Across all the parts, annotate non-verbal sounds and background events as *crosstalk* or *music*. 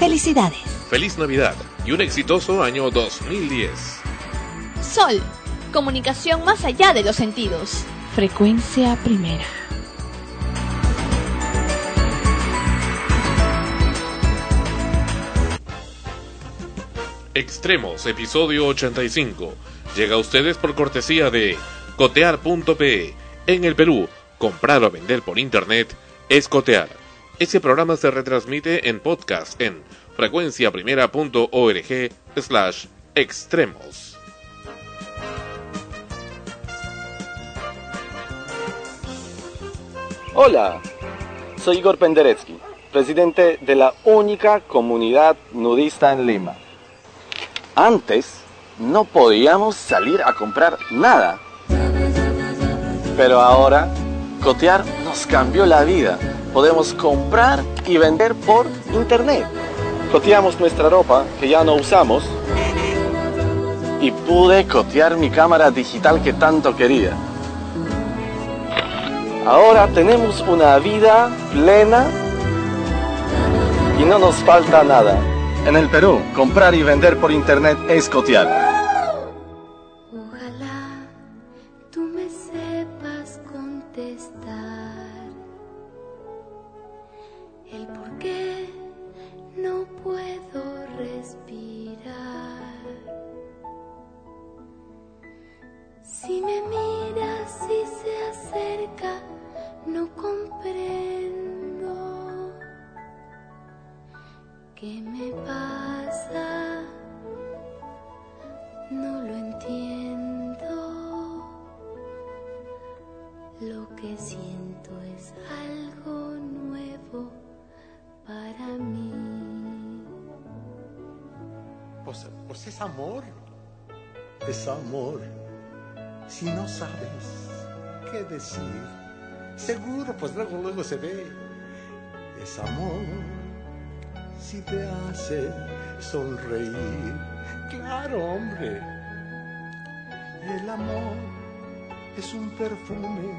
Felicidades. Feliz Navidad y un exitoso año 2010. Sol, comunicación más allá de los sentidos. Frecuencia primera. Extremos, episodio 85. Llega a ustedes por cortesía de cotear.pe. En el Perú, comprar o vender por internet es cotear. Este programa se retransmite en podcast en frecuenciaprimera.org slash extremos. Hola, soy Igor Penderecki, presidente de la única comunidad nudista en Lima. Antes no podíamos salir a comprar nada, pero ahora Cotear nos cambió la vida. Podemos comprar y vender por internet. Coteamos nuestra ropa que ya no usamos y pude cotear mi cámara digital que tanto quería. Ahora tenemos una vida plena y no nos falta nada. En el Perú, comprar y vender por internet es cotear. Amor. Es amor. Si no sabes qué decir, seguro pues luego luego se ve. Es amor. Si te hace sonreír. Claro, hombre. El amor es un perfume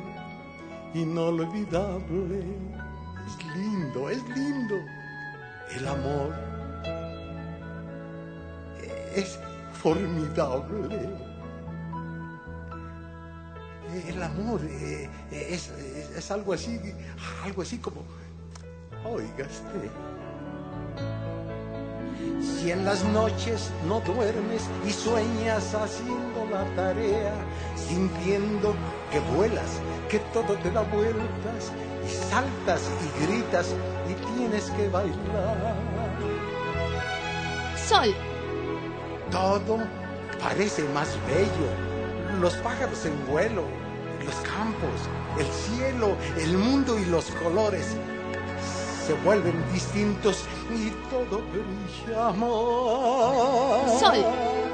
inolvidable. Es lindo, es lindo. El amor es formidable. El amor eh, es, es- es algo así, algo así como, oigaste. Si en las noches no duermes y sueñas haciendo la tarea, sintiendo que vuelas, que todo te da vueltas, y saltas y gritas y tienes que bailar. Sol, Todo parece más bello. Los pájaros en vuelo, los campos, el cielo, el mundo y los colores se vuelven distintos y todo brilla amor. Sol,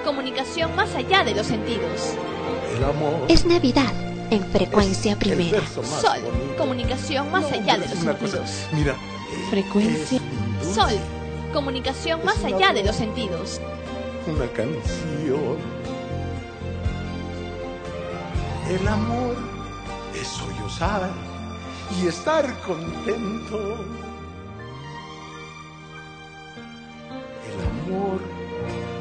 comunicación más allá de los sentidos. El amor. Es Navidad en frecuencia es primera. el verso más Sol, bonito. comunicación más No, allá de los una cosa- sentidos. Mira. Frecuencia. Sol, comunicación más allá de los sentidos. Una canción. El amor es sollozar y estar contento. El amor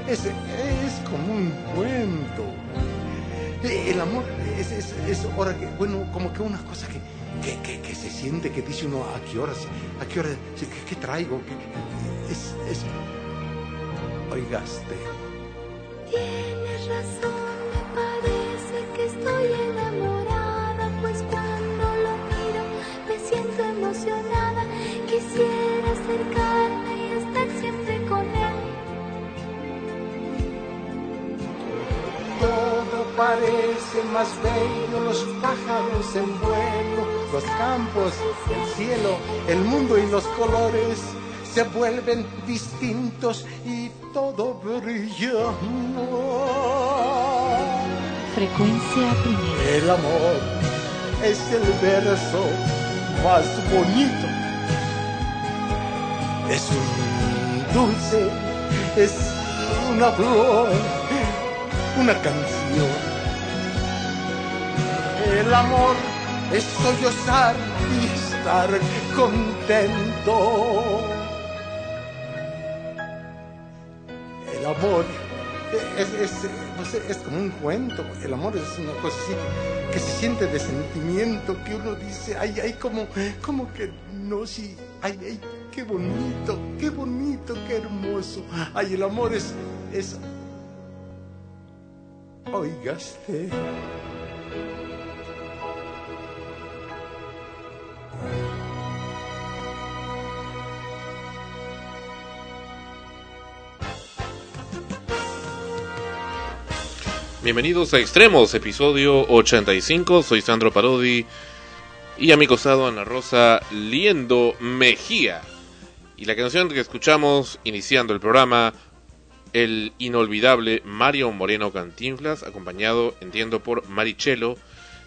es, es como un cuento. El amor es, es, es ahora que, bueno, como que una cosa que, que, que, se siente, que dice uno a qué horas, a qué hora, qué, qué traigo, es, es, oigaste. Tienes razón, me parece que estoy enamorada, pues cuando lo miro me siento emocionada. Quisiera acercarme y estar siempre con él. Todo parece más bello, los pájaros en vuelo, los campos, el cielo, el mundo y los colores se vuelven distintos y todo brilla. Frecuencia primera. El amor es el verso más bonito. Es un dulce, es una flor, una canción. El amor es sollozar y estar contento. Amor es, es, sé, es como un cuento. El amor es una cosa así que se siente de sentimiento, que uno dice, ay, ay, como, como que no, sí, ay, ay, qué bonito, qué bonito, qué hermoso. Ay, el amor es, es, oigaste. Bienvenidos a Extremos, episodio 85. Soy Sandro Parodi y a mi costado Ana Rosa Liendo Mejía. Y la canción que escuchamos iniciando el programa, el inolvidable Mario Moreno Cantinflas, acompañado, entiendo, por Marichelo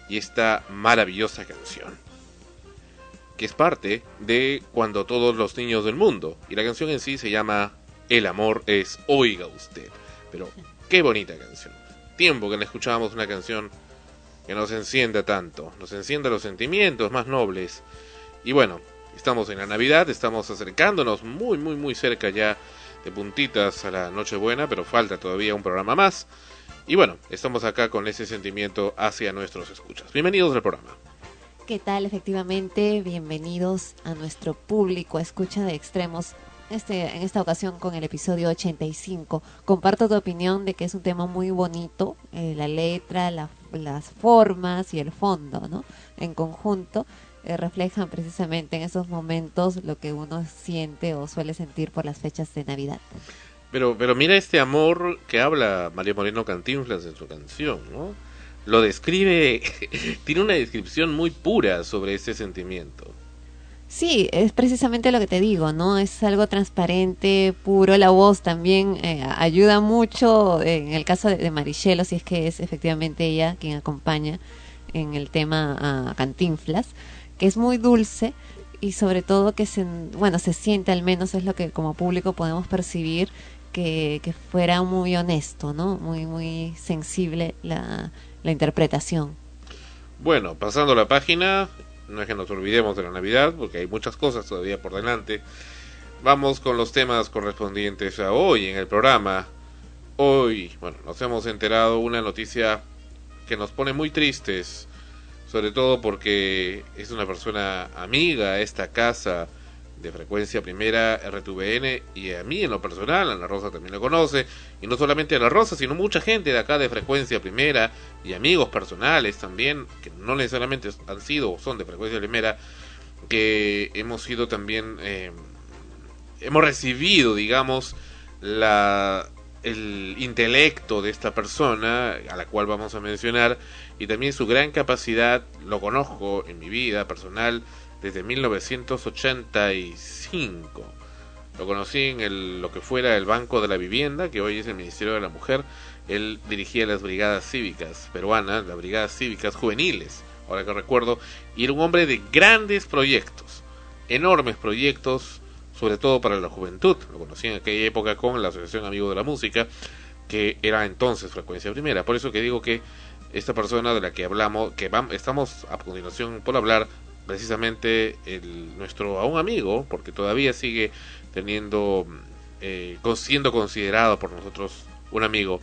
y esta maravillosa canción. Que es parte de Cuando todos los niños del mundo. Y la canción en sí se llama El amor es Oiga usted. Pero qué bonita canción tiempo que no escuchábamos una canción que nos encienda tanto, nos encienda los sentimientos más nobles. Y bueno, estamos en la Navidad, estamos acercándonos muy, muy, muy cerca ya de puntitas a la Nochebuena, pero falta todavía un programa más. Y bueno, estamos acá con ese sentimiento hacia nuestros escuchas. Bienvenidos al programa. ¿Qué tal? Efectivamente, bienvenidos a nuestro público escucha de extremos este, en esta ocasión con el episodio 85. Comparto tu opinión de que es un tema muy bonito, eh, la letra, las formas y el fondo, ¿no? En conjunto eh, reflejan precisamente en esos momentos lo que uno siente o suele sentir por las fechas de Navidad. Pero, pero mira este amor que habla María Moreno Cantinflas en su canción, ¿no? Lo describe, *laughs* tiene una descripción muy pura sobre ese sentimiento. Sí, es precisamente lo que te digo, ¿no? Es algo transparente, puro. La voz también eh, ayuda mucho en el caso de, de si es que es efectivamente ella quien acompaña en el tema a Cantinflas, que es muy dulce y sobre todo que se, bueno, se siente al menos es lo que como público podemos percibir que, que fuera muy honesto, ¿no? Muy, muy sensible la, la interpretación. Bueno, pasando la página, no es que nos olvidemos de la Navidad, porque hay muchas cosas todavía por delante. Vamos con los temas correspondientes a hoy en el programa. Hoy, bueno, nos hemos enterado una noticia que nos pone muy tristes, sobre todo porque es una persona amiga a esta casa de frecuencia primera RTVN y a mí en lo personal, Ana Rosa también lo conoce, y no solamente Ana Rosa, sino mucha gente de acá de frecuencia primera y amigos personales también, que no necesariamente han sido o son de frecuencia primera, que hemos sido también, eh, hemos recibido, digamos, la, el intelecto de esta persona, a la cual vamos a mencionar, y también su gran capacidad, lo conozco en mi vida personal, desde 1985. Lo conocí en el, lo que fuera el Banco de la Vivienda, que hoy es el Ministerio de la Mujer. Él dirigía las brigadas cívicas peruanas, las brigadas cívicas juveniles, ahora que recuerdo, y era un hombre de grandes proyectos, enormes proyectos, sobre todo para la juventud. Lo conocí en aquella época con la Asociación Amigos de la Música, que era entonces Frecuencia Primera. Por eso que digo que esta persona de la que hablamos, que estamos a continuación por hablar, precisamente el, nuestro a un amigo, porque todavía sigue teniendo, eh, siendo considerado por nosotros un amigo,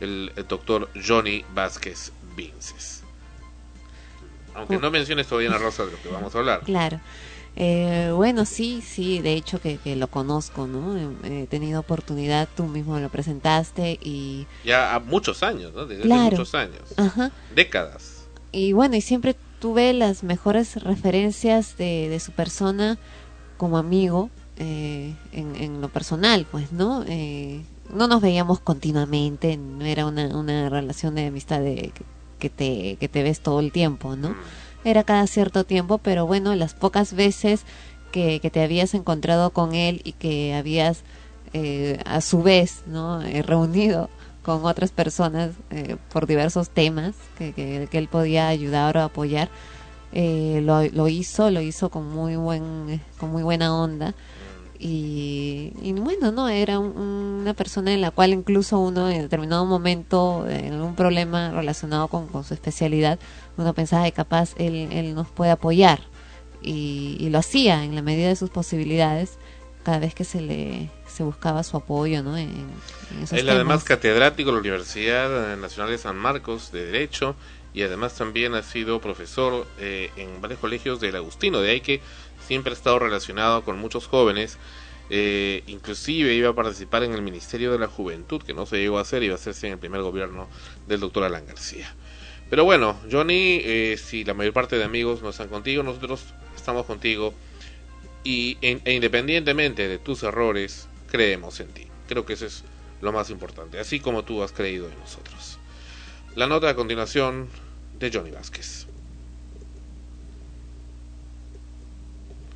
el, el doctor Johnny Vázquez Vinces. Aunque no menciones todavía la Rosa de lo que vamos a hablar. Claro. Eh, bueno, sí, sí, de hecho que, que lo conozco, ¿no? He tenido oportunidad, tú mismo lo presentaste y... Ya a muchos años, ¿no? Desde Claro. muchos años. Ajá. Décadas. Y bueno, y siempre tuve las mejores referencias de, de su persona como amigo eh, en, en lo personal, pues, ¿no? Eh, no nos veíamos continuamente, no era una, una relación de amistad de, que, que te, que te ves todo el tiempo, ¿no? Mm. Era cada cierto tiempo, pero bueno, las pocas veces que, que te habías encontrado con él y que habías eh, a su vez, ¿no? Eh, reunido con otras personas eh, por diversos temas que, que, él podía ayudar o apoyar eh, lo, lo hizo lo hizo con muy buen eh, con muy buena onda. Y, y bueno no era un- una persona en la cual incluso uno en determinado momento en algún problema relacionado con, con su especialidad uno pensaba que capaz él, él nos puede apoyar. Y, y lo hacía en la medida de sus posibilidades cada vez que se le se buscaba su apoyo, ¿no? En, en esos Él además temas. catedrático de la Universidad Nacional de San Marcos de Derecho y además también ha sido profesor eh, en varios colegios del Agustino, de ahí que siempre ha estado relacionado con muchos jóvenes, eh, inclusive iba a participar en el Ministerio de la Juventud, que no se llegó a hacer, iba a hacerse en el primer gobierno del doctor Alan García. Pero bueno, Johnny, eh, si la mayor parte de amigos no están contigo, nosotros estamos contigo y en- e independientemente de tus errores, creemos en ti. Creo que eso es lo más importante, así como tú has creído en nosotros. La nota a continuación de Johnny Vázquez.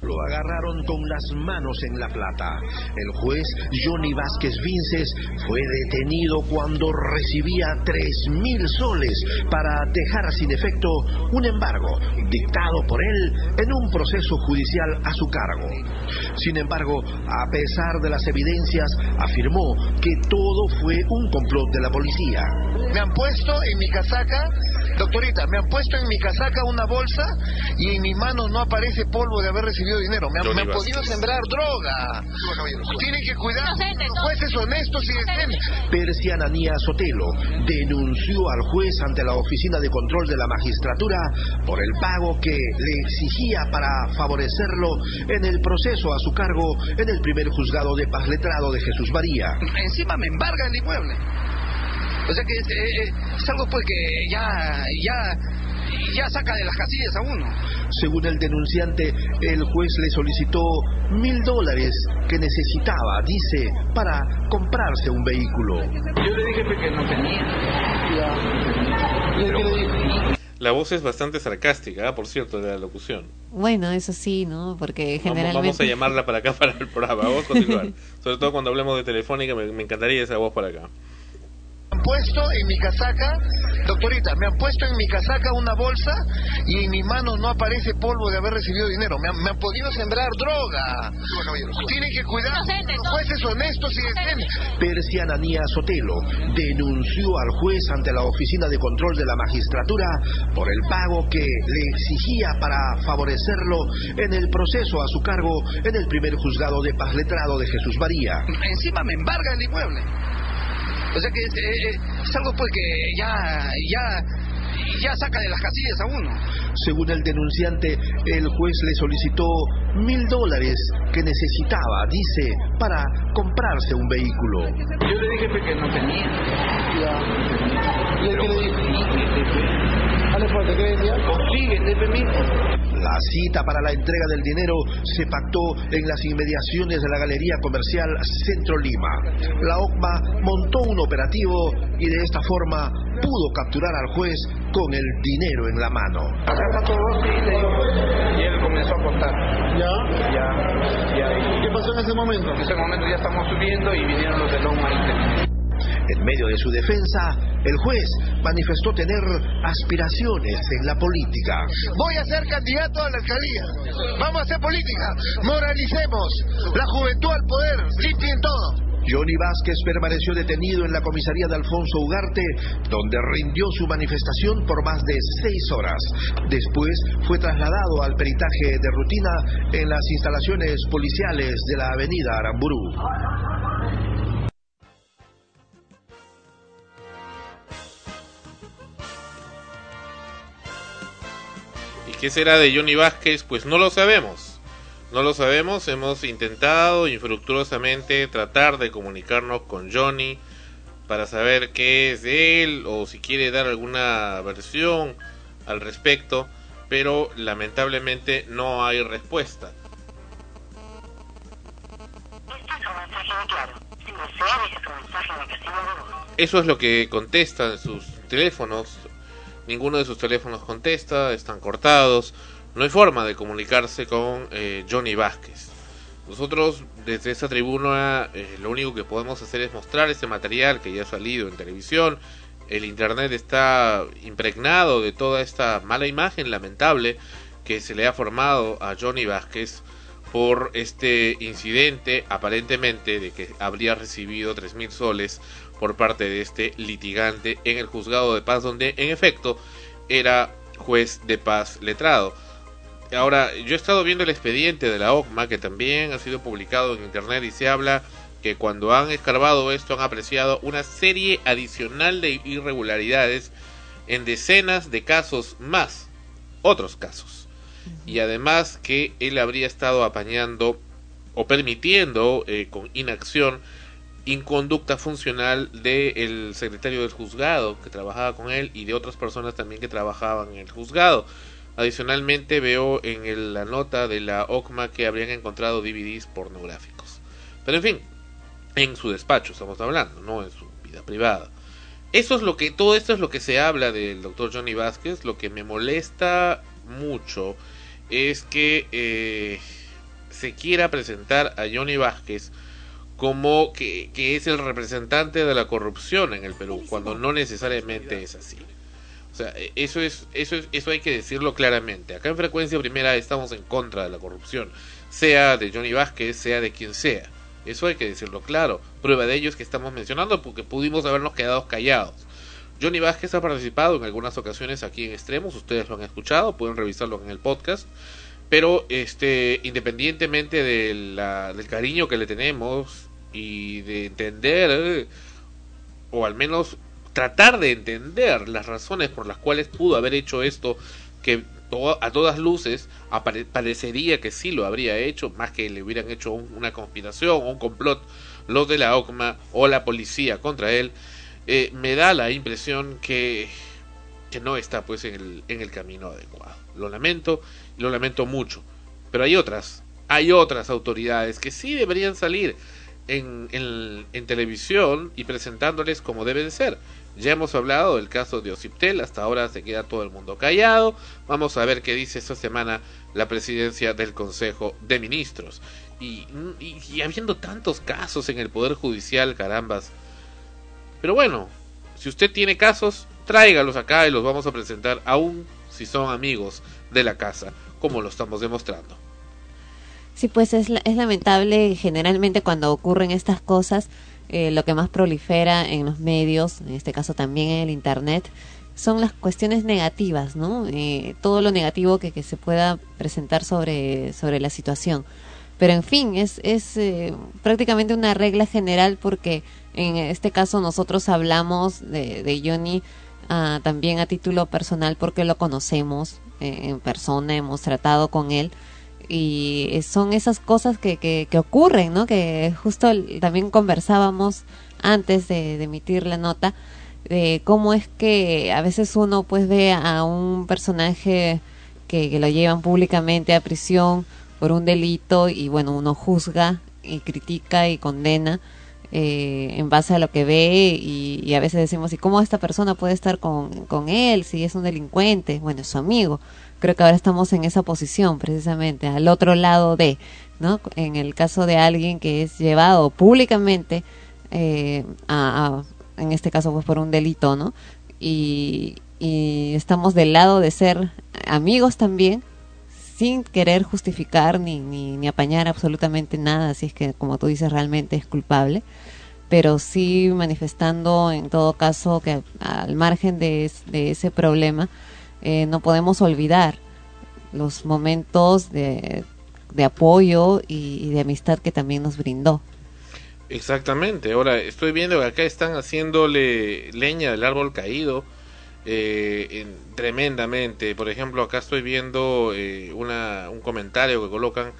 Lo agarraron con las manos en la plata. El juez Johnny Vázquez Vinces fue detenido cuando recibía tres mil soles para dejar sin efecto un embargo dictado por él en un proceso judicial a su cargo. Sin embargo, a pesar de las evidencias, afirmó que todo fue un complot de la policía. Me han puesto en mi casaca, doctorita, me han puesto en mi casaca una bolsa y en mi mano no aparece polvo de haber recibido dinero. Me han, me podido sembrar droga. Tienen que cuidar jueces honestos y decentes. Ananía Sotelo denunció al juez ante la Oficina de Control de la Magistratura por el pago que le exigía para favorecerlo en el proceso a su cargo en el primer juzgado de paz letrado de Jesús María. Encima me embargan el inmueble. O sea que es, eh, eh, es algo pues que ya, ya, ya saca de las casillas a uno. Según el denunciante, el juez le solicitó mil dólares que necesitaba, dice, para comprarse un vehículo. Yo le dije que no tenía. La voz es bastante sarcástica, ¿ah? por cierto, de la locución. Bueno, eso sí, ¿no? Porque Vamos, generalmente... vamos a llamarla para acá para el programa. Vamos a continuar. *laughs* Sobre todo cuando hablemos de Telefónica, me, me encantaría esa voz para acá. Me han puesto en mi casaca, doctorita, me han puesto en mi casaca una bolsa y en mi mano no aparece polvo de haber recibido dinero. Me han, me han podido sembrar droga. Tienen que cuidar jueces honestos y decentes. Persia Ananía Sotelo denunció al juez ante la Oficina de Control de la Magistratura por el pago que le exigía para favorecerlo en el proceso a su cargo en el primer juzgado de paz letrado de Jesús María. Encima me embargan el inmueble. O sea que es, eh, eh, es algo pues que ya, ya, ya saca de las casillas a uno. Según el denunciante, el juez le solicitó mil dólares que necesitaba, dice, para comprarse un vehículo. Yo le dije pues, que no tenía. ¿Y el que le dije? Dale fuerte, ¿qué decía? Consíguete, permiso. La cita para la entrega del dinero se pactó en las inmediaciones de la Galería Comercial Centro Lima. La OCMA montó un operativo y de esta forma pudo capturar al juez con el dinero en la mano. Acá está todo, sí, le digo. Y él comenzó a contar. ¿Ya? Ya, ya. ¿Y qué pasó en ese momento? En ese momento ya estamos subiendo y vinieron los de Loma y En medio de su defensa, el juez manifestó tener aspiraciones en la política. Voy a ser candidato a la alcaldía. Vamos a hacer política. Moralicemos. La juventud al poder. Limpien todo. Johnny Vázquez permaneció detenido en la comisaría de Alfonso Ugarte, donde rindió su manifestación por más de seis horas. Después fue trasladado al peritaje de rutina en las instalaciones policiales de la avenida Aramburú. Qué será de Johnny Vázquez? Pues no lo sabemos. No lo sabemos, hemos intentado infructuosamente tratar de comunicarnos con Johnny para saber qué es de él o si quiere dar alguna versión al respecto, pero lamentablemente no hay respuesta. Eso es lo que contestan sus teléfonos. Ninguno de sus teléfonos contesta, están cortados. No hay forma de comunicarse con eh, Johnny Vázquez. Nosotros desde esta tribuna eh, lo único que podemos hacer es mostrar ese material que ya ha salido en televisión. El internet está impregnado de toda esta mala imagen lamentable que se le ha formado a Johnny Vázquez por este incidente aparentemente de que habría recibido 3.000 soles por parte de este litigante en el juzgado de paz donde en efecto era juez de paz letrado. Ahora, yo he estado viendo el expediente de la OCMA, que también ha sido publicado en internet y se habla que cuando han escarbado esto han apreciado una serie adicional de irregularidades en decenas de casos más, otros casos. Y además que él habría estado apañando o permitiendo eh, con inacción inconducta funcional del secretario del juzgado que trabajaba con él y de otras personas también que trabajaban en el juzgado. Adicionalmente veo en la nota de la OCMA que habrían encontrado DVDs pornográficos. Pero en fin, en su despacho estamos hablando, no en su vida privada. Eso es lo que, todo esto es lo que se habla del doctor Johnny Vázquez. Lo que me molesta mucho es que eh, se quiera presentar a Johnny Vázquez como que, que, es el representante de la corrupción en el Perú, cuando no necesariamente es así. O sea, e, eso es, eso es, eso hay que decirlo claramente. Acá en frecuencia primera estamos en contra de la corrupción, sea de Johnny Vázquez, sea de quien sea. Eso hay que decirlo claro. Prueba de ello es que estamos mencionando porque pudimos habernos quedado callados. Johnny Vázquez ha participado en algunas ocasiones aquí en Extremos, ustedes lo han escuchado, pueden revisarlo en el podcast. Pero este, independientemente del cariño que le tenemos y de entender, o al menos tratar de entender las razones por las cuales pudo haber hecho esto, que a todas luces parecería que sí lo habría hecho, más que le hubieran hecho una conspiración un complot los de la OCMA o la policía contra él, eh, me da la impresión que, que no está pues en el, en el camino adecuado. Lo lamento lo lamento mucho. Pero hay otras, hay otras autoridades que sí deberían salir en, televisión y presentándoles como debe de ser. Ya hemos hablado del caso de Ociptel, hasta ahora se queda todo el mundo callado. Vamos a ver qué dice esta semana la presidencia del Consejo de Ministros. Y, y, habiendo tantos casos en el Poder Judicial, carambas. Pero bueno, si usted tiene casos, tráigalos acá y los vamos a presentar aún si son amigos de la casa, como lo estamos demostrando. Sí, pues es, es lamentable generalmente cuando ocurren estas cosas eh, lo que más prolifera en los medios, en este caso también en el Internet, son las cuestiones negativas, ¿no? Eh, todo lo negativo que, que, se pueda presentar sobre, sobre la situación. Pero en fin, es, es eh, prácticamente una regla general porque en este caso nosotros hablamos de, de Johnny ah, también a título personal porque lo conocemos en persona, hemos tratado con él y son esas cosas que, que, ocurren, ¿no? Que justo también conversábamos antes de, emitir la nota de cómo es que a veces uno pues ve a un personaje que, lo llevan públicamente a prisión por un delito y bueno, uno juzga y critica y condena eh, en base a lo que ve y, y, a veces decimos, ¿y cómo esta persona puede estar con, con él si es un delincuente? Bueno, es su amigo creo que ahora estamos en esa posición precisamente, al otro lado de, ¿no? En el caso de alguien que es llevado públicamente eh, a, en este caso pues por un delito, ¿no? Y, y estamos del lado de ser amigos también, sin querer justificar ni, ni, ni apañar absolutamente nada, si es que como tú dices realmente es culpable, pero sí manifestando en todo caso que al margen de, de ese problema, eh, no podemos olvidar los momentos de, de apoyo y, de amistad que también nos brindó. Exactamente, ahora estoy viendo que acá están haciéndole leña del árbol caído eh, tremendamente. Por ejemplo, acá estoy viendo eh, una, un comentario que colocan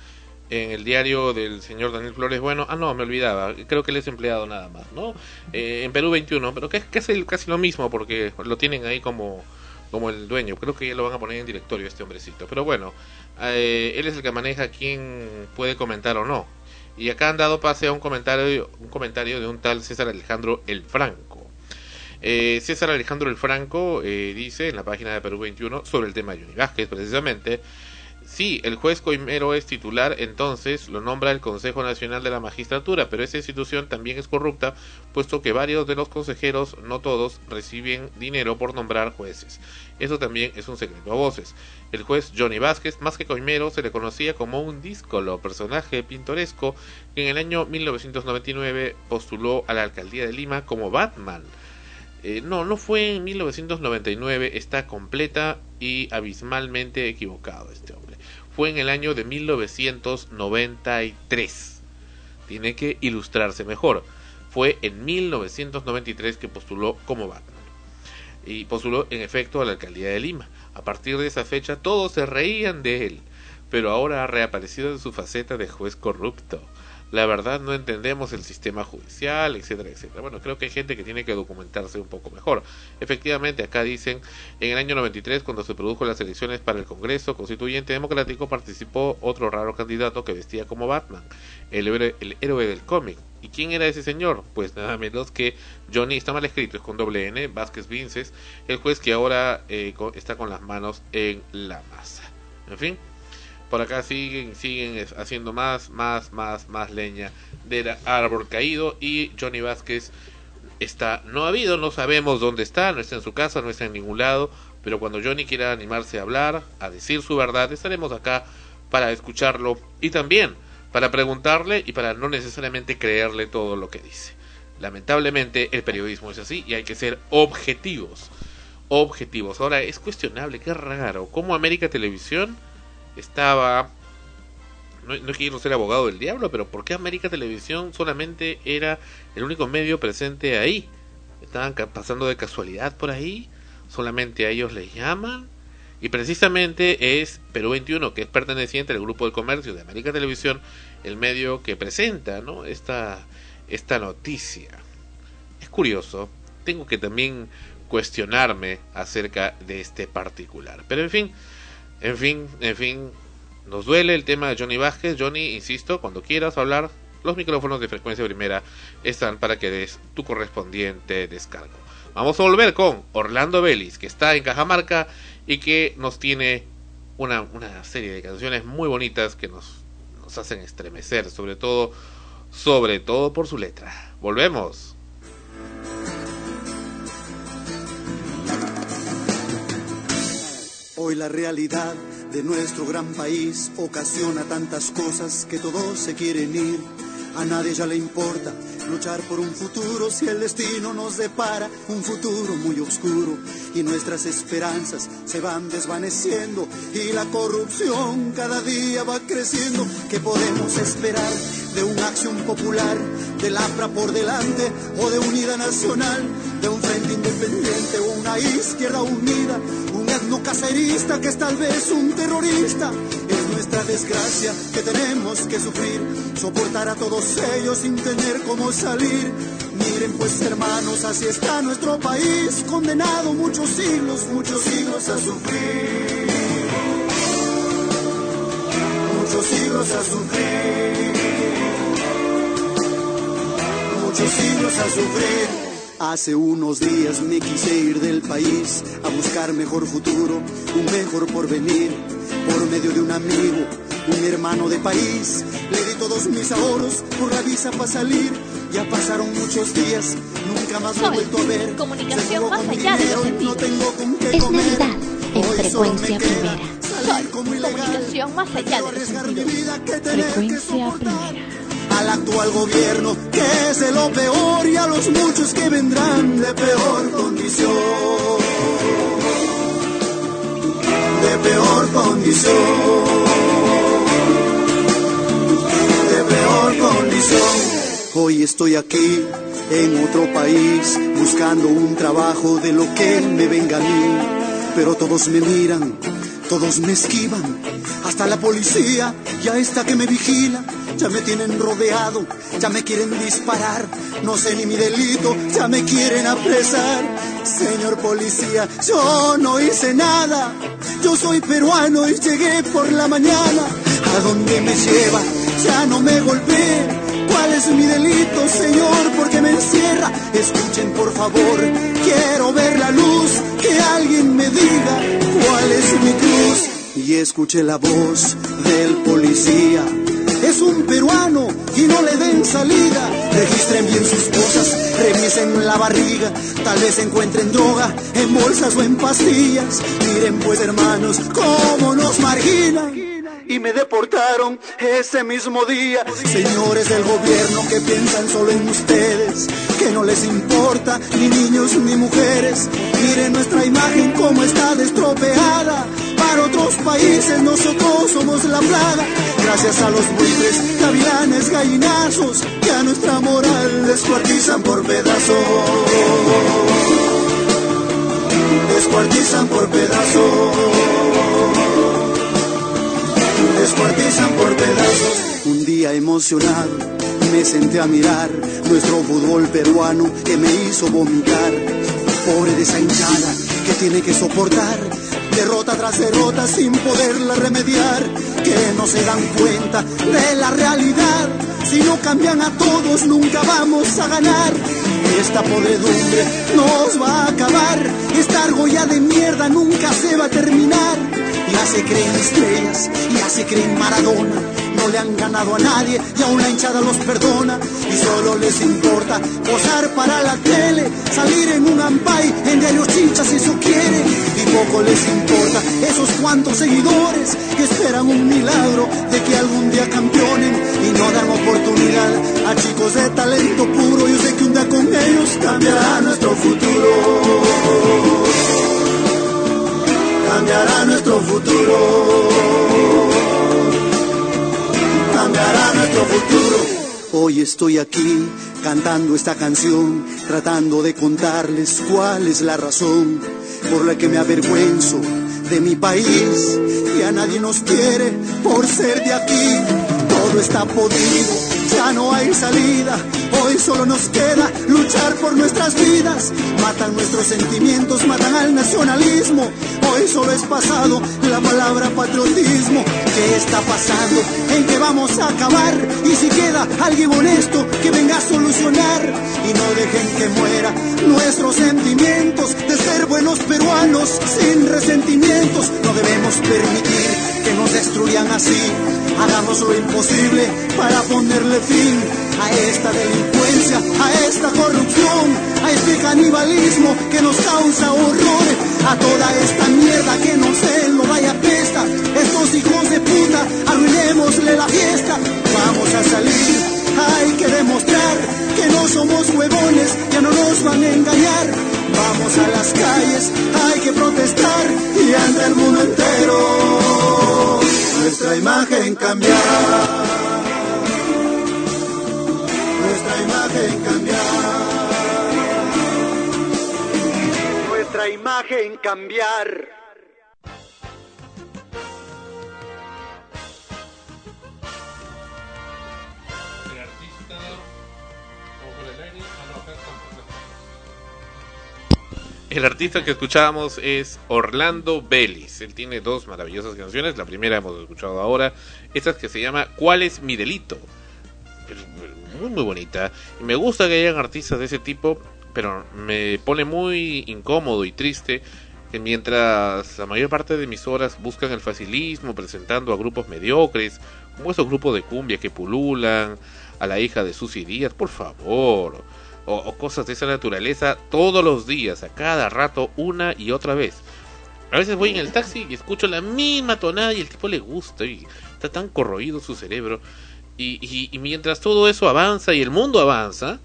en el diario del señor Daniel Flores Bueno. Ah, no, me olvidaba, creo que él es empleado nada más, ¿no? en Perú 21, pero que es casi, casi lo mismo porque lo tienen ahí como como el dueño. Creo que ya lo van a poner en directorio este hombrecito. Pero bueno, eh, él es el que maneja quién puede comentar o no. Y acá han dado pase a un comentario, un comentario de un tal César Alejandro El Franco. Eh, César Alejandro El Franco eh, dice en la página de Perú 21 sobre el tema de Johnny Vázquez precisamente Sí, el juez Coimero es titular, entonces lo nombra el Consejo Nacional de la Magistratura, pero esa institución también es corrupta, puesto que varios de los consejeros, no todos, reciben dinero por nombrar jueces. Eso también es un secreto a voces. El juez Johnny Vázquez, más que Coimero, se le conocía como un díscolo, personaje pintoresco que en el año 1999 postuló a la alcaldía de Lima como Batman. Eh, no, no fue en 1999, está completa y abismalmente equivocado este hombre fue en el año de 1993. Tiene que ilustrarse mejor. Fue en 1993 que postuló como Batman. Y postuló en efecto a la alcaldía de Lima. A partir de esa fecha todos se reían de él, pero ahora ha reaparecido en su faceta de juez corrupto la verdad no entendemos el sistema judicial, etcétera, etcétera. Bueno, creo que hay gente que tiene que documentarse un poco mejor. Efectivamente, acá dicen, en el año 93, cuando se produjo las elecciones para el Congreso Constituyente Democrático, participó otro raro candidato que vestía como Batman, el héroe, el héroe del cómic. ¿Y quién era ese señor? Pues nada menos que Johnny, está mal escrito, es con doble N, Vázquez Vinces, el juez que ahora eh, está con las manos en la masa. En fin, por acá siguen, siguen haciendo más, más, más, más leña del árbol caído y Johnny Vázquez está no ha habido, no sabemos dónde está, no está en su casa, no está en ningún lado, pero cuando Johnny quiera animarse a hablar, a decir su verdad, estaremos acá para escucharlo y también para preguntarle y para no necesariamente creerle todo lo que dice. Lamentablemente el periodismo es así y hay que ser objetivos. Objetivos. Ahora es cuestionable, qué raro, cómo América Televisión estaba no, no, quiero ser abogado del diablo, pero ¿por qué América Televisión solamente era el único medio presente ahí? Estaban pasando de casualidad por ahí, solamente a ellos les llaman. Y precisamente es Perú 21, que es perteneciente al grupo de comercio de América Televisión, el medio que presenta esta, esta noticia. Es curioso, tengo que también cuestionarme acerca de este particular. Pero en fin, en fin, en fin, nos duele el tema de Johnny Vázquez. Johnny, insisto, cuando quieras hablar, los micrófonos de frecuencia primera están para que des tu correspondiente descargo. Vamos a volver con Orlando Vélez, que está en Cajamarca y que nos tiene una, una serie de canciones muy bonitas que nos, nos hacen estremecer, sobre todo, sobre todo por su letra. Volvemos. Hoy la realidad de nuestro gran país ocasiona tantas cosas que todos se quieren ir. A nadie ya le importa luchar por un futuro si el destino nos depara un futuro muy oscuro y nuestras esperanzas se van desvaneciendo y la corrupción cada día va creciendo. ¿Qué podemos esperar de una acción popular, del APRA por delante o de unidad nacional, de un frente independiente o una izquierda unida, un etno cacerista que es tal vez un terrorista? Es nuestra desgracia que tenemos que sufrir, soportar a todos ellos sin tener cómo salir. Miren pues hermanos, así está nuestro país, condenado muchos siglos, muchos siglos a sufrir. Muchos siglos a sufrir. Muchos siglos a sufrir. Hace unos días me quise ir del país a buscar mejor futuro, un mejor porvenir, por medio de un amigo, un hermano de país. Le di todos mis ahorros por la visa para salir. Ya pasaron muchos días, nunca más lo he vuelto a ver. Comunicación más allá de los sentidos. No tengo con qué Es comer. Navidad en Hoy solo me frecuencia queda primera. salir como ilegal. Comunicación más allá de los mi sentidos. Frecuencia primera. al actual gobierno, que es de lo peor, y a los muchos que vendrán de peor condición. De peor condición. Hoy estoy aquí en otro país buscando un trabajo de lo que me venga a mí. Pero todos me miran, todos me esquivan, hasta la policía ya está que me vigila. Ya me tienen rodeado, ya me quieren disparar, no sé ni mi delito, ya me quieren apresar. Señor policía, yo no hice nada, yo soy peruano y llegué por la mañana. ¿A dónde me lleva? Ya no me golpee. ¿Cuál es mi delito, Señor? ¿Por qué me encierra? Escuchen, por favor, quiero ver la luz. Que alguien me diga cuál es mi cruz. Y escuché la voz del policía. Es un peruano y no le den salida. Registren bien sus cosas, revisen la barriga. Tal vez encuentren droga en bolsas o en pastillas. Miren pues hermanos, cómo nos marginan y me deportaron ese mismo día. Señores del gobierno que piensan solo en ustedes, que no les importa ni niños ni mujeres. Miren nuestra imagen como está destropeada. para otros países, nosotros somos la plaga. Gracias a los buitres, gavilanes, gallinazos, que a nuestra moral descuartizan por pedazos. Descuartizan por pedazos. Descuartizan por pedazos. Un día emocionado me senté a mirar nuestro fútbol peruano que me hizo vomitar. Pobre de que tiene que soportar derrota tras derrota sin poderla remediar, que no se dan cuenta de la realidad. Si no cambian a todos, nunca vamos a ganar. Esta podredumbre nos va a acabar. Esta argolla de mierda nunca se va a terminar. Ya se creen estrellas, ya se creen Maradona no le han ganado a nadie y aún la hinchada los perdona y solo les importa posar para la tele, salir en un ampay, en diario chinchas si eso quiere y poco les importa esos cuantos seguidores que esperan un milagro de que algún día campeonen y no dan oportunidad a chicos de talento puro. Yo sé que un día con ellos cambiará nuestro futuro. Cambiará nuestro futuro nuestro futuro. Hoy estoy aquí cantando esta canción, tratando de contarles cuál es la razón por la que me avergüenzo de mi país y a nadie nos quiere por ser de aquí. Todo está podrido, ya no hay salida. Hoy solo nos queda luchar por nuestras vidas. Matan nuestros sentimientos, matan al nacionalismo. Hoy solo es pasado la palabra patriotismo. ¿Qué está pasando? ¿En qué vamos a acabar? Y si queda alguien honesto que venga a solucionar y no dejen que muera nuestros sentimientos de ser buenos peruanos sin resentimientos. No debemos permitir nos destruyan así. Hagamos lo imposible para ponerle fin a esta delincuencia, a esta corrupción, a este canibalismo que nos causa horror, a toda esta mierda que no se lo vaya pesta. Estos hijos de puta, arruinémosle la fiesta. Vamos a salir, hay que demostrar que no somos huevones, ya no nos van a engañar. Vamos a las calles, hay que protestar y anda el mundo entero. Nuestra imagen cambiar nuestra imagen cambiar. Nuestra imagen cambiar. El artista que escuchábamos es Orlando Vélez. Él tiene dos maravillosas canciones. La primera hemos escuchado ahora. Esta que se llama ¿Cuál es mi delito? muy muy bonita. Y me gusta que hayan artistas de ese tipo, pero me pone muy incómodo y triste que mientras la mayor parte de mis horas buscan el facilismo presentando a grupos mediocres, como esos grupos de cumbia que pululan, a la hija de Susy Díaz, por favor, o, cosas de esa naturaleza todos los días, a cada rato, una y otra vez. A veces voy en el taxi y escucho la misma tonada y el tipo le gusta y está tan corroído su cerebro y, mientras todo eso avanza y el mundo avanza,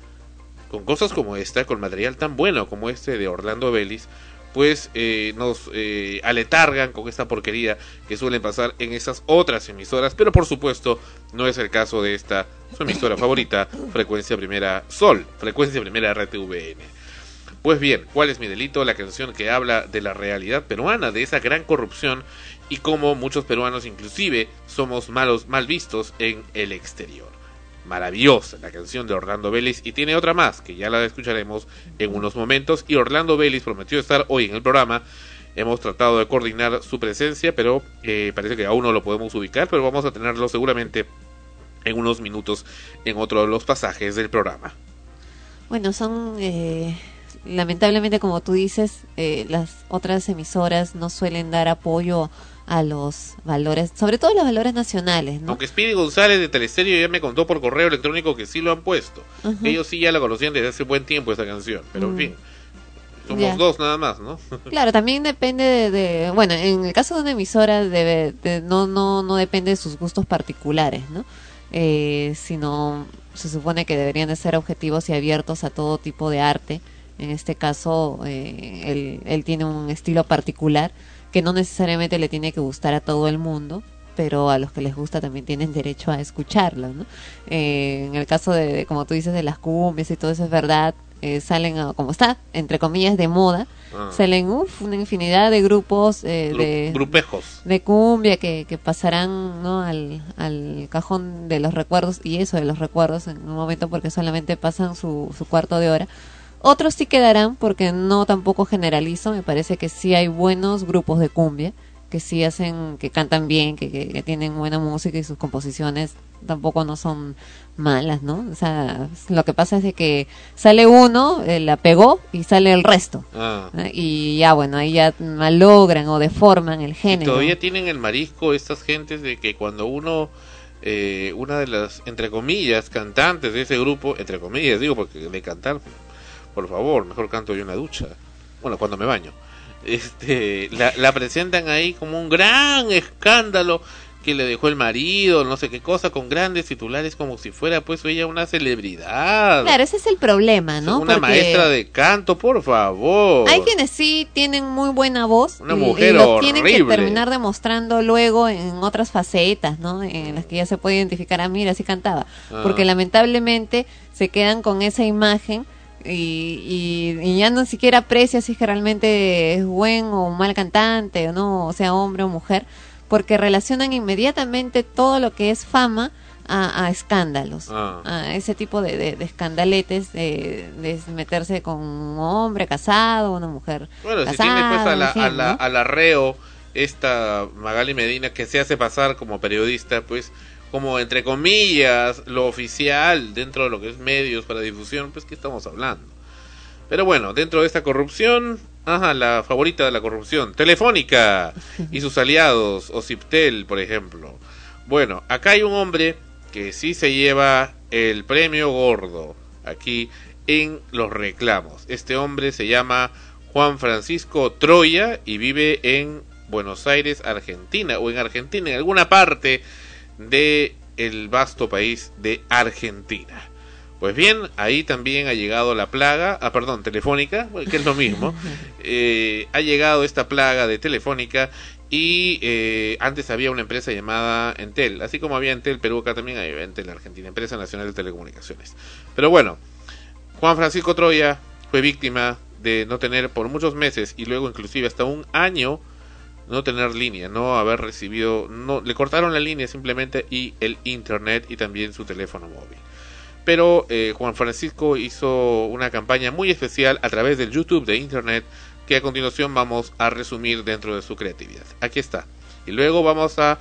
con cosas como esta, con material tan bueno como este de Orlando Vélez, pues eh, nos eh, aletargan con esta porquería que suelen pasar en esas otras emisoras, pero por supuesto no es el caso de esta su emisora favorita, Frecuencia Primera Sol, Frecuencia Primera RTVN. Pues bien, ¿cuál es mi delito? La canción que habla de la realidad peruana, de esa gran corrupción y cómo muchos peruanos inclusive somos malos, mal vistos en el exterior. Maravillosa la canción de Orlando Vélez y tiene otra más que ya la escucharemos en unos momentos y Orlando Vélez prometió estar hoy en el programa. Hemos tratado de coordinar su presencia, pero eh, parece que aún no lo podemos ubicar, pero vamos a tenerlo seguramente en unos minutos en otro de los pasajes del programa. Bueno, son eh, lamentablemente como tú dices, eh, las otras emisoras no suelen dar apoyo a los valores, sobre todo los valores nacionales. ¿no? Aunque Speedy González de Teleserio ya me contó por correo electrónico que sí lo han puesto. Ellos sí ya la conocían desde hace buen tiempo esa canción, pero en mm. fin. Somos dos nada más, ¿no? *laughs* claro, también depende de, bueno, en el caso de una emisora debe, no, no, no depende de sus gustos particulares, ¿no? Eh, sino se supone que deberían de ser objetivos y abiertos a todo tipo de arte En este caso, eh, él, él tiene un estilo particular que no necesariamente le tiene que gustar a todo el mundo, pero a los que les gusta también tienen derecho a escucharlo, ¿no? Eh, en el caso de, de, como tú dices, de las cumbias y todo eso es verdad, eh, salen, a- como está, entre comillas, de moda, Ah. salen uf, una infinidad de grupos eh, Gru- de, grupejos. de cumbia que, que pasarán ¿no? al, al cajón de los recuerdos y eso de los recuerdos en un momento porque solamente pasan su, su cuarto de hora. Otros sí quedarán porque no tampoco generalizo, me parece que sí hay buenos grupos de cumbia que sí hacen, que cantan bien, que, que, que tienen buena música y sus composiciones tampoco no son malas, ¿no? O sea, lo que pasa es de que sale uno, eh, la pegó y sale el resto. Ah. ¿no? Y ya, bueno, ahí ya malogran o deforman el Y género. todavía tienen el marisco estas gentes de que cuando uno, eh, una de las, entre comillas, cantantes de ese grupo, entre comillas digo, porque de cantar, por favor, mejor canto yo en la ducha. Bueno, cuando me baño. Este, la, la presentan ahí como un gran escándalo que le dejó el marido, no sé qué cosa, con grandes titulares como si fuera pues ella una celebridad. Claro, ese es el problema, ¿no? una Porque maestra de canto, por favor. Hay quienes sí tienen muy buena voz Una y- mujer y lo tienen que terminar demostrando luego en otras facetas, ¿no? En las que ya se puede identificar, ah, mira, sí cantaba. Ah. Porque lamentablemente se quedan con esa imagen y, y, y ya no siquiera aprecia si es que realmente es buen o mal cantante o no, o sea, hombre o mujer, porque relacionan inmediatamente todo lo que es fama a, a escándalos, Ah. a ese tipo de, de- de escandaletes, de, de meterse con un hombre casado, una mujer Bueno, si casada, tiene pues a la, a la, arreo esta Magali Medina que se hace pasar como periodista, pues como entre comillas lo oficial dentro de lo que es medios para difusión, pues que estamos hablando. Pero bueno, dentro de esta corrupción, ajá, la favorita de la corrupción, Telefónica y sus aliados, o Ciptel, por ejemplo. Bueno, acá hay un hombre que sí se lleva el premio gordo aquí en los reclamos. Este hombre se llama Juan Francisco Troya y vive en Buenos Aires, Argentina, o en Argentina, en alguna parte de el vasto país de Argentina. Pues bien, ahí también ha llegado la plaga, ah, perdón, telefónica, *laughs* que es lo mismo. Eh, ha llegado esta plaga de telefónica y eh, antes había una empresa llamada Entel, así como había Entel Perú, acá también hay Entel Argentina, Empresa Nacional de Telecomunicaciones. Pero bueno, Juan Francisco Troya fue víctima de no tener por muchos meses y luego inclusive hasta un año no tener línea, no haber recibido, no le cortaron la línea simplemente y el internet y también su teléfono móvil. Pero eh, Juan Francisco hizo una campaña muy especial a través del YouTube de internet que a continuación vamos a resumir dentro de su creatividad. Aquí está. Y luego vamos a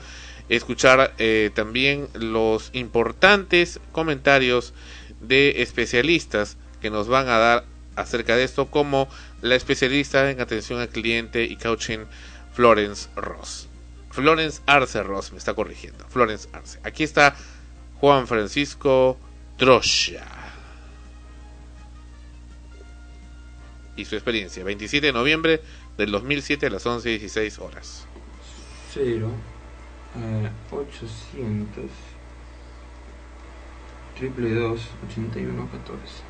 escuchar eh, también los importantes comentarios de especialistas que nos van a dar acerca de esto, como la especialista en atención al cliente y coaching Florence Ross. Florence Arce Ross me está corrigiendo. Florence Arce. Aquí está Juan Francisco Troya. Y su experiencia, 27 de noviembre del 2007 a las 11.16 horas. 0 eh, 800 triple 2 81 14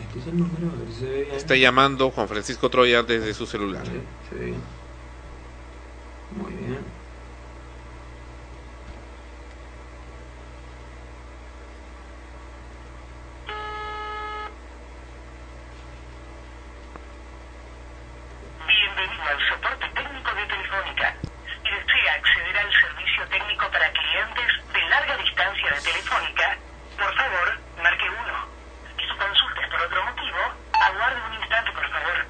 este es el número a ver si se ve bien Está llamando Juan Francisco Troya desde su celular. Ve bien muy bien Bienvenido al soporte técnico de Telefónica. ¿Desea acceder al servicio técnico para clientes de larga distancia de Telefónica? Por favor, marque 1. Si su consulta es por otro motivo, aguarde un instante, por favor.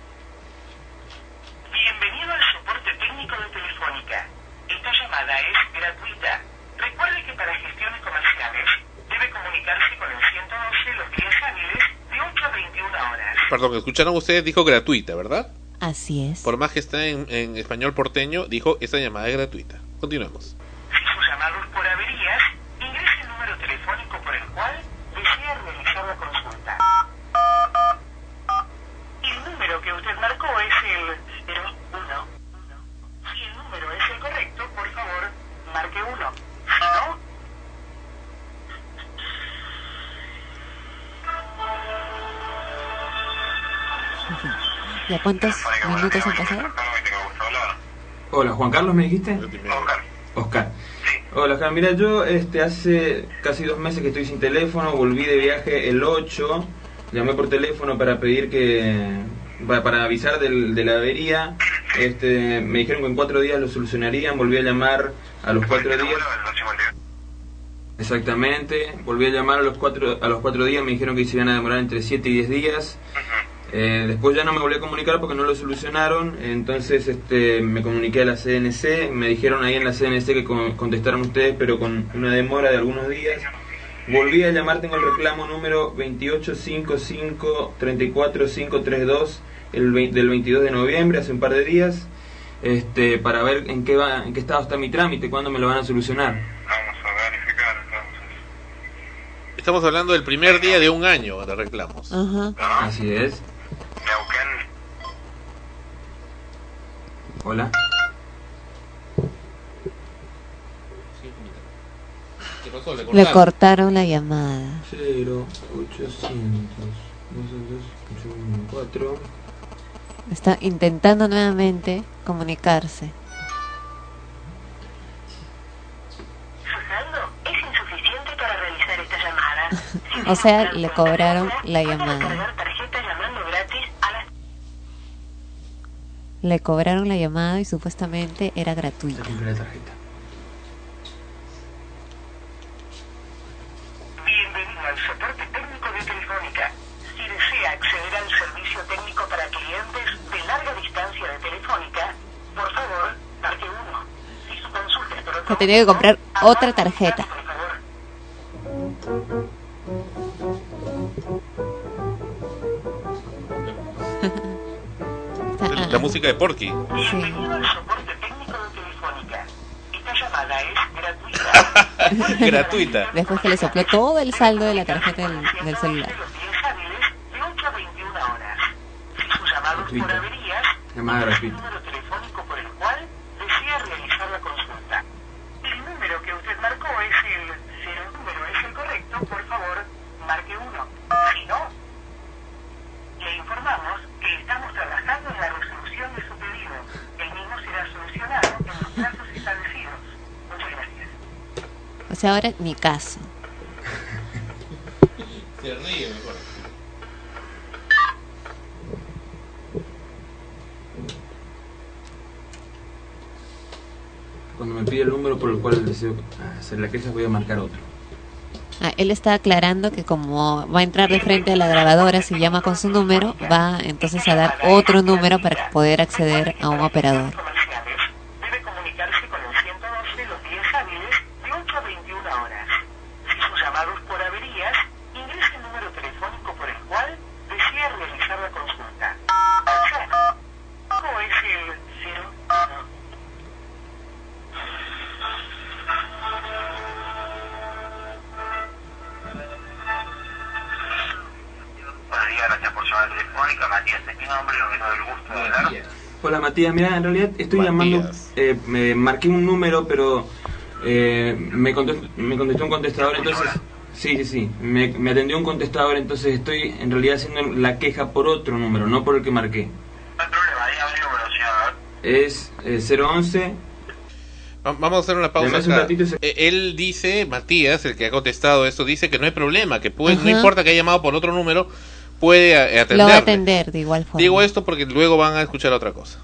Bienvenido al soporte técnico de Telefónica. Esta llamada es gratuita. Recuerde que para gestiones comerciales debe comunicarse con el 112 los días hábiles de 8 a 21 horas. Perdón, escucharon ustedes, dijo gratuita, ¿verdad? Así es. Por más que esté en, en español porteño, dijo esta llamada es gratuita. Continuemos. ¿Ya cuántos minutos han pasado? Hola, Juan Carlos, ¿me dijiste? Oscar. Hola, Oscar. Mira, yo este, hace casi dos meses que estoy sin teléfono, volví de viaje el 8, llamé por teléfono para pedir que... para, para avisar del- de la avería. Este, me dijeron que en cuatro días lo solucionarían, volví a llamar a los cuatro días. Exactamente, volví a llamar a los cuatro, a los cuatro días, me dijeron que se iban a demorar entre 7 y 10 días. Eh, después ya no me volví a comunicar porque no lo solucionaron, entonces este, me comuniqué a la CNC, me dijeron ahí en la CNC que con- contestaron ustedes, pero con una demora de algunos días. Volví a llamar, tengo el reclamo número 285534532 el del 22 de noviembre, hace un par de días, este, para ver en qué, va, en qué estado está mi trámite, cuándo me lo van a solucionar. Estamos hablando del primer día de un año de reclamos. Así es. Hola. ¿Le cortaron? la llamada. 0, 800, 4. Está intentando nuevamente comunicarse. Su saldo es insuficiente para realizar esta llamada. *laughs* O sea, le cobraron la llamada. Cargar tarjeta llamando gratis a las Le cobraron la llamada y supuestamente era gratuita. La tarjeta. Bienvenido al soporte técnico de Telefónica. Si desea acceder al servicio técnico para clientes de larga distancia de Telefónica, por favor, marque 1. Si su consulta es por otro Se tenía que comprar otra tarjeta. La, la música de Porky. Bienvenido al soporte técnico de Telefónica. Esta llamada es gratuita. *laughs* Gratuita. Después que le sopló todo el saldo de la tarjeta del, del celular. Días hábiles de 8 a 21 horas. Si sus llamados por Gratuita. averías, Llamada gratuita. número telefónico por el cual desea realizar la consulta. El número que usted marcó es el... Si el número es el correcto, por favor, marque 1. Si no, le informamos que estamos trabajando en la resolución de su pedido. El mismo será solucionado en los plazos establecidos. Muchas gracias. O sea, ahora ni caso. Se ríe mejor. Cuando me pide el número por el cual deseo hacer la queja, voy a marcar otro. Ah, él está aclarando que como va a entrar de frente a la grabadora, si llama con su número, va entonces a dar otro número para poder acceder a un operador. Mi nombre? No me doy el gusto de hablar. Hola Matías, mira, en realidad estoy llamando, eh, me marqué un número, pero eh, me, contestó, me contestó un contestador, entonces, sí, sí, sí, me, me atendió un contestador, entonces estoy en realidad haciendo la queja por otro número, no por el que marqué. Es eh, 011, Va- Vamos a hacer una pausa. Un ratito se- Eh, Él dice, Matías, el que ha contestado esto, dice que no hay problema, que puede, no importa que haya llamado por otro número, puede eh, Lo va a atender de igual forma. Digo esto porque luego van a escuchar otra cosa.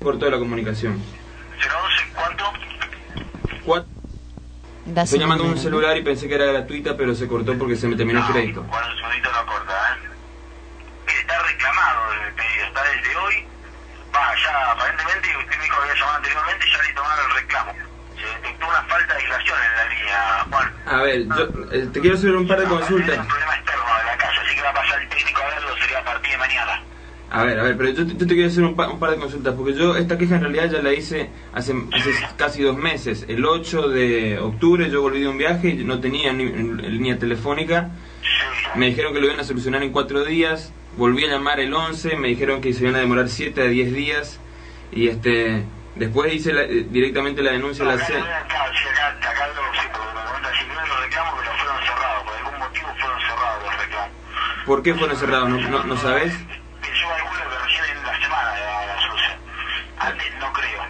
por toda la comunicación. ¿Cuánto? Su Estoy llamando a un ¿no? celular y pensé que era gratuita, pero se cortó porque se me terminó el crédito. Cuando el segundito no corta, ¿eh? Está reclamado el pedido, está desde hoy. Va, ya aparentemente usted me dijo que había llamado anteriormente, ya le tomaron el reclamo. Se detectó una falta de aislación en la línea, Juan. A ver, yo eh, te quiero hacer un par de consultas. problema externo de la casa, así que va a pasar el técnico a verlo, sería a partir de mañana. A ver, a ver, pero yo, te- yo te quiero hacer un, pa- un par de consultas, porque yo esta queja en realidad ya la hice hace, hace casi dos meses. El 8 de octubre yo volví de un viaje y no tenía ni, línea telefónica. Me dijeron que lo iban a solucionar en cuatro días. Volví a llamar el 11, me dijeron que se iban a demorar 7 a 10 días. Y este Después hice la, eh, directamente la denuncia no, la acá, acá, acá, acá sí, pero, los reclamos, pero fueron cerrados, por algún motivo fueron cerrados los reclamos. ¿Por qué fueron cerrados? ¿No, no, no sabes? Yo algunos que recién en la semana de la sucia. Antes no creo.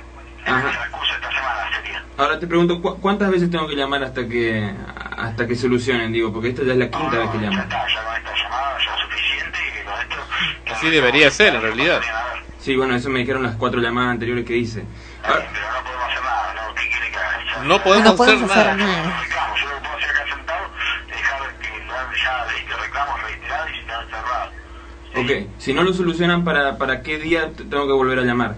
Ajá. esta semana sería. Ahora te pregunto, ¿cu ¿cuántas veces tengo que llamar hasta que hasta que solucionen? Digo, porque esta ya es la quinta vez que llamo. Ya está, ya con esta llamada ya es suficiente y con esto... Así debería ser, en realidad. Sí, bueno, eso me dijeron las cuatro llamadas anteriores que hice. Ahora- No podemos, No podemos hacer, hacer nada. nada. ok, si no lo solucionan, ¿para, ¿para qué día tengo que volver a llamar?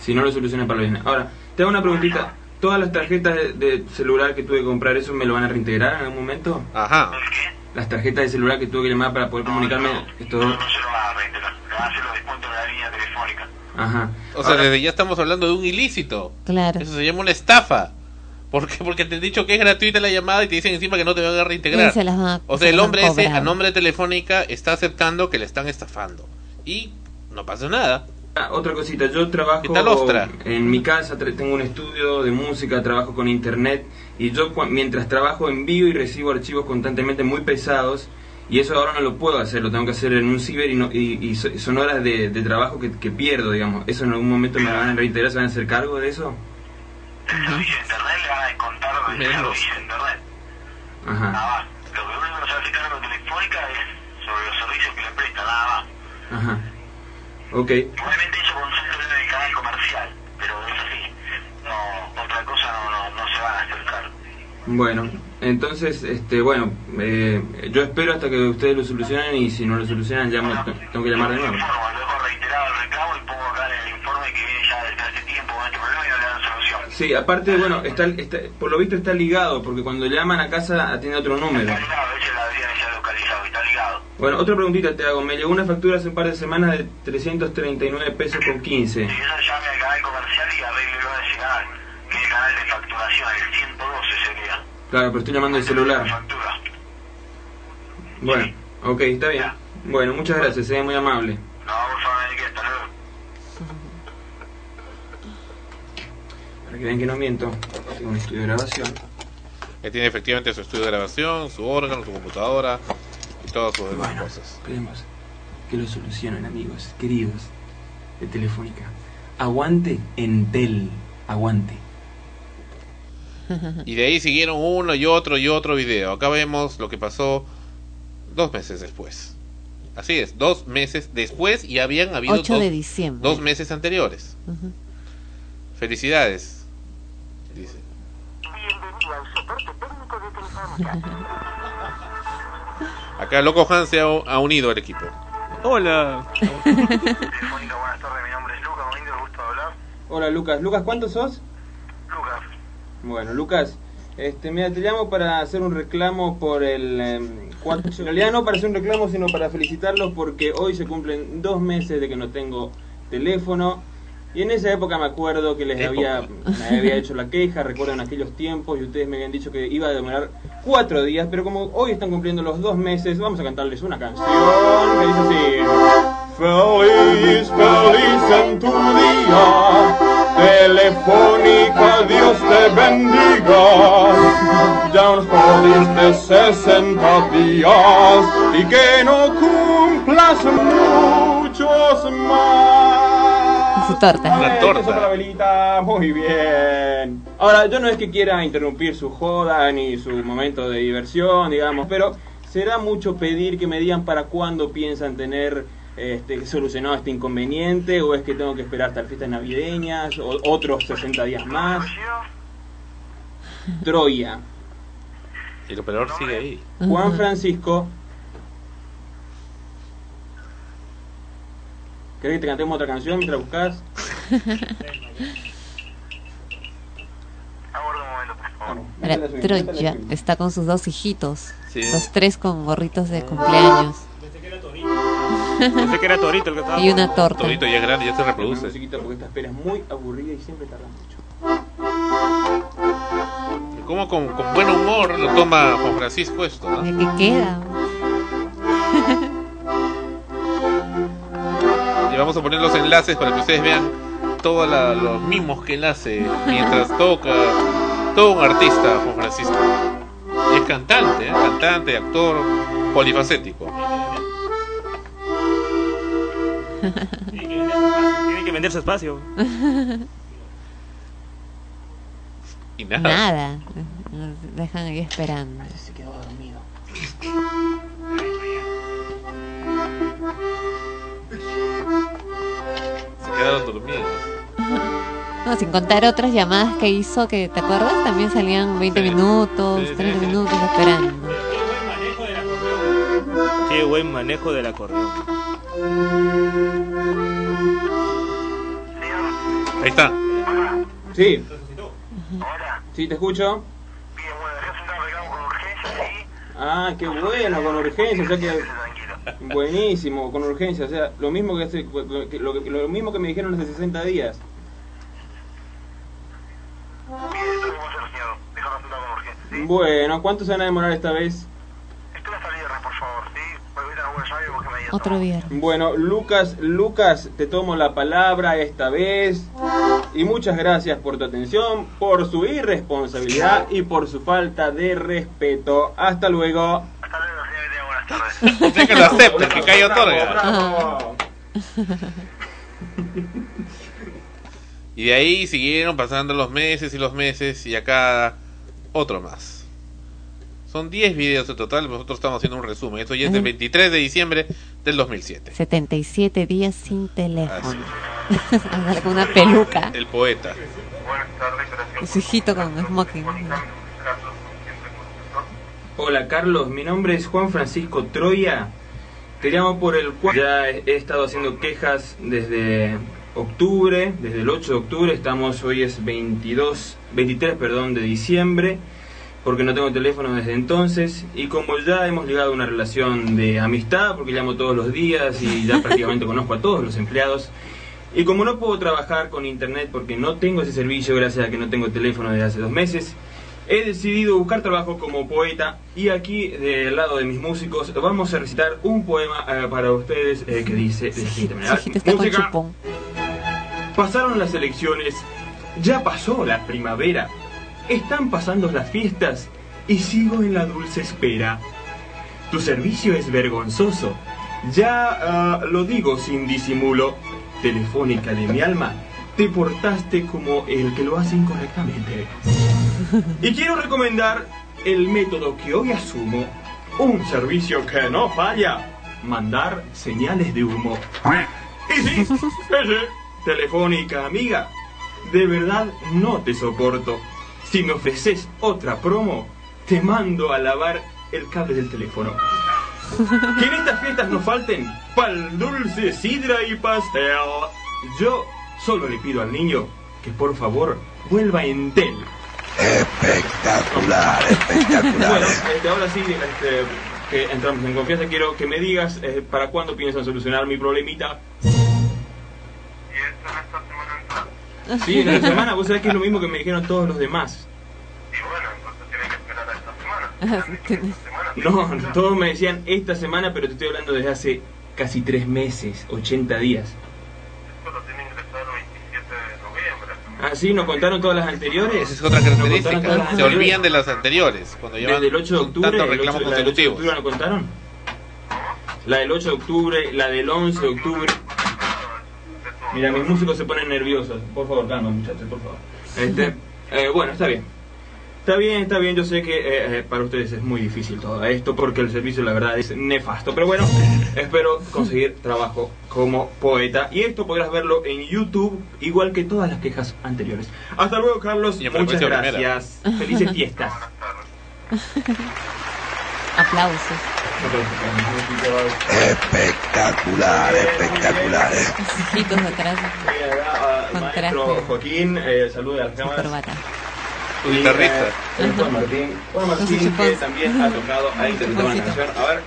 Si no lo solucionan para el viernes. Ahora, te hago una preguntita. ¿Todas las tarjetas de, de celular que tuve que comprar, eso me lo van a reintegrar en algún momento? Ajá. Las tarjetas de celular que tuve que llamar para poder comunicarme. Esto... Ajá. O sea, desde ya estamos hablando de un ilícito. Claro. Eso se llama una estafa. ¿Por qué? Porque te han dicho que es gratuita la llamada y te dicen encima que no te van a reintegrar. Se las o se sea, el hombre a ese a nombre de Telefónica está aceptando que le están estafando. Y no pasa nada. Ah, Otra cosita, yo trabajo ¿Qué tal, Ostra? en mi casa, tengo un estudio de música, trabajo con internet y yo mientras trabajo envío y recibo archivos constantemente muy pesados y eso ahora no lo puedo hacer, lo tengo que hacer en un ciber y, no- y, y so- son horas de, de trabajo que, que pierdo, digamos. ¿Eso en algún momento me van a reintegrar, se van a hacer cargo de eso? Menos. Ajá, ajá. Ok, Igualmente eso consulta en el canal comercial, pero es así. No, otra cosa no, no, no se van a acercar. bueno, entonces, este, bueno, eh, yo espero hasta que ustedes lo solucionen y si no lo solucionan llamo, tengo que llamar de nuevo. Informo, luego reiterado el reclamo y pongo acá en el informe que viene ya desde hace tiempo con problema y no le dan solución. Sí, aparte, bueno, está, está, por lo visto está ligado, porque cuando llaman a casa atiende otro número. Está ligado, ella la habrían ya localizado, está ligado. Bueno, otra preguntita te hago. Me llegó una factura hace un par de semanas de 339 pesos con 15. Y eso llame al canal comercial y arreglelo a ese canal, que el canal de facturación, el 112 sería. Claro, pero estoy llamando del celular. Factura. Bueno, ok, está bien. Bueno, muchas gracias, sería muy amable. No, por favor, que hasta luego. Para que vean que no miento, tengo un estudio de grabación. Que tiene efectivamente su estudio de grabación, su órgano, su computadora todas sus demás Bueno, cosas. esperemos que lo solucionen, amigos, queridos de Telefónica. Aguante Entel, aguante. Y de ahí siguieron uno y otro y otro video. Acá vemos lo que pasó dos meses después. Así es, dos meses después y habían habido 8 dos, de diciembre. dos meses anteriores. Felicidades, dice. Bienvenido al soporte técnico de Telefónica. Acá Loco Han se ha, ha unido al equipo. Hola. Telefónica, buenas tardes, mi nombre es Lucas, muy gusto de hablar. Hola Lucas, Lucas, ¿cuántos sos? Lucas, Bueno, Lucas, este, mira, te llamo para hacer un reclamo por el... cuatro- en realidad no para hacer un reclamo, sino para felicitarlos porque hoy se cumplen dos meses de que no tengo teléfono. Y en esa época me acuerdo que les Época. había, me había hecho la queja, recuerdan aquellos tiempos y ustedes me habían dicho que iba a demorar cuatro días, pero como hoy están cumpliendo los dos meses, vamos a cantarles una canción que dice así. Feliz, feliz en tu día, Telefónica, Dios te bendiga. Ya nos jodiste 60 días y que no cumplas muchos más. Su torta. Una torta. la velita, muy bien. Ahora, yo no es que quiera interrumpir su joda ni su momento de diversión, digamos, pero será mucho pedir que me digan para cuándo piensan tener este, solucionado este inconveniente o es que tengo que esperar hasta las fiestas navideñas o otros 60 días más. Troya, Y lo peor sigue ahí. Juan Francisco. ¿Querés que te cantemos otra canción mientras buscas? Troya está con sus dos hijitos. Sí. Los tres con gorritos de cumpleaños. Pensé que era Torito el que estaba. Y una torta. Torito ya es grande, ya se Una reproduce. musiquita porque esta espera es muy aburrida y siempre tarda mucho. Como con, con buen humor lo toma Juan Francisco esto, ¿no? ¿De qué queda? Y vamos a poner los enlaces para que ustedes vean todos los mismos que él hace mientras *laughs* toca. Todo un artista, Juan Francisco. Y es cantante, ¿eh? cantante, actor, polifacético. Tiene que vender su espacio. Y nada. Nada. Nos dejan ahí esperando. Se quedó dormido. *laughs* Se quedaron dormidos. No, sin contar otras llamadas que hizo que, ¿te acuerdas? También salían 20 minutos, Sí, sí, 30 sí. minutos esperando. Qué buen manejo del acordeón. Ahí está. Sí. Sí, te escucho. Ah, qué bueno, con urgencia, o sea que buenísimo, con urgencia, o sea, lo mismo que, hace, que- lo, que- lo mismo que me dijeron hace 60 días. Bueno, ¿cuánto se van a demorar esta vez? Otro viernes. Bueno, Lucas, Lucas, te tomo la palabra esta vez. Y muchas gracias por tu atención, por su irresponsabilidad y por su falta de respeto. Hasta luego. O sea que lo acepta, que cae otorga. Bravo. Y de ahí siguieron pasando los meses y los meses y acá otro más. Son 10 videos en total, nosotros estamos haciendo un resumen. Esto ya es del 23 de diciembre del 2007. 77 días sin teléfono. *laughs* Con una peluca. El poeta. Su hijito con smoking. Hola Carlos, mi nombre es Juan Francisco Troya. Te llamo por el cual ya he estado haciendo quejas desde octubre, desde el 8 de octubre, estamos hoy es 22, 23, perdón, de diciembre, porque no tengo teléfono desde entonces. Y como ya hemos llegado a una relación de amistad, porque llamo todos los días y ya *laughs* prácticamente conozco a todos los empleados, y como no puedo trabajar con internet porque no tengo ese servicio gracias a que no tengo teléfono desde hace dos meses, he decidido buscar trabajo como poeta y aquí del lado de mis músicos vamos a recitar un poema eh, para ustedes eh, que dice de Música. Pasaron las elecciones, ya pasó la primavera, están pasando las fiestas y sigo en la dulce espera. Tu servicio es vergonzoso, ya ah, lo digo sin disimulo. Telefónica de mi alma, te portaste como el que lo hace incorrectamente. Y quiero recomendar el método que hoy asumo, un servicio que no falla, mandar señales de humo. Y sí, *laughs* ese, telefónica amiga, de verdad no te soporto. Si me ofreces otra promo, te mando a lavar el cable del teléfono. Que en estas fiestas no falten pal dulce, sidra y pastel. Yo solo le pido al niño que por favor vuelva en tel. Espectacular, espectacular. Bueno, este, ahora sí, este, que entramos en confianza, quiero que me digas eh, para cuándo piensan solucionar mi problemita. Sí, en esta semana, vos sabés que es lo mismo que me dijeron todos los demás. No, todos me decían esta semana, pero te estoy hablando desde hace casi tres meses, 80 días. Ah, sí, ¿nos contaron todas las anteriores? Esa es otra ¿Nos característica. Se olvidan de las anteriores. Cuando llevan Desde el 8 de octubre, el reclamos 8 la del 8 de octubre, ¿no contaron? La del 8 de octubre, la del 11 de octubre. Mira, mis músicos se ponen nerviosos. Por favor, calma, muchachos, por favor. Este, eh, bueno, está bien. Está bien, está bien. Yo sé que eh, eh, para ustedes es muy difícil todo esto porque el servicio, la verdad, es nefasto. Pero bueno, espero conseguir trabajo como poeta. Y esto podrás verlo en YouTube, igual que todas las quejas anteriores. Hasta luego, Carlos. Y Muchas frecuencia primera. gracias. Felices fiestas. *laughs* Aplausos. Espectacular, espectacular. Atrás. Maestro traje. Joaquín, eh, salude a las cámaras. corbata. Tu guitarrista. Juan Martín, Juan Martín que también ha tocado, ha interpretado una canción. A ver,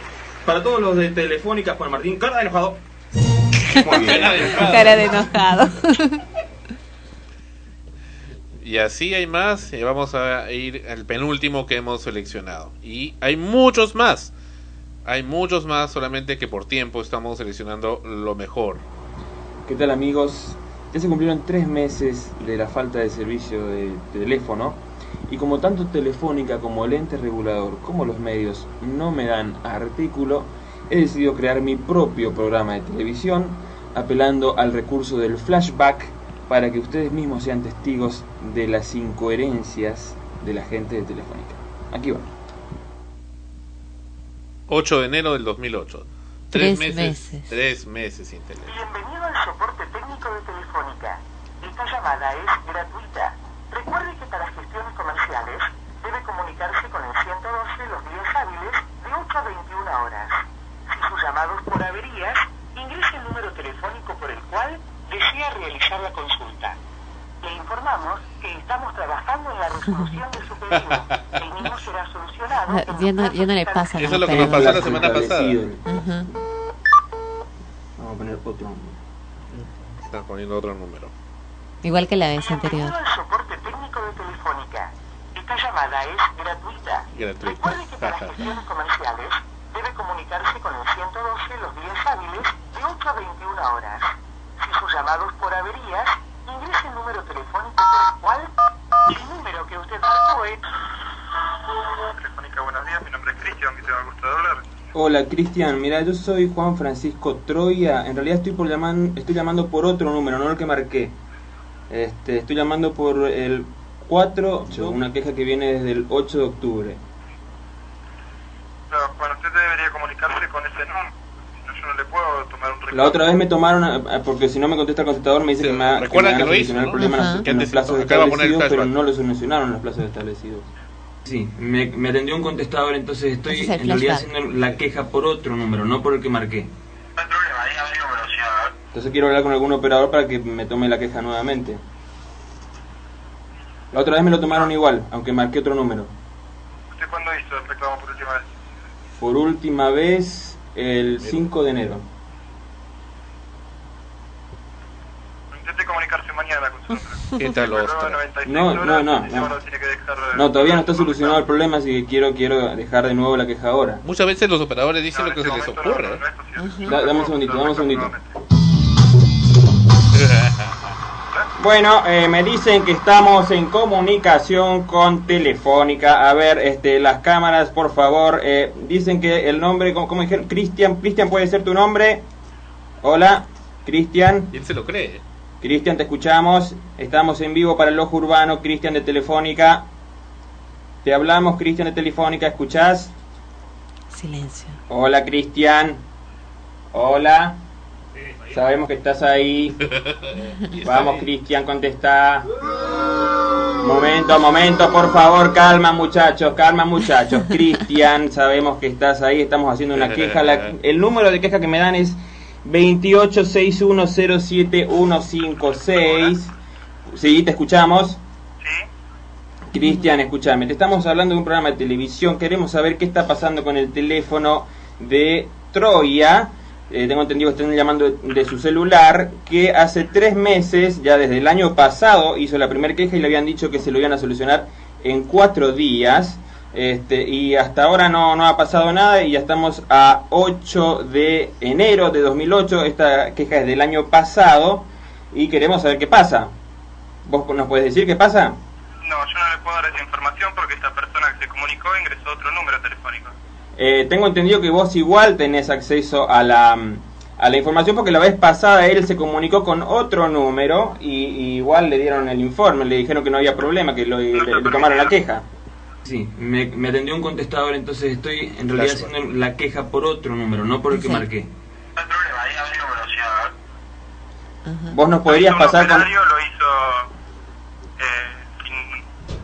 para todos los de Telefónica, Juan Martín, cara de enojado. Muy bien. Cara de enojado. Y así hay más. y vamos a ir al penúltimo que hemos seleccionado. Y hay muchos más. Hay muchos más, solamente que por tiempo estamos seleccionando lo mejor. ¿Qué tal amigos? Ya se cumplieron tres meses de la falta de servicio de teléfono y como tanto Telefónica como el ente regulador como los medios no me dan artículo, he decidido crear mi propio programa de televisión apelando al recurso del flashback para que ustedes mismos sean testigos de las incoherencias de la gente de Telefónica. Aquí va. 8 de enero del 2008. Tres meses, meses. Tres meses sin teléfono. Bienvenido al soporte técnico de Telefónica. Esta llamada es gratuita. Recuerde que para gestiones comerciales debe comunicarse con el 112 los días hábiles de 8 a 21 horas. Si sus llamados por averías, ingrese el número telefónico por el cual desea realizar la consulta. Le informamos que estamos trabajando en la resolución de su pedido. El mismo será solucionado. Ya no, ya no le pasa Eso es lo que nos pasó la semana pasada. Vamos a poner otro número. Está poniendo otro número. Igual que la vez anterior. Al soporte técnico de Telefónica. Esta llamada es gratuita. Gratuito. Recuerde que para gestiones comerciales debe comunicarse con el 112 los días hábiles de 8 a 21 horas. Si sus llamados por averías, ingrese el número telefónico por el cual el número que usted marcó es... Telefónica, buenos días. Mi nombre es Cristian, que tengo el gusto de hablar. Hola Cristian, mira, yo soy Juan Francisco Troya. En realidad estoy por llaman, estoy llamando por otro número, no el que marqué. Este, estoy llamando por el 4, una queja que viene desde el 8 de octubre. No, bueno, usted debería comunicarse con ese número. No, yo no le puedo tomar un reclamo. La otra vez me tomaron, a- porque si no me contesta el contestador me dice que me, ha- que me que a lo hizo, solucionar ¿no? el problema en Ajá. en los plazos establecidos, pero no lo solucionaron los plazos establecidos. Sí, me, me atendió un contestador, entonces estoy es el en realidad haciendo la queja por otro número, no por el que marqué. Entonces quiero hablar con algún operador para que me tome la queja nuevamente. La otra vez me lo tomaron igual, aunque marqué otro número. ¿Usted cuándo hizo el reclamo por última vez? Por última vez el 5 de enero. Intente comunicarse mañana con su número. ¿Qué tal Pero ostra? 96 No, no, no, no. bueno, tiene que dejar, eh, No, todavía no está solucionado el problema, así que quiero quiero dejar de nuevo la queja ahora. Muchas veces los operadores dicen lo que se les ocurre. ¿eh? Da- dame un segundito, dame un segundito. *laughs* Bueno, eh, me dicen que estamos en comunicación con Telefónica. A ver, este, las cámaras, por favor. eh, dicen que el nombre, ¿cómo, cómo dijeron? Cristian, Cristian, ¿puede ser tu nombre? Hola, Cristian. Él se lo cree. Cristian, te escuchamos. Estamos en vivo para el Ojo Urbano. Cristian de Telefónica. Te hablamos, Cristian de Telefónica. ¿Escuchás? Silencio. Hola, Cristian. Hola. Sabemos que estás ahí. *laughs* Vamos, Cristian, contesta. Momento, momento, por favor, calma, muchachos, calma, muchachos. *laughs* Cristian, sabemos que estás ahí, estamos haciendo una queja. La- el número de queja que me dan es 286107156. Sí, te escuchamos. Cristian, escúchame, te estamos hablando de un programa de televisión, queremos saber qué está pasando con el teléfono de Troya, Eh, tengo entendido que están llamando de, su celular, que hace tres meses, ya desde el año pasado, hizo la primera queja y le habían dicho que se lo iban a solucionar en cuatro días, este, y hasta ahora no, no ha pasado nada y ya estamos a 8 de enero de 2008, esta queja es del año pasado y queremos saber qué pasa. ¿Vos nos puedes decir qué pasa? No, yo no le puedo dar esa información porque esta persona que se comunicó ingresó otro número telefónico. Eh, tengo entendido que vos igual tenés acceso a la, a la información porque la vez pasada él se comunicó con otro número y, y igual le dieron el informe, le dijeron que no había problema, que lo, le, le tomaron la queja. Sí, me, me atendió un contestador, entonces estoy en realidad haciendo la queja por otro número, no por el que marqué. Vos nos podrías pasar con... Lo hizo eh,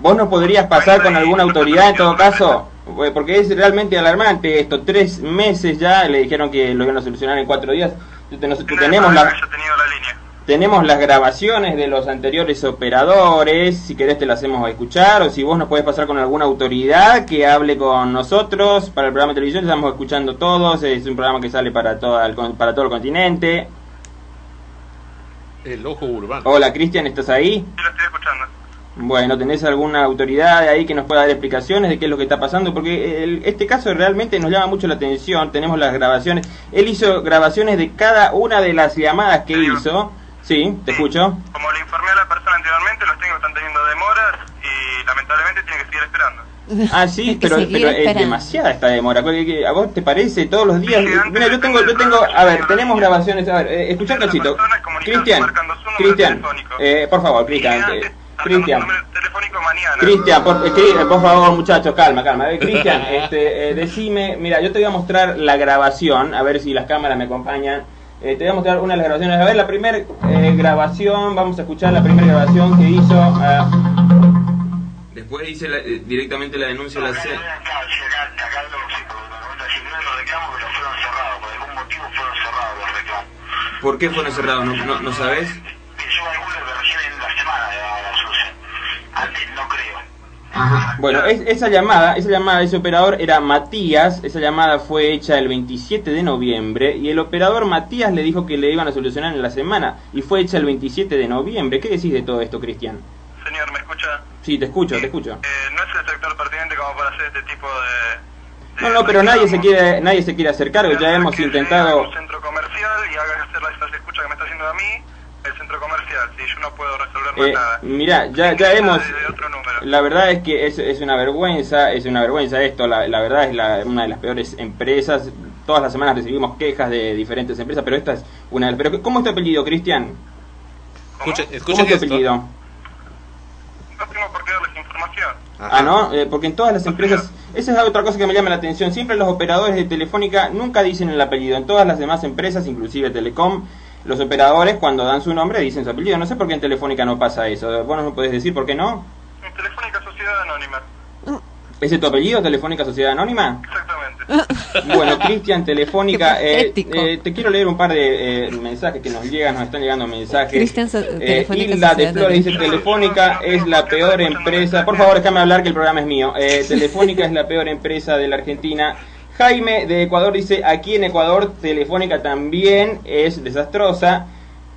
¿Vos no podrías pasar con alguna autoridad en todo caso? Eh, Porque es realmente alarmante esto. Tres meses ya le dijeron que lo iban a solucionar en cuatro días. Nos- Tenemos la, tenemos las grabaciones de los anteriores operadores. Si querés te las hacemos escuchar. O si vos nos podés pasar con alguna autoridad que hable con nosotros para el programa de televisión. Estamos escuchando todos. Es un programa que sale para, toda el con- para todo el continente. El ojo urbano. Hola Cristian, ¿estás ahí? Sí, lo estoy escuchando. Bueno, ¿tenés alguna autoridad ahí que nos pueda dar explicaciones de qué es lo que está pasando? Porque el- este caso realmente nos llama mucho la atención. Tenemos las grabaciones. Él hizo grabaciones de cada una de las llamadas que hizo. Sí, te escucho. Como le informé a la persona anteriormente, los técnicos están teniendo demoras y lamentablemente tiene que seguir esperando. *laughs* Ah, sí, pero, es demasiada esta demora. ¿Qué- qué- ¿A vos te parece todos los días? Mira, yo tengo, yo tengo, a ver, tenemos grabaciones. A ver, eh, escuchá un cachito. Cristian, Cristian, eh, por favor, Cristian, eh, Cristian, Telefónico mañana. Cristian, por, eh, eh, favor, muchachos, calma, calma. Eh, Cristian, este, eh, decime, mira, yo te voy a mostrar la grabación, a ver si las cámaras me acompañan. Eh, te voy a mostrar una de las grabaciones. A ver, la primera grabación, vamos a escuchar la primera grabación que hizo. ah, Después la- eh, directamente la denuncia a la C. ¿Por qué fueron cerrados? ¿No, no, no sabes? Bueno, es- esa llamada, esa llamada de ese operador era Matías, esa llamada fue hecha el 27 de noviembre y el operador Matías le dijo que le iban a solucionar en la semana y fue hecha el 27 de noviembre. ¿Qué decís de todo esto, Cristian? Señor, ¿me escucha? Sí, te escucho, te escucho. Eh, no es el sector pertinente como para hacer este tipo de... No, no, pero nadie se quiere, nadie se quiere hacer cargo, ya hemos intentado... un centro comercial y haga hacer la esa escucha que me está haciendo a mí, el centro comercial. Si yo no puedo resolver más Eh, nada. mira, ya, ya hemos... La verdad es que es, es una vergüenza, es una vergüenza esto, la, la verdad es la- una de las peores empresas. Todas las semanas recibimos quejas de diferentes empresas, pero esta es una de las... Pero, ¿Cómo es tu apellido, Cristian? Escuchen, ¿Cómo es tu apellido? No tengo por qué darles información. Ah, ¿no? Eh, porque en todas las empresas... Esa es otra cosa que me llama la atención. Siempre los operadores de Telefónica nunca dicen el apellido. En todas las demás empresas, inclusive Telecom, los operadores cuando dan su nombre dicen su apellido. No sé por qué en Telefónica no pasa eso. ¿Vos no podés decir por qué no? En Telefónica Sociedad Anónima. ¿Ese es tu apellido, Telefónica Sociedad Anónima? Exactamente. *laughs* Bueno, Cristian, Telefónica, eh, eh, te quiero leer un par de eh, mensajes que nos llegan, nos están llegando mensajes. Cristian, so- Eh, Telefónica Hilda de Flores dice. Telefónica es la peor empresa. Por favor, déjame hablar que el programa es mío. Eh, Telefónica es la peor empresa de la Argentina. Jaime de Ecuador dice, aquí en Ecuador Telefónica también es desastrosa.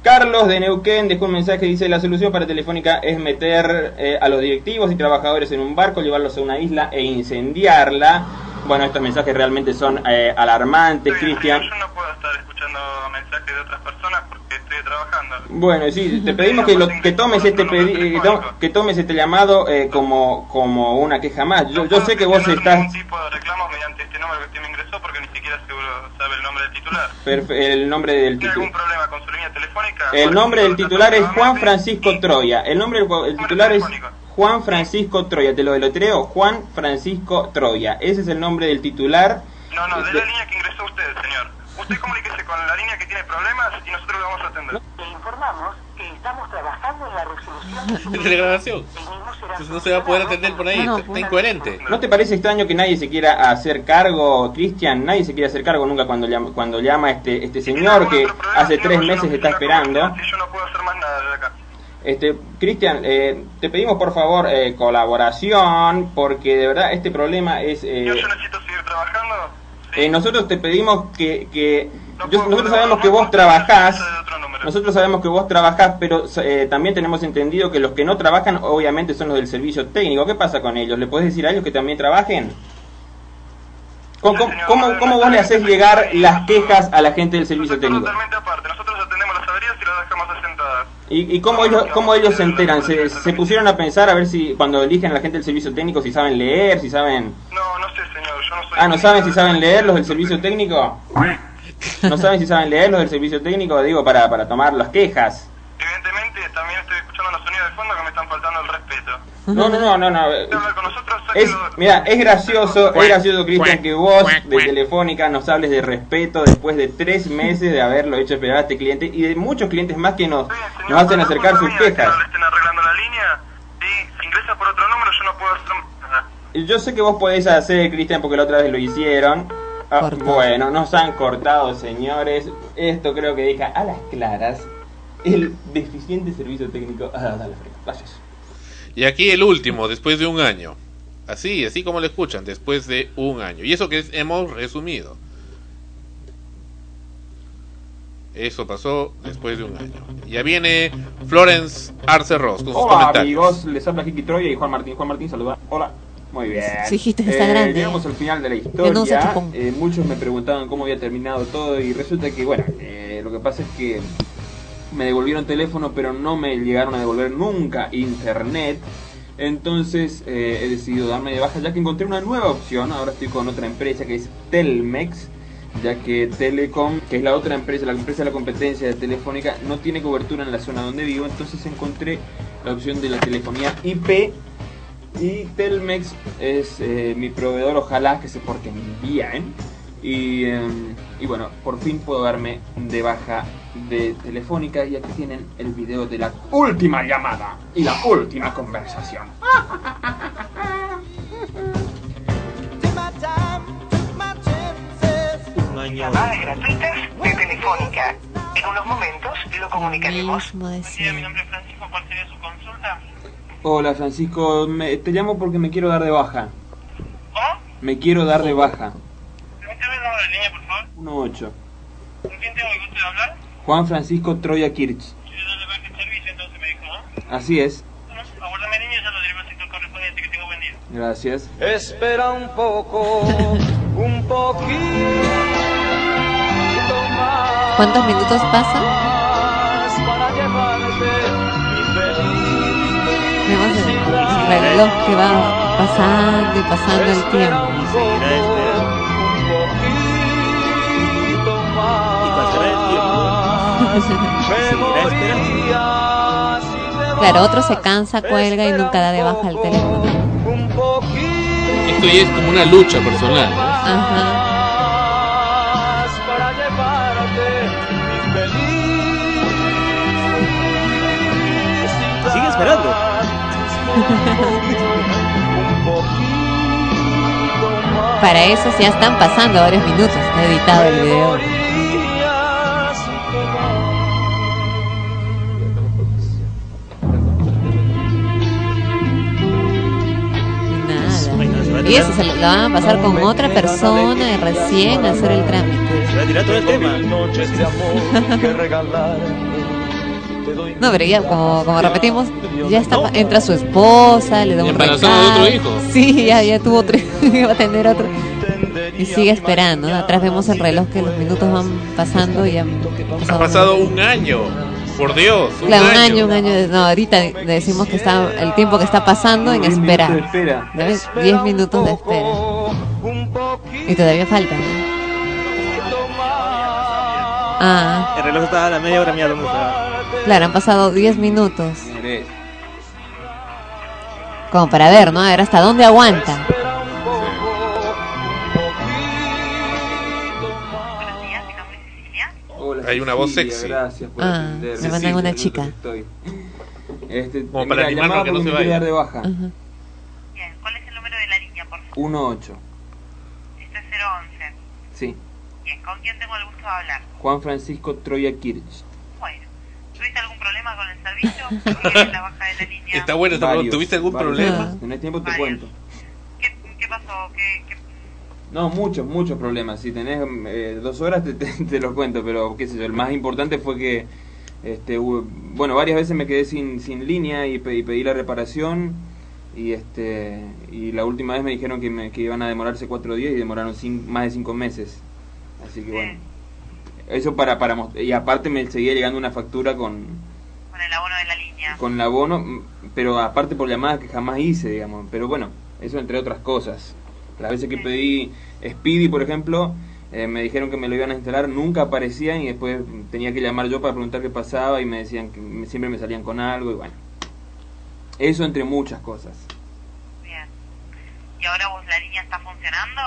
Carlos de Neuquén dejó un mensaje, dice, la solución para Telefónica es meter eh, a los directivos y trabajadores en un barco, llevarlos a una isla e incendiarla. Bueno, estos mensajes realmente son eh, alarmantes, Cristian. Yo no puedo estar escuchando mensajes de otras personas porque estoy trabajando. Bueno, sí, te pedimos que, lo- que tomes este pedi- eh, que tomes este llamado eh, como como una queja más. Yo, yo sé que vos estás tipo de reclamos mediante este número que usted me ingresó porque ni siquiera seguro sabe el nombre del titular. perfe- el nombre del ¿Tiene algún titular. problema con su línea telefónica? El nombre del titular es Juan Francisco Troya. El nombre del titular es Juan Francisco Troya. Te lo deletreo, Juan Francisco Troya. Ese es el nombre del titular. No, no, de Este- la línea que ingresó usted, señor. Usted comuníquese con la línea que tiene problemas y nosotros lo vamos a atender. Le informamos que estamos trabajando en la resolución *laughs* de De grabación. Entonces no se va a poder atender por ahí. No, no, está incoherente. ¿No te parece extraño que nadie se quiera hacer cargo, Cristian? Nadie se quiere hacer cargo nunca cuando llama, cuando llama este este señor que hace tres meses está esperando. Si yo no puedo hacer más nada desde acá. Este, Cristian, eh, te pedimos por favor eh, colaboración porque de verdad este problema es... eh, Yo, yo necesito seguir trabajando. eh, nosotros te pedimos que... que yo- nosotros sabemos que vos trabajás, nosotros sabemos que vos trabajás, pero eh, también tenemos entendido que los que no trabajan obviamente son los del servicio técnico. ¿Qué pasa con ellos? ¿Le podés decir a ellos que también trabajen? ¿Cómo, cómo, cómo- cómo vos le haces llegar las quejas a la gente del servicio técnico? Totalmente aparte. Nosotros atendemos averías y las asentadas. ¿Y, y cómo, ellos, cómo ellos se enteran? ¿Se, ¿Se pusieron a pensar a ver si cuando eligen a la gente del servicio técnico si saben leer, si saben... No, no sé, señor. Yo no soy... Ah, ¿no saben si saben leer los del servicio técnico? ¿No saben si saben leer los del servicio técnico? Digo, para, para tomar las quejas. Evidentemente, también estoy escuchando los sonidos de fondo que me están faltando el respeto. No, no, no, no, no. Con nosotros, Es, mira, es gracioso, es gracioso, Cristian, que vos de Telefónica nos hables de respeto después de tres meses de haberlo hecho esperar a este cliente y de muchos clientes más que nos, nos hacen acercar sus quejas. estén arreglando la línea. Sí, si ingresa por otro número, yo no puedo hacer nada. Yo sé que vos podés hacer, Cristian, porque la otra vez lo hicieron. Ah, bueno, nos han cortado, señores. Esto creo que deja a las claras el deficiente servicio técnico. Ah, dale, Fred, gracias. Y aquí el último, después de un año. Así, así como lo escuchan, después de un año. Y eso que es- hemos resumido. Eso pasó después de un año. Ya viene Florence Arce Ross con sus Hola comentarios. amigos, les habla Kiki Troya y Juan Martín. Juan Martín, saluda. Hola. Muy bien. Sí, hijita, está Eh, grande. Llegamos al final de la historia. Eh, muchos me preguntaban cómo había terminado todo y resulta que, bueno, eh, lo que pasa es que me devolvieron teléfono, pero no me llegaron a devolver nunca internet. Entonces eh, he decidido darme de baja ya que encontré una nueva opción. Ahora estoy con otra empresa que es Telmex. ya que Telecom, que es la otra empresa, la empresa de la competencia de Telefónica, no tiene cobertura en la zona donde vivo, entonces encontré la opción de la telefonía IP y Telmex es eh, mi proveedor, ojalá que se porten bien. Y, eh, y bueno, por fin puedo darme de baja de Telefónica y aquí tienen el video de la última llamada y la última conversación. Llamadas gratuitas de Telefónica. En unos momentos lo comunicaremos. Mismo de siempre. Francisco, ¿cuál sería su consulta? Hola Francisco, me- te llamo porque me quiero dar de baja. Me quiero dar de baja. Permítame el número de línea, por favor. 1-8. ¿Con quién tengo el gusto de hablar? Juan Francisco Troya Kirch. Quiero darle baja el servicio, entonces me dijo, ¿no? Así es. Bueno, aguárdame niño, ya lo derivo al sector correspondiente. Que tenga buen día. Gracias. Espera un poco, un poquito más ¿Cuántos minutos pasan? para. Vemos el, el reloj que va pasando y pasando el tiempo. Claro, otro se cansa, cuelga y nunca da de baja el teléfono. Esto ya es como una lucha personal. ¿no? Ajá. Sigue esperando. Para eso ya están pasando varios minutos. He editado el video. Y eso se lo, lo van a pasar con otra persona y recién hacer el trámite. Todo el tema. No, pero ya, como, como repetimos, ya está, entra su esposa, le da un de otro recado. hijo. Sí, ya, ya tuvo otro, *laughs* va a tener otro. Y sigue esperando. Atrás vemos el reloj que los minutos van pasando y ya han Ha pasado pasado un año. Por Dios. Un Claro, un año. un año. de- No, ahorita decimos que está el tiempo que está pasando en Diez minutos de espera. espera. ¿Ves? 10 minutos de espera. Y todavía falta. ¿no? Ah, El reloj está a la media hora, mira dónde está. claro, han pasado 10 minutos. Como para ver, ¿no? A ver hasta dónde aguanta. Hay una voz sexy. Gracias por Ah, atender. me mandan una chica. Este, Como para llamaba a que no se me quiero vaya. dar de baja. Ajá. 1-8. Este es 011. Sí. Bien, ¿con quién tengo el gusto de hablar? Juan Francisco Troya Kirch. Bueno, ¿tuviste algún problema con el servicio? ¿Quieres la baja de la línea? Está esta pregunta. Varios, ¿Tuviste algún varios. problema? No hay tiempo te Varios. cuento. ¿Qué pasó? ¿Qué, qué... No, muchos, muchos problemas. Si tenés eh, dos horas te, te, te los cuento, pero qué sé yo, el más importante fue que, este, hubo- bueno, varias veces me quedé sin, sin línea y, pe- y pedí la reparación y este y la última vez me dijeron que, me, que iban a demorarse cuatro días y demoraron cin- más de cinco meses. Así que bueno, eso para para y aparte me seguía llegando una factura con con el abono de la línea? con el abono, pero aparte por llamadas que jamás hice, digamos. Pero bueno, eso entre otras cosas. Las veces que pedí Speedy, por ejemplo, eh, me dijeron que me lo iban a instalar, nunca aparecían y después tenía que llamar yo para preguntar qué pasaba y me decían que me- siempre me salían con algo y bueno. Eso entre muchas cosas. Bien. ¿Y ahora vos la línea está funcionando?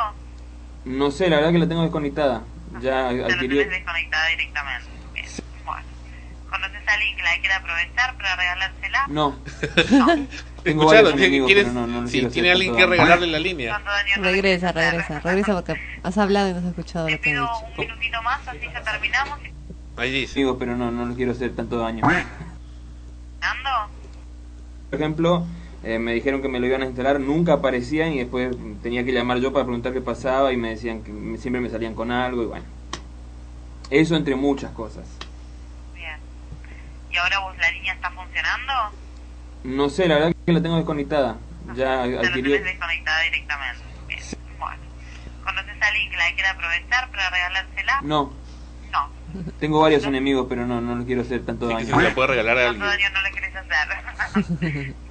No sé, la verdad que la tengo desconectada. Ya ¿O la adquirí... tenés desconectada directamente? Bien. Bueno. ¿Conoces a alguien que la quiera aprovechar para regalársela? No. *laughs* Tengo Escuchalo, varios ¿tiene- enemigos, ¿quieres- pero no, no les si tiene alguien que regalarle la línea. Regresa, regresa, regresa porque has hablado y no has escuchado lo que he dicho. Un minutito más, así ya terminamos. Ahí dice. Amigos, pero no, no les quiero hacer tanto daño. ¿Ando? Por ejemplo, eh, me dijeron que me lo iban a instalar, nunca aparecían y después tenía que llamar yo para preguntar qué pasaba y me decían que me- siempre me salían con algo y bueno. Eso entre muchas cosas. Bien. ¿Y ahora vos la línea está funcionando? No sé, la verdad que la tengo desconectada. Ya ¿O la adquirí... tenés desconectada directamente? Bien. Bueno. ¿Conoces a alguien que la quiera aprovechar para regalársela? No, No. tengo varios enemigos, pero no, no quiero hacer tanto daño. Si se la puede regalar a Tanto alguien. daño no le querés hacer. *laughs*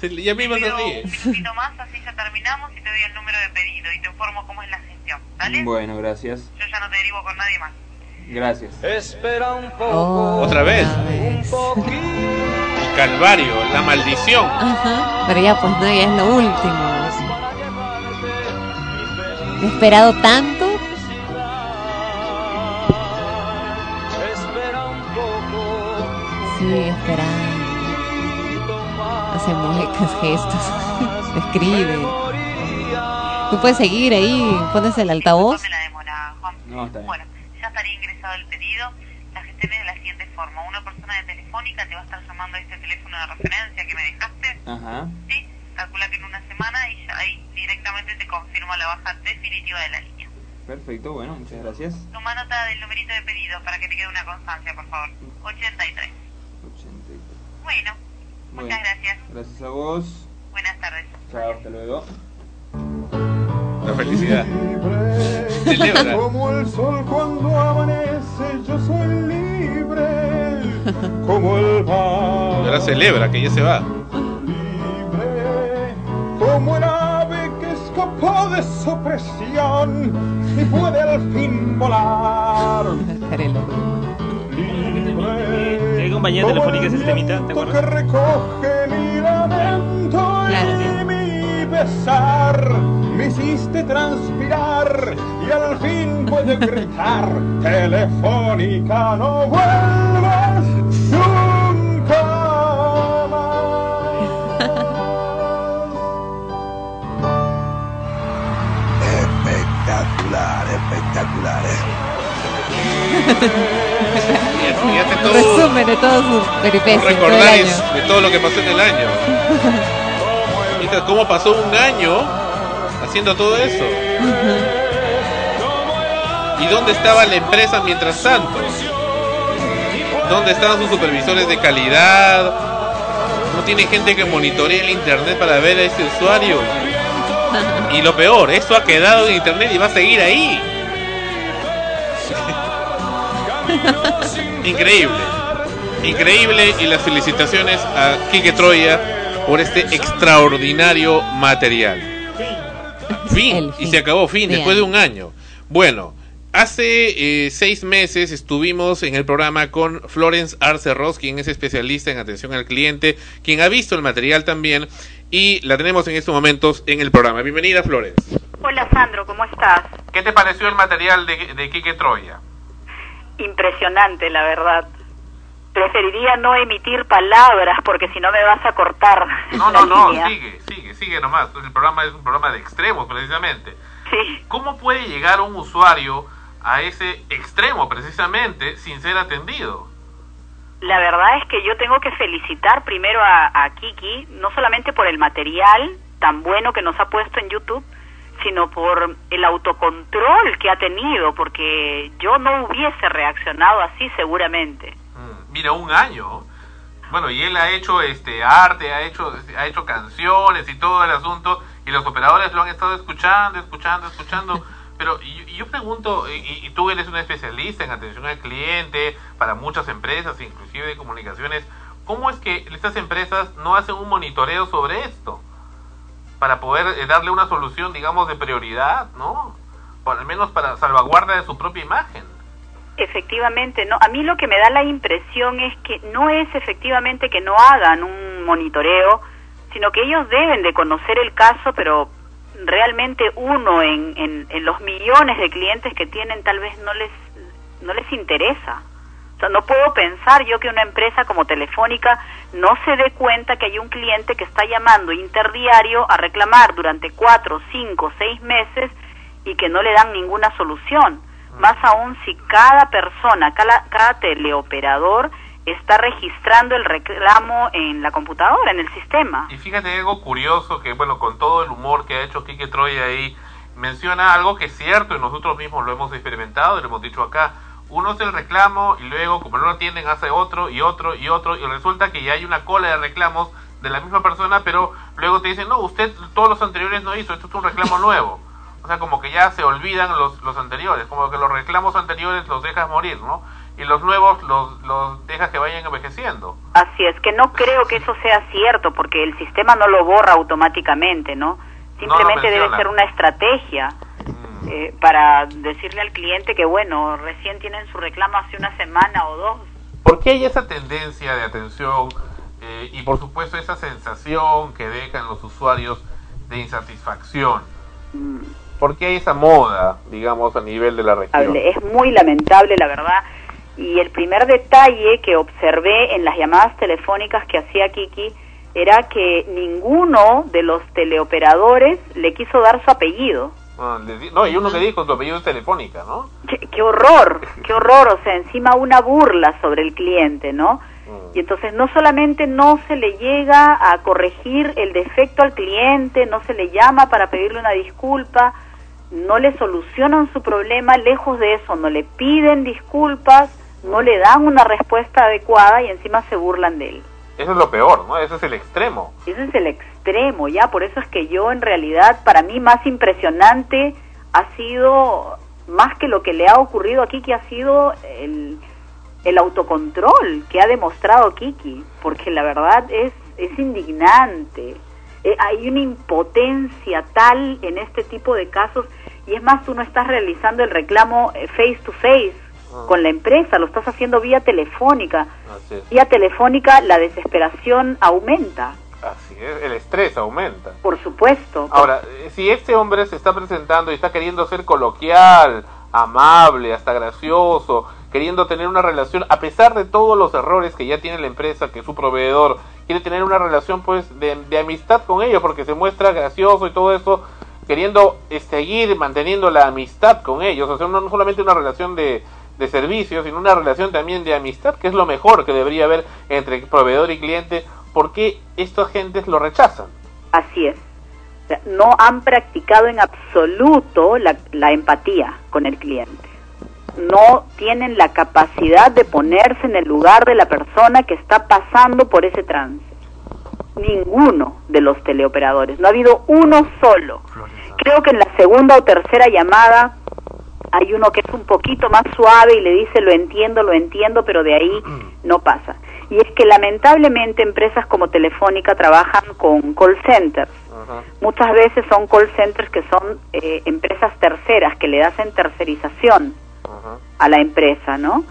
Sí, Ya mismo se Pero ríe. un minutito más, así ya terminamos y te doy el número de pedido y te informo cómo es la gestión. ¿Dale? Bueno, gracias. Yo ya no te derivo con nadie más. Gracias. Espera un poco. Oh, Otra vez. Un poquito. El calvario, la maldición. Ajá. Pero ya, pues no, ya es lo último. He esperado tanto. Espera un poco. Sí, esperando. Hace muecas, gestos. *laughs* Escribe. Tú puedes seguir ahí, pones el altavoz. No, está bien. Ingresado el pedido. La gestión es de la siguiente forma. Una persona de Telefónica te va a estar llamando a este teléfono de referencia que me dejaste. Ajá. Sí, calcula que en una semana y ya ahí directamente te confirma la baja definitiva de la línea. Perfecto, bueno, muchas gracias. Toma nota del numerito de pedido para que te quede una constancia, por favor. 83. Bueno, Bueno, muchas gracias. Gracias a vos. Buenas tardes. Chao, hasta luego. La felicidad. Celebra. Como el sol cuando amanece, yo soy libre. Como el mar. Y ahora celebra que ya se va. Como el ave que escapó de su presión y puede al fin volar. ¿Qué compañía telefónica es ese temita? ¿Te que acuerdas? recoge mi lamento y Me hiciste transpirar y al fin puedo gritar. Telefónica, no vuelvas nunca Espectacular, espectacular. Fíjate todo. Resumen de todos sus peripecias. Recordáis de todo lo que pasó en el año. *laughs* Cómo pasó un año haciendo todo eso. ¿Y dónde estaba la empresa mientras tanto? ¿Dónde estaban sus supervisores de calidad? ¿No tiene gente que monitorea el internet para ver a este usuario? Y lo peor, esto ha quedado en internet y va a seguir ahí. *laughs* Increíble. Increíble y las felicitaciones a Kike Troya por este extraordinario material. Fin, y se acabó, fin, Bien. después de un año. Bueno, hace eh, seis meses estuvimos en el programa con Florence Arce Ross, quien es especialista en atención al cliente, quien ha visto el material también, y la tenemos en estos momentos en el programa. Bienvenida, Florence. Hola Sandro, ¿cómo estás? ¿Qué te pareció el material de, de Kike Troya? Impresionante, la verdad. Preferiría no emitir palabras porque si no me vas a cortar. No, la no, no, sigue, sigue, sigue nomás. El programa es un programa de extremos, precisamente. Sí. ¿Cómo puede llegar un usuario a ese extremo, precisamente, sin ser atendido? La verdad es que yo tengo que felicitar primero a, a Kiki, no solamente por el material tan bueno que nos ha puesto en YouTube, sino por el autocontrol que ha tenido, porque yo no hubiese reaccionado así seguramente. Mira, un año. Bueno, y él ha hecho este arte, ha hecho ha hecho canciones y todo el asunto y los operadores lo han estado escuchando, escuchando, escuchando. *laughs* Pero y, y yo pregunto, y, y tú eres un especialista en atención al cliente para muchas empresas, inclusive de comunicaciones, ¿cómo es que estas empresas no hacen un monitoreo sobre esto? Para poder eh, darle una solución, digamos, de prioridad, ¿no? O al menos para salvaguarda de su propia imagen. Efectivamente, no. A mí lo que me da la impresión es que no es efectivamente que no hagan un monitoreo, sino que ellos deben de conocer el caso, pero realmente uno en, en, en los millones de clientes que tienen tal vez no les no les interesa. O sea, no puedo pensar yo que una empresa como Telefónica no se dé cuenta que hay un cliente que está llamando interdiario a reclamar durante cuatro, cinco, seis meses y que no le dan ninguna solución. Más aún si cada persona, cada, cada teleoperador está registrando el reclamo en la computadora, en el sistema. Y fíjate algo curioso que, bueno, con todo el humor que ha hecho Kike Troy ahí, menciona algo que es cierto y nosotros mismos lo hemos experimentado y lo hemos dicho acá. Uno hace el reclamo y luego, como no lo atienden, hace otro y otro y otro y resulta que ya hay una cola de reclamos de la misma persona, pero luego te dicen, no, usted todos los anteriores no hizo, esto es un reclamo nuevo. *laughs* O sea, como que ya se olvidan los, los anteriores, como que los reclamos anteriores los dejas morir, ¿no? y los nuevos los, los dejas que vayan envejeciendo. Así es, que no creo que eso sea cierto, porque el sistema no lo borra automáticamente, ¿no? Simplemente debe ser una estrategia eh, para decirle al cliente que, bueno, recién tienen su reclamo hace una semana o dos. ¿Por qué hay esa tendencia de atención eh, y por supuesto esa sensación que dejan los usuarios de insatisfacción? ¿Por qué hay esa moda, digamos, a nivel de la región? Es muy lamentable, la verdad. Y el primer detalle que observé en las llamadas telefónicas que hacía Kiki era que ninguno de los teleoperadores le quiso dar su apellido. Ah, di- no, y uno que dijo su apellido es telefónica, ¿no? Qué, qué horror, qué horror, o sea, encima una burla sobre el cliente, ¿no? Y entonces no solamente no se le llega a corregir el defecto al cliente, no se le llama para pedirle una disculpa, no le solucionan su problema, lejos de eso, no le piden disculpas, no le dan una respuesta adecuada y encima se burlan de él. Eso es lo peor, ¿no? Ese es el extremo. Ese es el extremo, ya, por eso es que yo en realidad, para mí más impresionante ha sido, más que lo que le ha ocurrido a Kiki, ha sido el, el autocontrol que ha demostrado Kiki, porque la verdad es, es indignante. Eh, hay una impotencia tal en este tipo de casos, y es más, tú no estás realizando el reclamo eh, face to face con la empresa, lo estás haciendo vía telefónica. Así es. Vía telefónica la desesperación aumenta, Así es, el estrés aumenta. por supuesto. Ahora, eh, si este hombre se está presentando y está queriendo ser coloquial, amable, hasta gracioso, queriendo tener una relación, a pesar de todos los errores que ya tiene la empresa, que su proveedor, quiere tener una relación pues de, amistad con ellos porque se muestra gracioso y todo eso, queriendo eh, seguir manteniendo la amistad con ellos, o sea, no, solamente una relación de, de servicio, sino una relación también de amistad, que es lo mejor que debería haber entre proveedor y cliente, ¿por qué estas gentes lo rechazan? Así es. No han practicado en absoluto la empatía con el cliente. No tienen la capacidad de ponerse en el lugar de la persona que está pasando por ese trance. Ninguno de los teleoperadores. No ha habido uno solo. Creo que en la segunda o tercera llamada hay uno que es un poquito más suave y le dice lo entiendo, lo entiendo, pero de ahí no pasa. Y es que lamentablemente empresas como Telefónica trabajan con call centers. Muchas veces son call centers que son eh, empresas terceras, que le hacen tercerización a la empresa, ¿no?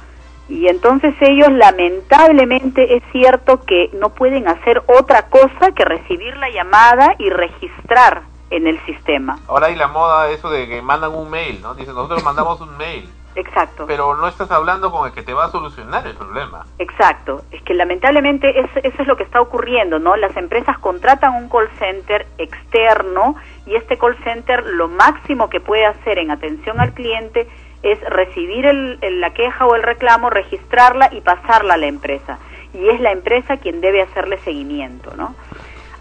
Y entonces ellos lamentablemente es cierto que no pueden hacer otra cosa que recibir la llamada y registrar en el sistema. Ahora hay la moda eso de que mandan un mail, ¿no? Dicen, nosotros *laughs* mandamos un mail. Exacto. Pero no estás hablando con el que te va a solucionar el problema. Exacto, es que lamentablemente es- eso es lo que está ocurriendo, ¿no? Las empresas contratan un call center externo y este call center lo máximo que puede hacer en atención al cliente es recibir el- el- la queja o el reclamo, registrarla y pasarla a la empresa. Y es la empresa quien debe hacerle seguimiento, ¿no?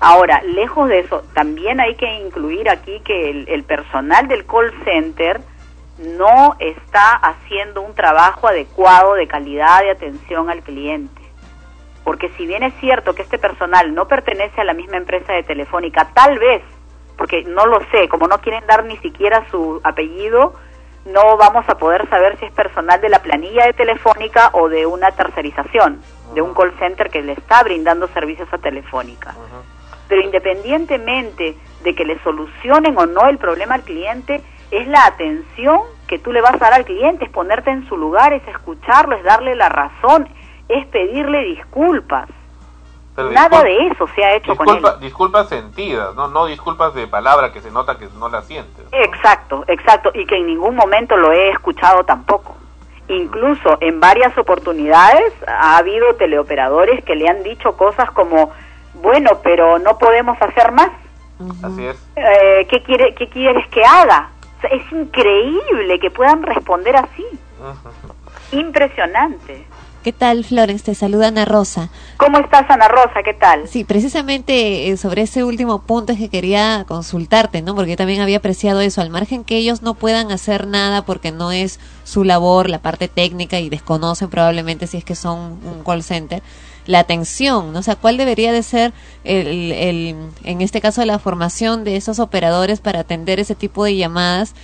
Ahora, lejos de eso, también hay que incluir aquí que el, el personal del call center no está haciendo un trabajo adecuado de calidad de atención al cliente. Porque si bien es cierto que este personal no pertenece a la misma empresa de Telefónica, tal vez, porque no lo sé, como no quieren dar ni siquiera su apellido, no vamos a poder saber si es personal de la planilla de Telefónica o de una tercerización, de un call center que le está brindando servicios a Telefónica. Pero independientemente de que le solucionen o no el problema al cliente, es la atención que tú le vas a dar al cliente, es ponerte en su lugar, es escucharlo, es darle la razón, es pedirle disculpas. Pero Nada de eso se ha hecho con disculpa- él. Disculpas sentidas, ¿no? No disculpas de palabra que se nota que no la sientes. Exacto, exacto, y que en ningún momento lo he escuchado tampoco. Incluso en varias oportunidades ha habido teleoperadores que le han dicho cosas como, bueno, pero no podemos hacer más. Así es. Eh, ¿qué, quiere, ¿Qué quieres que haga? O sea, es increíble que puedan responder así. Impresionante. ¿Qué tal, Florence? Te saluda Ana Rosa. ¿Cómo estás, Ana Rosa? ¿Qué tal? Sí, precisamente eh, sobre ese último punto es que quería consultarte, ¿no? Porque yo también había apreciado eso, al margen que ellos no puedan hacer nada porque no es su labor, la parte técnica, y desconocen probablemente si es que son un call center. la atención, ¿no? O sea, ¿cuál debería de ser el, el, en este caso la formación de esos operadores para atender ese tipo de llamadas?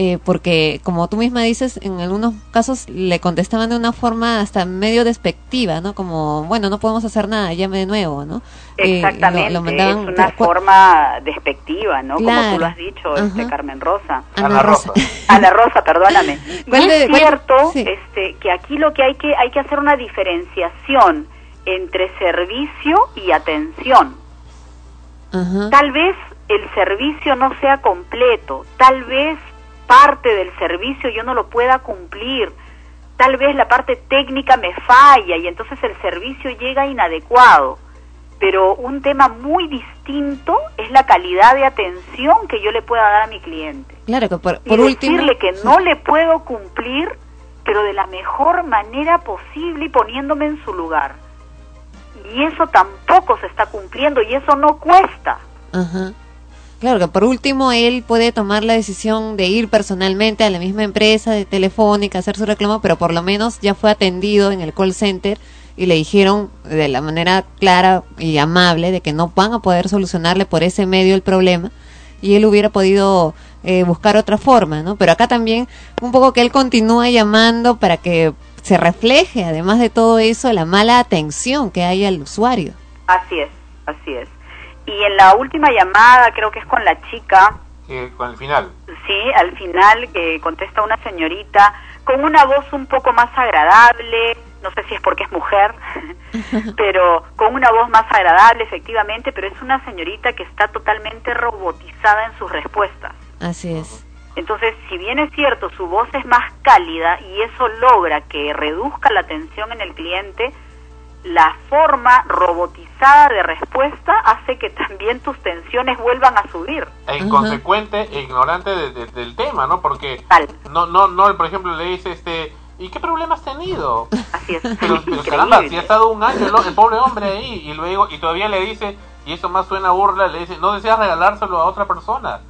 Eh, porque como tú misma dices, en algunos casos le contestaban de una forma hasta medio despectiva, ¿no? Como, bueno, no podemos hacer nada, llame de nuevo, ¿no? Eh, Exactamente, lo- lo mandaban- es una cu- forma despectiva, ¿no? Como tú lo has dicho, este. Carmen Rosa. Ana Rosa. *laughs* Ana Rosa, perdóname. *laughs* Y ¿Cuál es de- cierto sí. este, que aquí lo que hay que hay que hacer una diferenciación entre servicio y atención. Ajá. Tal vez el servicio no sea completo, tal vez parte del servicio yo no lo pueda cumplir, tal vez la parte técnica me falla y entonces el servicio llega inadecuado. Pero un tema muy distinto es la calidad de atención que yo le pueda dar a mi cliente. Claro que por, Y último... decirle que no le puedo cumplir, pero de la mejor manera posible y poniéndome en su lugar. Y eso tampoco se está cumpliendo y eso no cuesta. Ajá. Claro que por último él puede tomar la decisión de ir personalmente a la misma empresa de Telefónica, hacer su reclamo, pero por lo menos ya fue atendido en el call center y le dijeron de la manera clara y amable de que no van a poder solucionarle por ese medio el problema y él hubiera podido eh, buscar otra forma, ¿no? Pero acá también un poco que él continúa llamando para que se refleje, además de todo eso, la mala atención que hay al usuario. Así es, así es. Y en la última llamada, creo que es con la chica, Eh, con el final. sí, al final que contesta una señorita con una voz un poco más agradable, no sé si es porque es mujer, *laughs* pero con una voz más agradable efectivamente, pero es una señorita que está totalmente robotizada en sus respuestas. Así es. Entonces, si bien es cierto, su voz es más cálida y eso logra que reduzca la tensión en el cliente, la forma robotizada de respuesta hace que también tus tensiones vuelvan a subir. E inconsecuente e ignorante de- de- del tema, ¿no? Porque no, no, no, por ejemplo, le dice este, ¿y qué problema has tenido? Así es. Pero, pero caramba, si ha estado un año el, el pobre hombre ahí y luego y todavía le dice y eso más suena a burla, le dice, no deseas regalárselo a otra persona.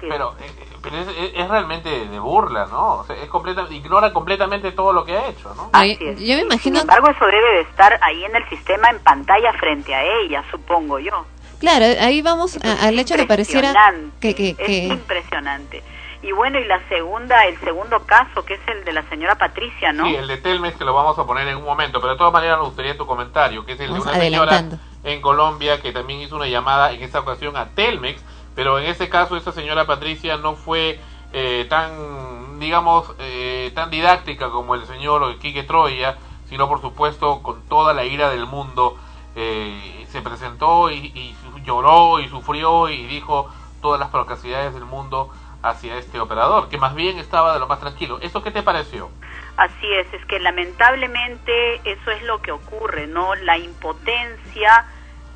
Pero, eh, eh, pero es, es- es realmente de burla, ¿no? O sea, es completa, ignora completamente todo lo que ha hecho, ¿no? Así es. Yo me imagino... Sin embargo, eso debe de estar ahí en el sistema en pantalla frente a ella, supongo yo. Claro, ahí vamos a- al hecho que pareciera Impresionante, que, que, Es que- impresionante. Y bueno, y la segunda, el segundo caso, que es el de la señora Patricia, ¿no? Sí, el de Telmex que lo vamos a poner en un momento, pero de todas maneras me gustaría tu comentario, que es el Vamos de una señora en Colombia que también hizo una llamada en esta ocasión a Telmex, pero en ese caso esa señora Patricia no fue eh, tan, digamos, eh, tan didáctica como el señor Quique Troya, sino por supuesto con toda la ira del mundo eh, se presentó y, lloró y sufrió y dijo todas las procacidades del mundo hacia este operador, que más bien estaba de lo más tranquilo. ¿Eso qué te pareció? Así es, es que lamentablemente eso es lo que ocurre, ¿no? La impotencia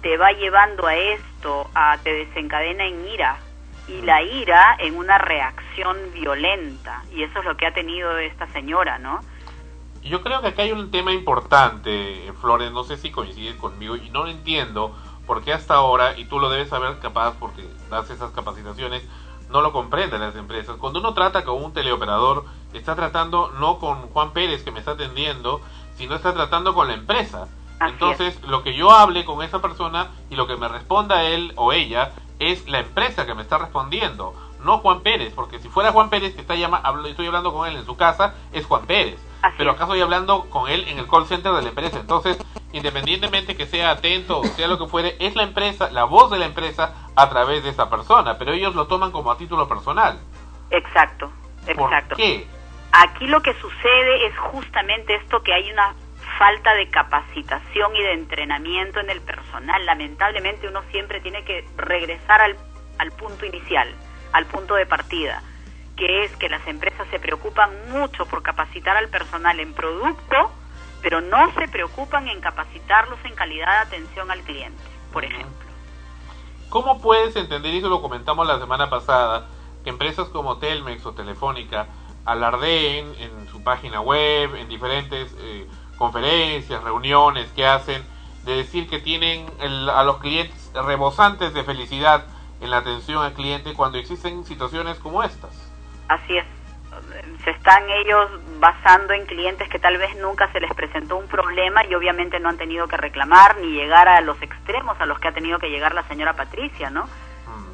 te va llevando a esto, a te desencadena en ira y la ira en una reacción violenta y eso es lo que ha tenido esta señora, ¿no? Yo creo que acá hay un tema importante, Flores, no sé si coincides conmigo y no lo entiendo por qué hasta ahora, y tú lo debes saber capaz porque das esas capacitaciones, no lo comprenden las empresas. Cuando uno trata con un teleoperador, está tratando no con Juan Pérez que me está atendiendo, sino está tratando con la empresa. Entonces, lo que yo hable con esa persona y lo que me responda él o ella es la empresa que me está respondiendo, no Juan Pérez, porque si fuera Juan Pérez que está llama, hablo- estoy hablando con él en su casa, es Juan Pérez. Pero acá estoy hablando con él en el call center de la empresa. Entonces, independientemente que sea atento o sea lo que fuere, es la empresa, la voz de la empresa a través de esa persona. Pero ellos lo toman como a título personal. Exacto, ¿Por exacto. qué? Aquí lo que sucede es justamente esto que hay una falta de capacitación y de entrenamiento en el personal. Lamentablemente uno siempre tiene que regresar al, al punto inicial, al punto de partida, que es que las empresas se preocupan mucho por capacitar al personal en producto, pero no se preocupan en capacitarlos en calidad de atención al cliente, por ejemplo. ¿Cómo puedes entender, y eso lo comentamos la semana pasada, que empresas como Telmex o Telefónica alardeen en su página web, en diferentes eh, conferencias, reuniones que hacen, de decir que tienen el- a los clientes rebosantes de felicidad en la atención al cliente cuando existen situaciones como estas? Así es. se están ellos basando en clientes que tal vez nunca se les presentó un problema y obviamente no han tenido que reclamar ni llegar a los extremos a los que ha tenido que llegar la señora Patricia, ¿no?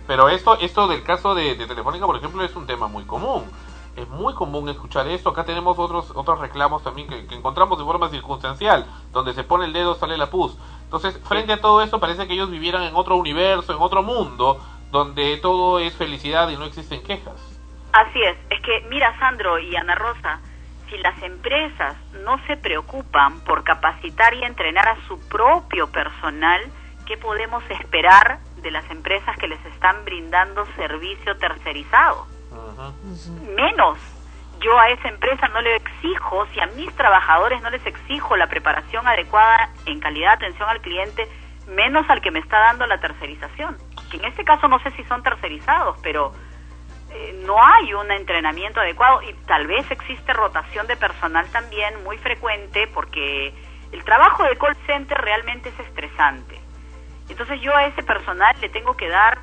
Pero esto, esto del caso de, de Telefónica, por ejemplo, es un tema muy común. Es muy común escuchar esto. Acá tenemos otros otros reclamos también que, que encontramos de forma circunstancial, donde se pone el dedo, sale la pus. Entonces, frente a todo eso, parece que ellos vivieran en otro universo, en otro mundo, donde todo es felicidad y no existen quejas. Así es, es que mira Sandro y Ana Rosa, si las empresas no se preocupan por capacitar y entrenar a su propio personal, ¿qué podemos esperar de las empresas que les están brindando servicio tercerizado? Menos. Yo a esa empresa no le exijo, si a mis trabajadores no les exijo la preparación adecuada en calidad de atención al cliente, menos al que me está dando la tercerización. Que en este caso no sé si son tercerizados, pero eh, no hay un entrenamiento adecuado y tal vez existe rotación de personal también muy frecuente porque el trabajo de call center realmente es estresante. Entonces yo a ese personal le tengo que dar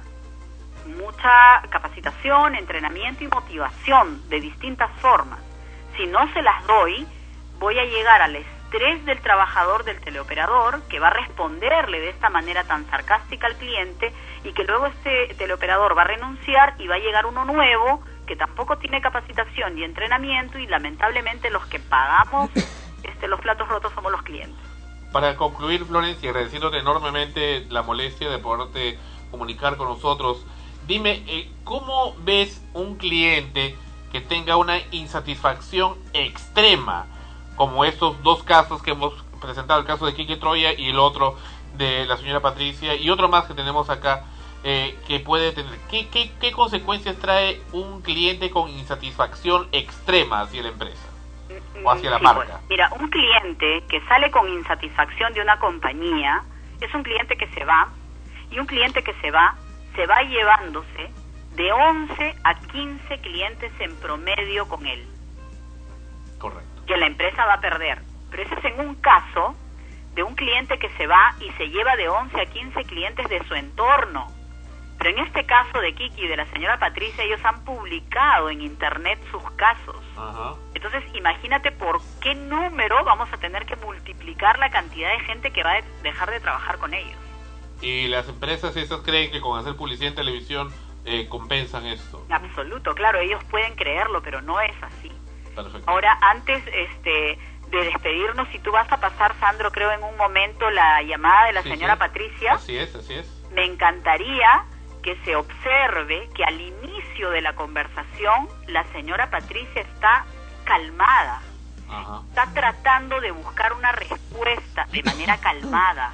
mucha capacitación, entrenamiento y motivación de distintas formas. Si no se las doy, voy a llegar al estrés del trabajador del teleoperador que va a responderle de esta manera tan sarcástica al cliente y que luego este teleoperador va a renunciar y va a llegar uno nuevo que tampoco tiene capacitación y entrenamiento y lamentablemente los que pagamos *laughs* este, los platos rotos somos los clientes. Para concluir, Florencia, agradeciéndote enormemente la molestia de poderte comunicar con nosotros, dime, eh, ¿cómo ves un cliente que tenga una insatisfacción extrema, como estos dos casos que hemos presentado, el caso de Kike Troya y el otro de la señora Patricia, y otro más que tenemos acá, eh, que puede tener? ¿Qué, qué, ¿Qué consecuencias trae un cliente con insatisfacción extrema hacia la empresa? o hacia la Sí, marca. mira, un cliente que sale con insatisfacción de una compañía es un cliente que se va y un cliente que se va se va llevándose de 11 a 15 clientes en promedio con él. Correcto. Que la empresa va a perder. Pero ese es en un caso de un cliente que se va y se lleva de 11 a 15 clientes de su entorno. Pero en este caso de Kiki y de la señora Patricia, ellos han publicado en internet sus casos. Ajá. Entonces, imagínate por qué número vamos a tener que multiplicar la cantidad de gente que va a dejar de trabajar con ellos. Y las empresas esas creen que con hacer publicidad en televisión eh, compensan esto. Absoluto, claro, ellos pueden creerlo, pero no es así. Perfecto. Ahora, antes este, de despedirnos, si tú vas a pasar, Sandro, creo en un momento la llamada de la Sí, señora sí. Patricia, Así es, así es. me encantaría que se observe que al inicio de la conversación la señora Patricia está calmada, Ajá. está tratando de buscar una respuesta de manera calmada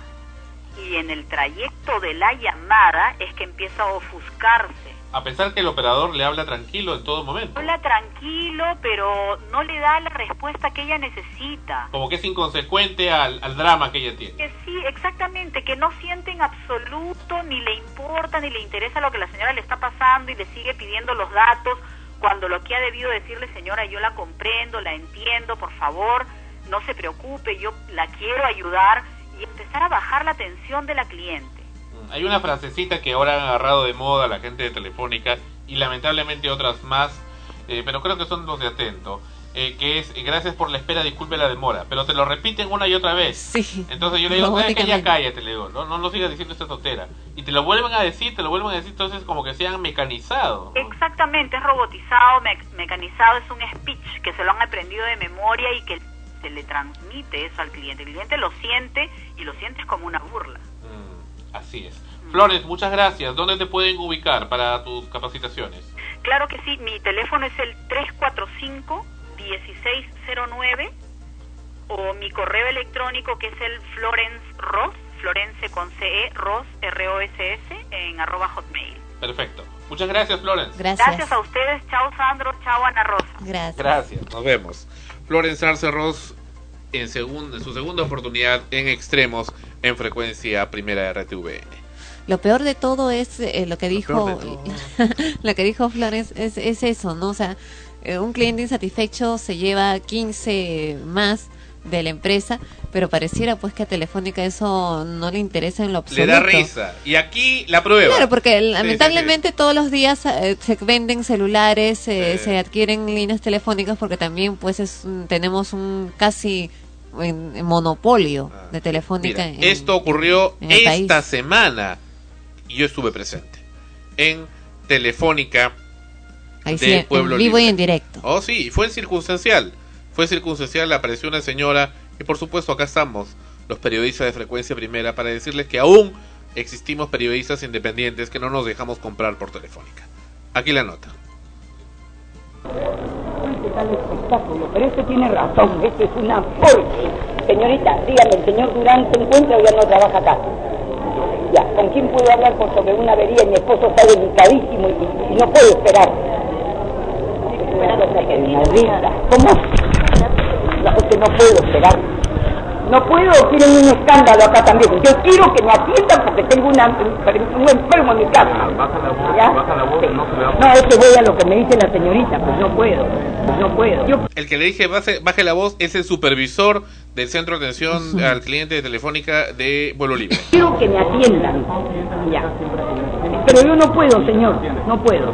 y en el trayecto de la llamada es que empieza a ofuscarse. A pesar que el operador le habla tranquilo en todo momento. Habla tranquilo, pero no le da la respuesta que ella necesita. Como que es inconsecuente al, al drama que ella tiene. Que sí, exactamente, que no siente en absoluto, ni le importa, ni le interesa lo que la señora le está pasando y le sigue pidiendo los datos, cuando lo que ha debido decirle, señora, yo la comprendo, la entiendo, por favor, no se preocupe, yo la quiero ayudar, y empezar a bajar la tensión de la cliente. Hay una frasecita que ahora han agarrado de moda la gente de Telefónica y lamentablemente otras más, eh, pero creo que son los de atento, eh, que es eh, gracias por la espera, disculpe la demora, pero te lo repiten una y otra vez. Sí. Entonces yo le digo, "¿Sabes que ya cállate, le digo, no, no, no sigas diciendo esta tontera. Y te lo vuelven a decir, te lo vuelven a decir, entonces como que se han mecanizado. Exactamente, es robotizado, me- mecanizado, es un speech que se lo han aprendido de memoria y que se le transmite eso al cliente. El cliente lo siente y lo sientes como una burla. Mm, así es. Flores, muchas gracias. ¿Dónde te pueden ubicar para tus capacitaciones? Claro que sí, mi teléfono es el 345-1609 o mi correo electrónico que es el Florence Ross, Florence con CE, Ross, R-O-S-S, en arroba hotmail. Perfecto. Muchas gracias, Florence. Gracias a ustedes, chao Sandro, chao Ana Rosa. Gracias. Gracias, nos vemos. Florence Arce Ross en, segun- en su segunda oportunidad en extremos en frecuencia primera RTVN. Lo peor de todo es eh, lo que dijo *laughs* lo que dijo Flores es, es eso, ¿no? O sea, eh, un cliente insatisfecho se lleva 15 más de la empresa, pero pareciera pues que a Telefónica eso no le interesa en lo Le absoluto. da risa. Y aquí la prueba. Claro, porque Sí, lamentablemente todos los días eh, se venden celulares, eh, se adquieren líneas telefónicas porque también pues es tenemos un casi en- en monopolio de telefónica. Mira, en- esto ocurrió país. esta semana y yo estuve presente en Telefónica Ahí de sí, en Pueblo vivo Libre. y en directo. Oh, sí, y fue circunstancial. Fue circunstancial, apareció una señora y por supuesto acá estamos los periodistas de frecuencia primera para decirles que aún existimos periodistas independientes que no nos dejamos comprar por Telefónica. Aquí la nota. ¿Qué tal espectáculo? Pero este tiene razón, esto es una porquería. Señorita, dígame, ¿el señor Durán se encuentra o ya no trabaja acá? Ya, ¿con quién puedo hablar por sobre una avería? Mi esposo está delicadísimo y, y no puedo esperar. Una risa. ¿Cómo? No, es que no puedo esperar. No puedo, tienen un escándalo acá también. Yo quiero que me atiendan porque tengo una, un enfermo en mi casa. ¿Ya? No, es que voy a lo que me dice la señorita, pues no puedo, pues no puedo. Yo El que le dije baje, baje la voz es el supervisor del centro de atención al cliente de Telefónica de Vuelo Libre. quiero que me atiendan. Ya. Pero yo no puedo, señor, no puedo.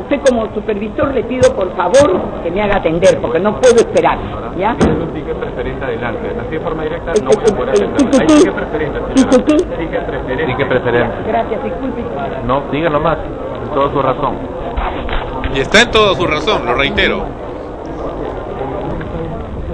Usted como supervisor le pido por favor que me haga atender porque no puedo esperar. ¿Ya? un ticket preferente adelante. Así de forma directa no se puede atender. Hay ticket preferente. Ticket preferente. Ticket preferente. Gracias, disculpe. No, diga nomás. Toda su razón. Y está en toda su razón, lo reitero.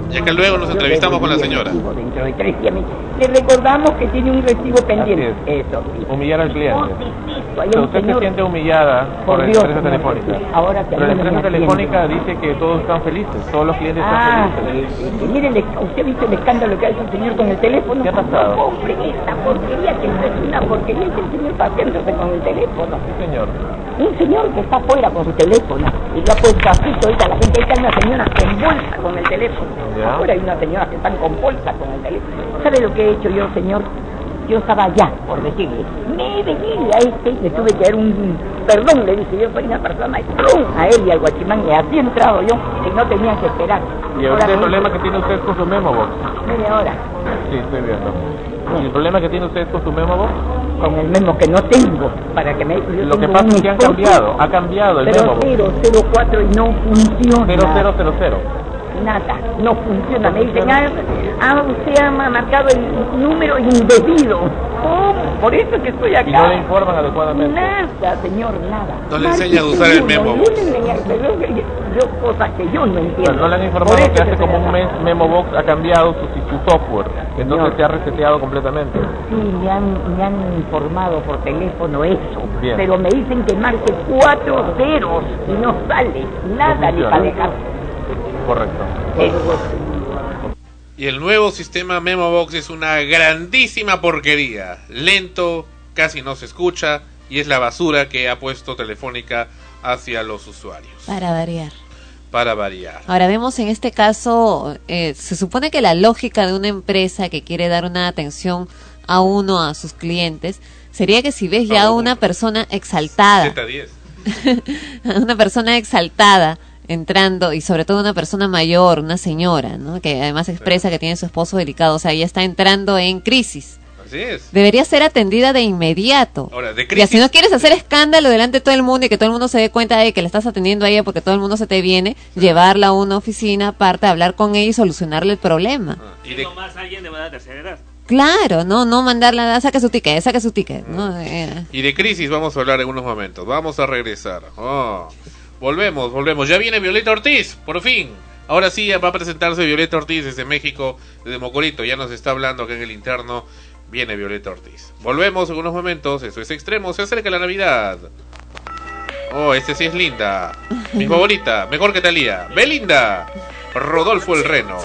Ya que luego nos entrevistamos con la señora. Dentro de tres días. Le recordamos que tiene un recibo pendiente. Eso. Humillar al cliente. Un usted se señor- siente humillada por, Por la empresa telefónica. ahora que Pero la no empresa telefónica dice que todos están felices, todos los clientes Ah, están felices. sí, mire, el esc- ¿usted ha visto el escándalo que hace el señor con el teléfono? ¿Qué ha pasado? No compre esta porquería, que esto es una porquería que el señor paseándose con el teléfono. señor. Un señor que está afuera con su teléfono y lo ha puesto así, ahorita la gente, ahí está una señora con bolsa con el teléfono. Afuera hay una señora que están con bolsa con el teléfono. ¿Sabe lo que he hecho yo, señor? Yo estaba allá, por decirle. Me vení a este y le tuve que dar un perdón, le dije, yo soy una persona, y ¡prum! a él y al guachimán, y así he entrado yo, y no tenía que esperar. Y Ahora el problema que tiene usted con su Memobox. Media hora. Sí, estoy viendo. ¿Y el problema que tiene usted con su Memobox? Con el memo que no tengo, para que me... yo Lo que pasa es que han cambiado, ha cambiado el Memobox. 004 y no funciona. 0000. Nada, no funciona. Me dicen, ah, ah, usted ha ma- marcado el número indebido. ¿Cómo? Por eso que estoy acá. Y no le informan adecuadamente. Nada, señor, nada. No le enseña a usar el memo. pero yo, cosas que yo no entiendo. Pero no le han informado Por eso que hace como un mes Memobox ha cambiado su, su software. Entonces No. se ha reseteado completamente. Sí, me han, me han informado por teléfono eso. Bien. Pero me dicen que marque cuatro ceros y no sale nada ni funciona. para dejar. Correcto. Y el nuevo sistema MemoBox es una grandísima porquería. Lento, casi no se escucha y es la basura que ha puesto Telefónica hacia los usuarios. Para variar. Para variar. Ahora vemos en este caso, eh, se supone que la lógica de una empresa que quiere dar una atención a uno, a sus clientes, sería que si ves ya a una persona exaltada, Z10. *laughs* una persona exaltada entrando y sobre todo una persona mayor, una señora, ¿no? que además expresa que tiene su esposo delicado, o sea, ella está entrando en crisis. Así es. Debería ser atendida de inmediato. Ahora, de Y crisis. si no quieres hacer escándalo delante de todo el mundo y que todo el mundo se dé cuenta de que le estás atendiendo a ella porque todo el mundo se te viene, llevarla a una oficina aparte, hablar con ella y solucionarle el problema. Y de, más alguien de la tercera edad. Claro, no, no mandarla, saque su ticket, saque su ticket. ¿no? Eh, y de crisis vamos a hablar en unos momentos. Vamos a regresar. Oh. Volvemos, volvemos. Ya viene Violeta Ortiz, por fin. Ahora sí va a presentarse Violeta Ortiz desde México, desde Mocorito. Ya nos está hablando acá en el interno. Viene Violeta Ortiz. Volvemos en unos momentos. Eso es extremo. Se acerca la Navidad. Oh, este sí es linda. Mi favorita. Mejor que Talía. Belinda. Rodolfo el Reno.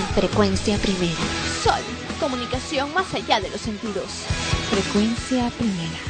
En frecuencia primera. Sol, comunicación más allá de los sentidos. Frecuencia primera.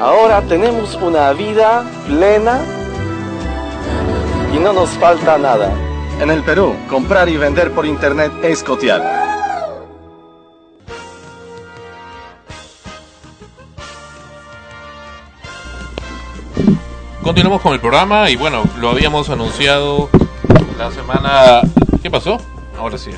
Ahora tenemos una vida plena y no nos falta nada. En el Perú, comprar y vender por internet es cotear. Continuamos con el programa y bueno, lo habíamos anunciado la semana... ¿Qué pasó? Ahora sí.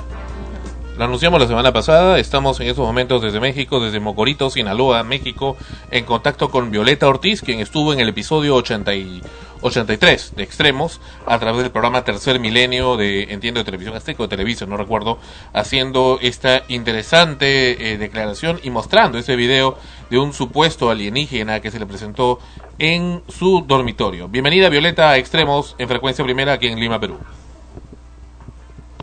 Lo anunciamos la semana pasada, estamos en estos momentos desde México, desde Mocorito, Sinaloa, México, en contacto con Violeta Ortiz, quien estuvo en el episodio 80 y 83 de Extremos, a través del programa Tercer Milenio de, entiendo, de Televisión Azteca o de Televisa, no recuerdo, haciendo esta interesante eh, declaración y mostrando ese video de un supuesto alienígena que se le presentó en su dormitorio. Bienvenida Violeta a Extremos en frecuencia primera aquí en Lima, Perú.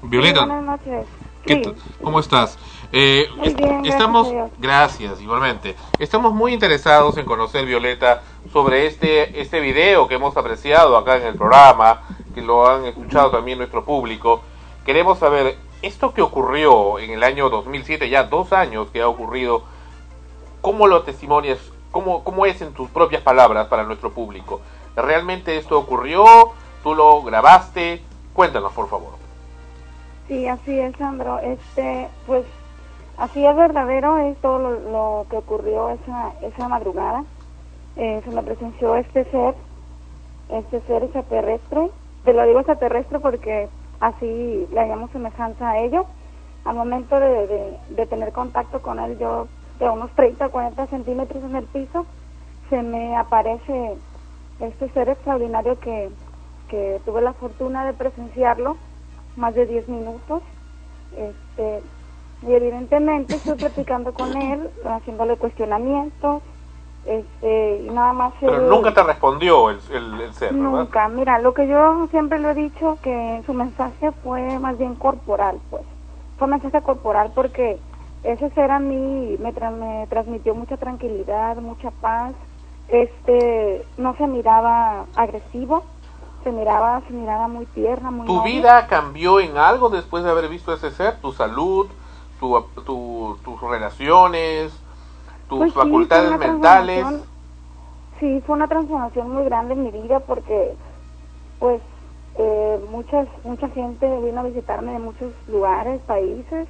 Violeta. Sí, buenas noches. ¿Qué Sí. tal? ¿Cómo estás? Eh, Muy bien, estamos, gracias, igualmente. Estamos muy interesados en conocer, Violeta, sobre este, este video que hemos apreciado acá en el programa, que lo han escuchado también nuestro público. Queremos saber, esto que ocurrió en el año 2007, ya dos años que ha ocurrido, ¿cómo lo testimonias? ¿Cómo, cómo es en tus propias palabras para nuestro público? ¿Realmente esto ocurrió? ¿Tú lo grabaste? Cuéntanos, por favor. Sí, así es, Sandro. Este, pues, así es verdadero, es todo lo, que ocurrió esa, esa madrugada. Eh, se me presenció este ser, este ser extraterrestre. Te lo digo extraterrestre porque así le hallamos semejanza a ello. Al momento de, de, tener contacto con él, yo de unos 30 40 centímetros en el piso, se me aparece este ser extraordinario que, que tuve la fortuna de presenciarlo más de 10 minutos. Este, y evidentemente estoy platicando con él, haciéndole cuestionamientos, este, y nada más Pero él- nunca te respondió el, el, el ser, ¿verdad? Nunca, mira, lo que yo siempre lo he dicho, que su mensaje fue más bien corporal, pues. Fue mensaje corporal porque ese ser a mí me, tra- me transmitió mucha tranquilidad, mucha paz. Este, no se miraba agresivo, se miraba, se miraba muy tierna, muy ¿Tu noble. vida cambió en algo después de haber visto ese ser? ¿Tu salud? Tu, tu- tus relaciones? ¿Tus Pues facultades mentales? Sí, fue una transformación muy grande en mi vida porque, pues, eh, muchas, mucha gente vino a visitarme de muchos lugares, países,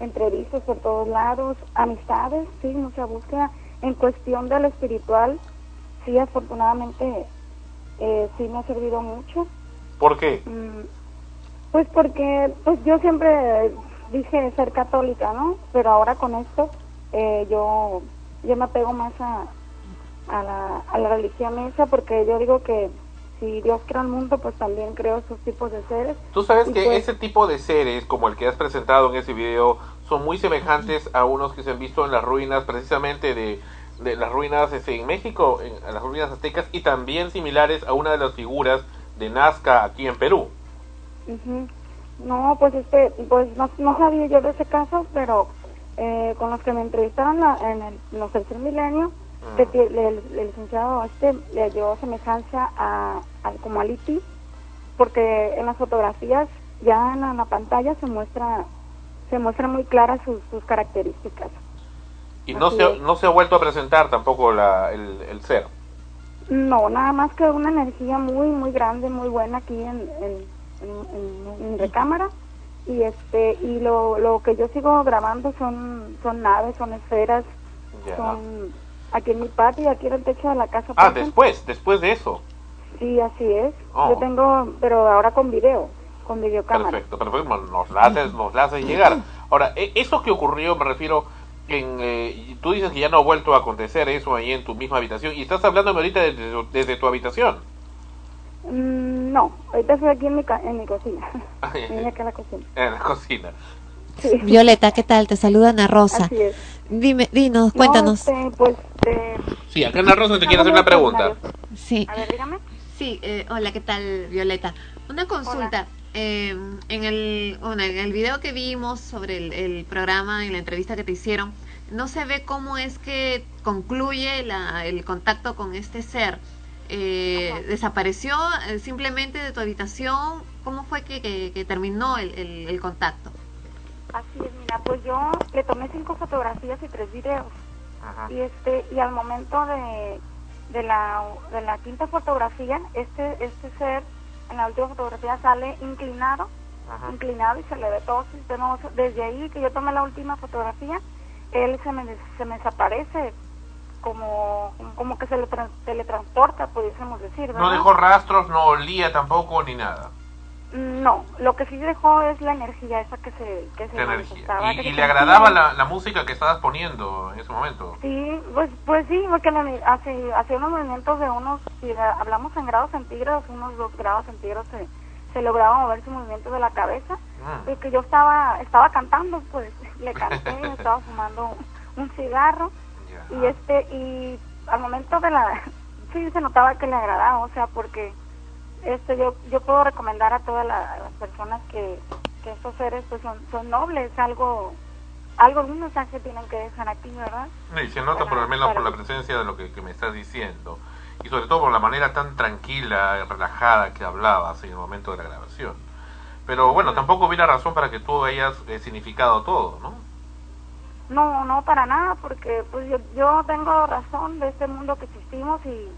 entrevistas por todos lados, amistades, sí, mucha búsqueda. En cuestión de lo espiritual, sí, afortunadamente, eh, sí me ha servido mucho. ¿Por qué? Mm, Pues porque pues yo siempre dije ser católica, ¿no? Pero ahora con esto eh, yo yo me apego más a, a, la, a la religión esa porque yo digo que si Dios creó el mundo, pues también creó esos tipos de seres. Tú sabes que pues, ese tipo de seres, como el que has presentado en ese video, son muy semejantes a unos que se han visto en las ruinas, precisamente de, de las ruinas este, en México, en, en las ruinas aztecas, y también similares a una de las figuras de Nazca aquí en Perú. No, pues este, pues no, no sabía yo de ese caso, pero eh, con los que me entrevistaron la- en, el, en los tercer milenio, que ti- el, el licenciado este le dio semejanza a, a- como a Liti, porque en las fotografías ya en la, en la pantalla se muestra se muestran muy claras sus, sus características. Y no se, no se ha vuelto a presentar tampoco la, el, el ser. No, nada más que una energía muy, muy grande, muy buena aquí en, en, en- recámara. Y este y lo, lo que yo sigo grabando son son naves, son esferas, Ya. son aquí en mi patio y aquí en el techo de la casa. Ah, pasan. después, después de eso. Sí, así es. Oh. Yo tengo, pero ahora con video, con videocámara. Perfecto, perfecto. Nos la haces, nos la haces llegar. *clears throat* Ahora, e- eso que ocurrió, me refiero, en, eh, y tú dices que ya no ha vuelto a acontecer eso ahí en tu misma habitación. Y estás hablando ahorita desde, tu- desde tu habitación. Mm, no, ahorita estoy aquí en mi, ca- en mi cocina. Vine acá a la cocina. En la cocina. Violeta, ¿qué tal? Te saluda Ana Rosa. Así es. Dime, dinos, No, cuéntanos. este, pues, eh, Sí, acá Ana Rosa te quiere hacer una pregunta. Sí. a ver, dígame. Sí, eh, hola, ¿qué tal, Violeta? Una consulta. Eh, en el bueno, en el video que vimos sobre el, el programa, en la entrevista que te hicieron, no se ve cómo es que concluye la, el contacto con este ser. Eh, ¿Desapareció eh, simplemente de tu habitación? ¿Cómo fue que, que- que terminó el, el- el contacto? Así es, mira, pues yo le tomé cinco fotografías y tres videos. Y este y al momento de, de la de la quinta fotografía, este este ser en la última fotografía sale inclinado, inclinado y se le ve todo su sistema óseo. Desde ahí que yo tomé la última fotografía, él se me se me desaparece como como que se le tra- teletransporta, pudiésemos decir, ¿verdad? No dejó rastros, no olía tampoco ni nada. No, lo que sí dejó es la energía esa que se que se manifestaba, Y, que y se le agradaba la, la música que estabas poniendo en ese momento. Sí, pues, pues sí, porque hace, hace unos movimientos de unos, si la- hablamos en grados centígrados, unos dos grados centígrados se, se lograba mover su movimiento de la cabeza. Mm. Y que yo estaba, estaba cantando, pues *laughs* le canté, *laughs* estaba fumando un cigarro. Y este, y al momento de la, *laughs* sí se notaba que le agradaba, o sea, porque este yo yo puedo recomendar a todas las personas que, que estos seres pues son, son nobles, algo, algo, algún mensaje tienen que dejar aquí, ¿verdad? Y se nota por lo menos por la presencia de lo que, que me estás diciendo. Y sobre todo por la manera tan tranquila y relajada que hablabas en el momento de la grabación. Pero bueno, tampoco hubiera razón para que tú hayas eh, significado todo, ¿no? No, no para nada, porque pues yo, yo tengo razón de este mundo que existimos y,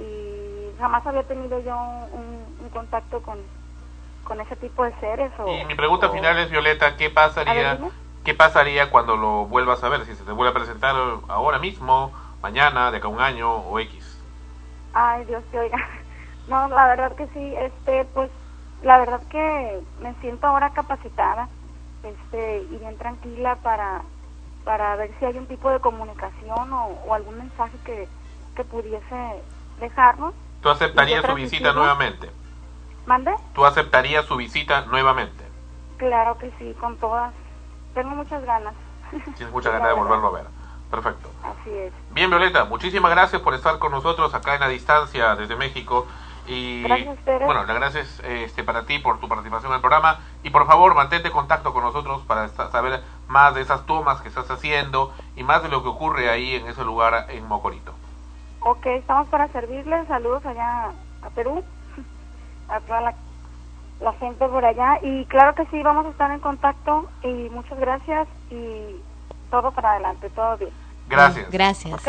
y jamás había tenido yo un, un contacto con, con ese tipo de seres. O, Y mi pregunta o- final es, Violeta, ¿qué ver, pasaría. ¿qué pasaría cuando lo vuelvas a ver? Si se te vuelve a presentar ahora mismo, mañana, de acá a un año o X. Ay, Dios te oiga. *laughs* No, la verdad que sí, este, pues, la verdad que me siento ahora capacitada, este, y bien tranquila para, para ver si hay un tipo de comunicación o, o algún mensaje que, que pudiese dejarnos. ¿Tú aceptarías ¿Y su visita nuevamente? ¿Mande? ¿Tú aceptarías su visita nuevamente? Claro que sí, con todas. Tengo muchas ganas. Tienes mucha ganas de volverlo a ver. Perfecto. Así es. Bien, Violeta, muchísimas gracias por estar con nosotros acá en la distancia desde México. Y Gracias bueno, las gracias este, para ti por tu participación en el programa. Y por favor, mantente en contacto con nosotros para saber más de esas tomas que estás haciendo y más de lo que ocurre ahí en ese lugar en Mocorito. Ok, estamos para servirles. Saludos allá a Perú, a toda la, la gente por allá. Y claro que sí, vamos a estar en contacto. Y muchas gracias. Y todo para adelante, todo bien. Gracias. Gracias.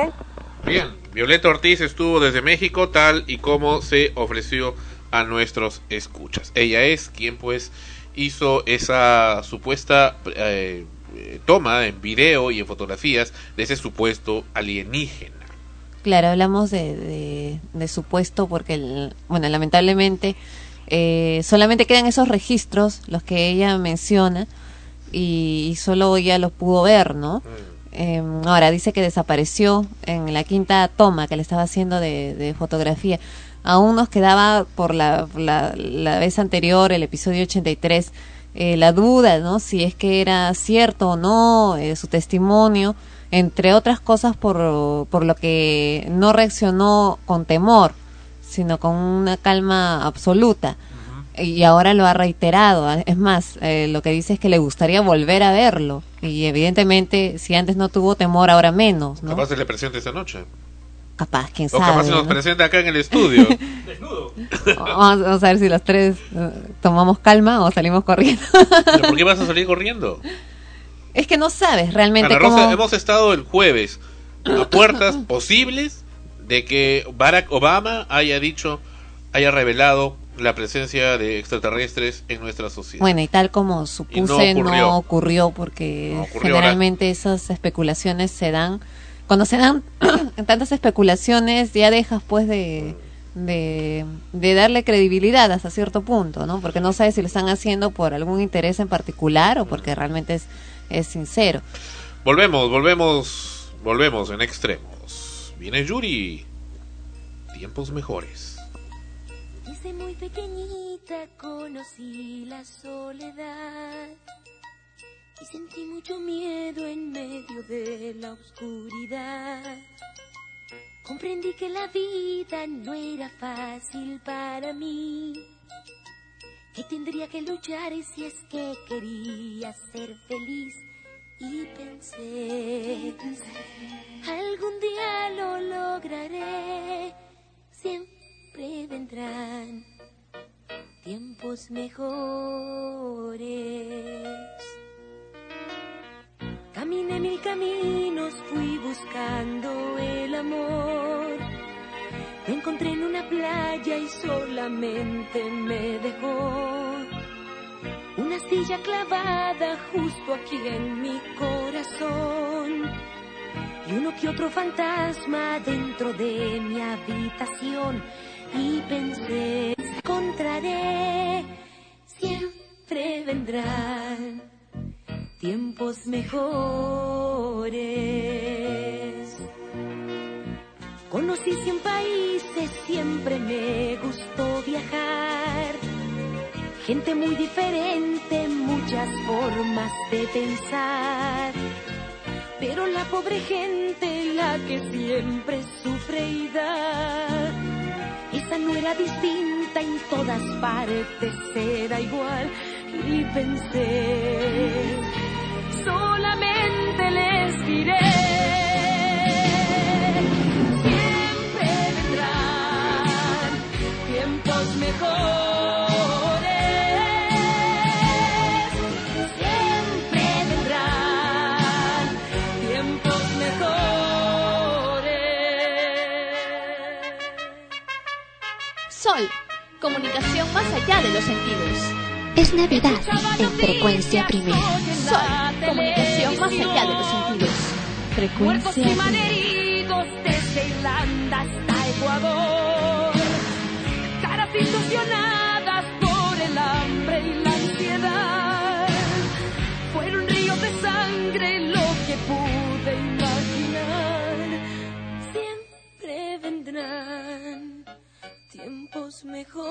Bien, Violeta Ortiz estuvo desde México tal y como se ofreció a nuestros escuchas. Ella es quien pues hizo esa supuesta eh, eh, toma en video y en fotografías de ese supuesto alienígena. Claro, hablamos de, de, de supuesto porque, el- bueno, lamentablemente eh, solamente quedan esos registros, los que ella menciona, y, y solo ella los pudo ver, ¿no? Eh, ahora dice que desapareció en la quinta toma que le estaba haciendo de, de fotografía. Aún nos quedaba por la, la, la vez anterior, el episodio 83, eh, la duda, ¿no? Si es que era cierto o no eh, su testimonio, entre otras cosas por, por lo que no reaccionó con temor, sino con una calma absoluta. y ahora lo ha reiterado. Es más, eh, lo que dice es que le gustaría volver a verlo. Y evidentemente, si antes no tuvo temor, ahora menos, ¿no? Capaz se le presente esta noche. Capaz, quién O sabe. capaz se nos ¿no? presenta acá en el estudio. *laughs* Vamos, vamos a ver si los tres eh, tomamos calma o salimos corriendo. *laughs* ¿Pero por qué vas a salir corriendo? Es que no sabes realmente Ana Rosa, cómo... hemos estado el jueves a puertas *laughs* posibles de que Barack Obama haya dicho, haya revelado la presencia de extraterrestres en nuestra sociedad. Bueno, y tal como supuse, no ocurrió, ocurrió. porque No ocurrió, generalmente esas especulaciones se dan. Cuando se dan *clears throat* tantas especulaciones, ya dejas pues de, de, de darle credibilidad hasta cierto punto, ¿no? Porque no sabes si lo están haciendo por algún interés en particular o porque realmente es, es sincero. Volvemos, volvemos, volvemos en extremos. Viene Yuri. Tiempos mejores. Desde muy pequeñita conocí la soledad y sentí mucho miedo en medio de la oscuridad. Comprendí que la vida no era fácil para mí, que tendría que luchar si es que quería ser feliz. Y pensé, algún día lo lograré, siempre vendrán tiempos mejores. Caminé mil caminos, fui buscando el amor. Lo encontré en una playa y solamente me dejó una silla clavada justo aquí en mi corazón. Y uno que otro fantasma dentro de mi habitación. Y pensé, encontraré, siempre vendrán tiempos mejores. Conocí cien países, siempre me gustó viajar. Gente muy diferente, muchas formas de pensar. Pero la pobre gente, la que siempre sufre y da, esa no era distinta, en todas partes era igual. Y pensé, solamente les diré. Comunicación más allá de los sentidos. Es Navidad en frecuencia primera. Sol, comunicación más allá de los sentidos. Frecuencia y primera. desde Irlanda hasta Ecuador. Caras ilusionadas por el hambre y la ansiedad. Fueron ríos de sangre lo que pude imaginar. Siempre vendrán tiempos mejores.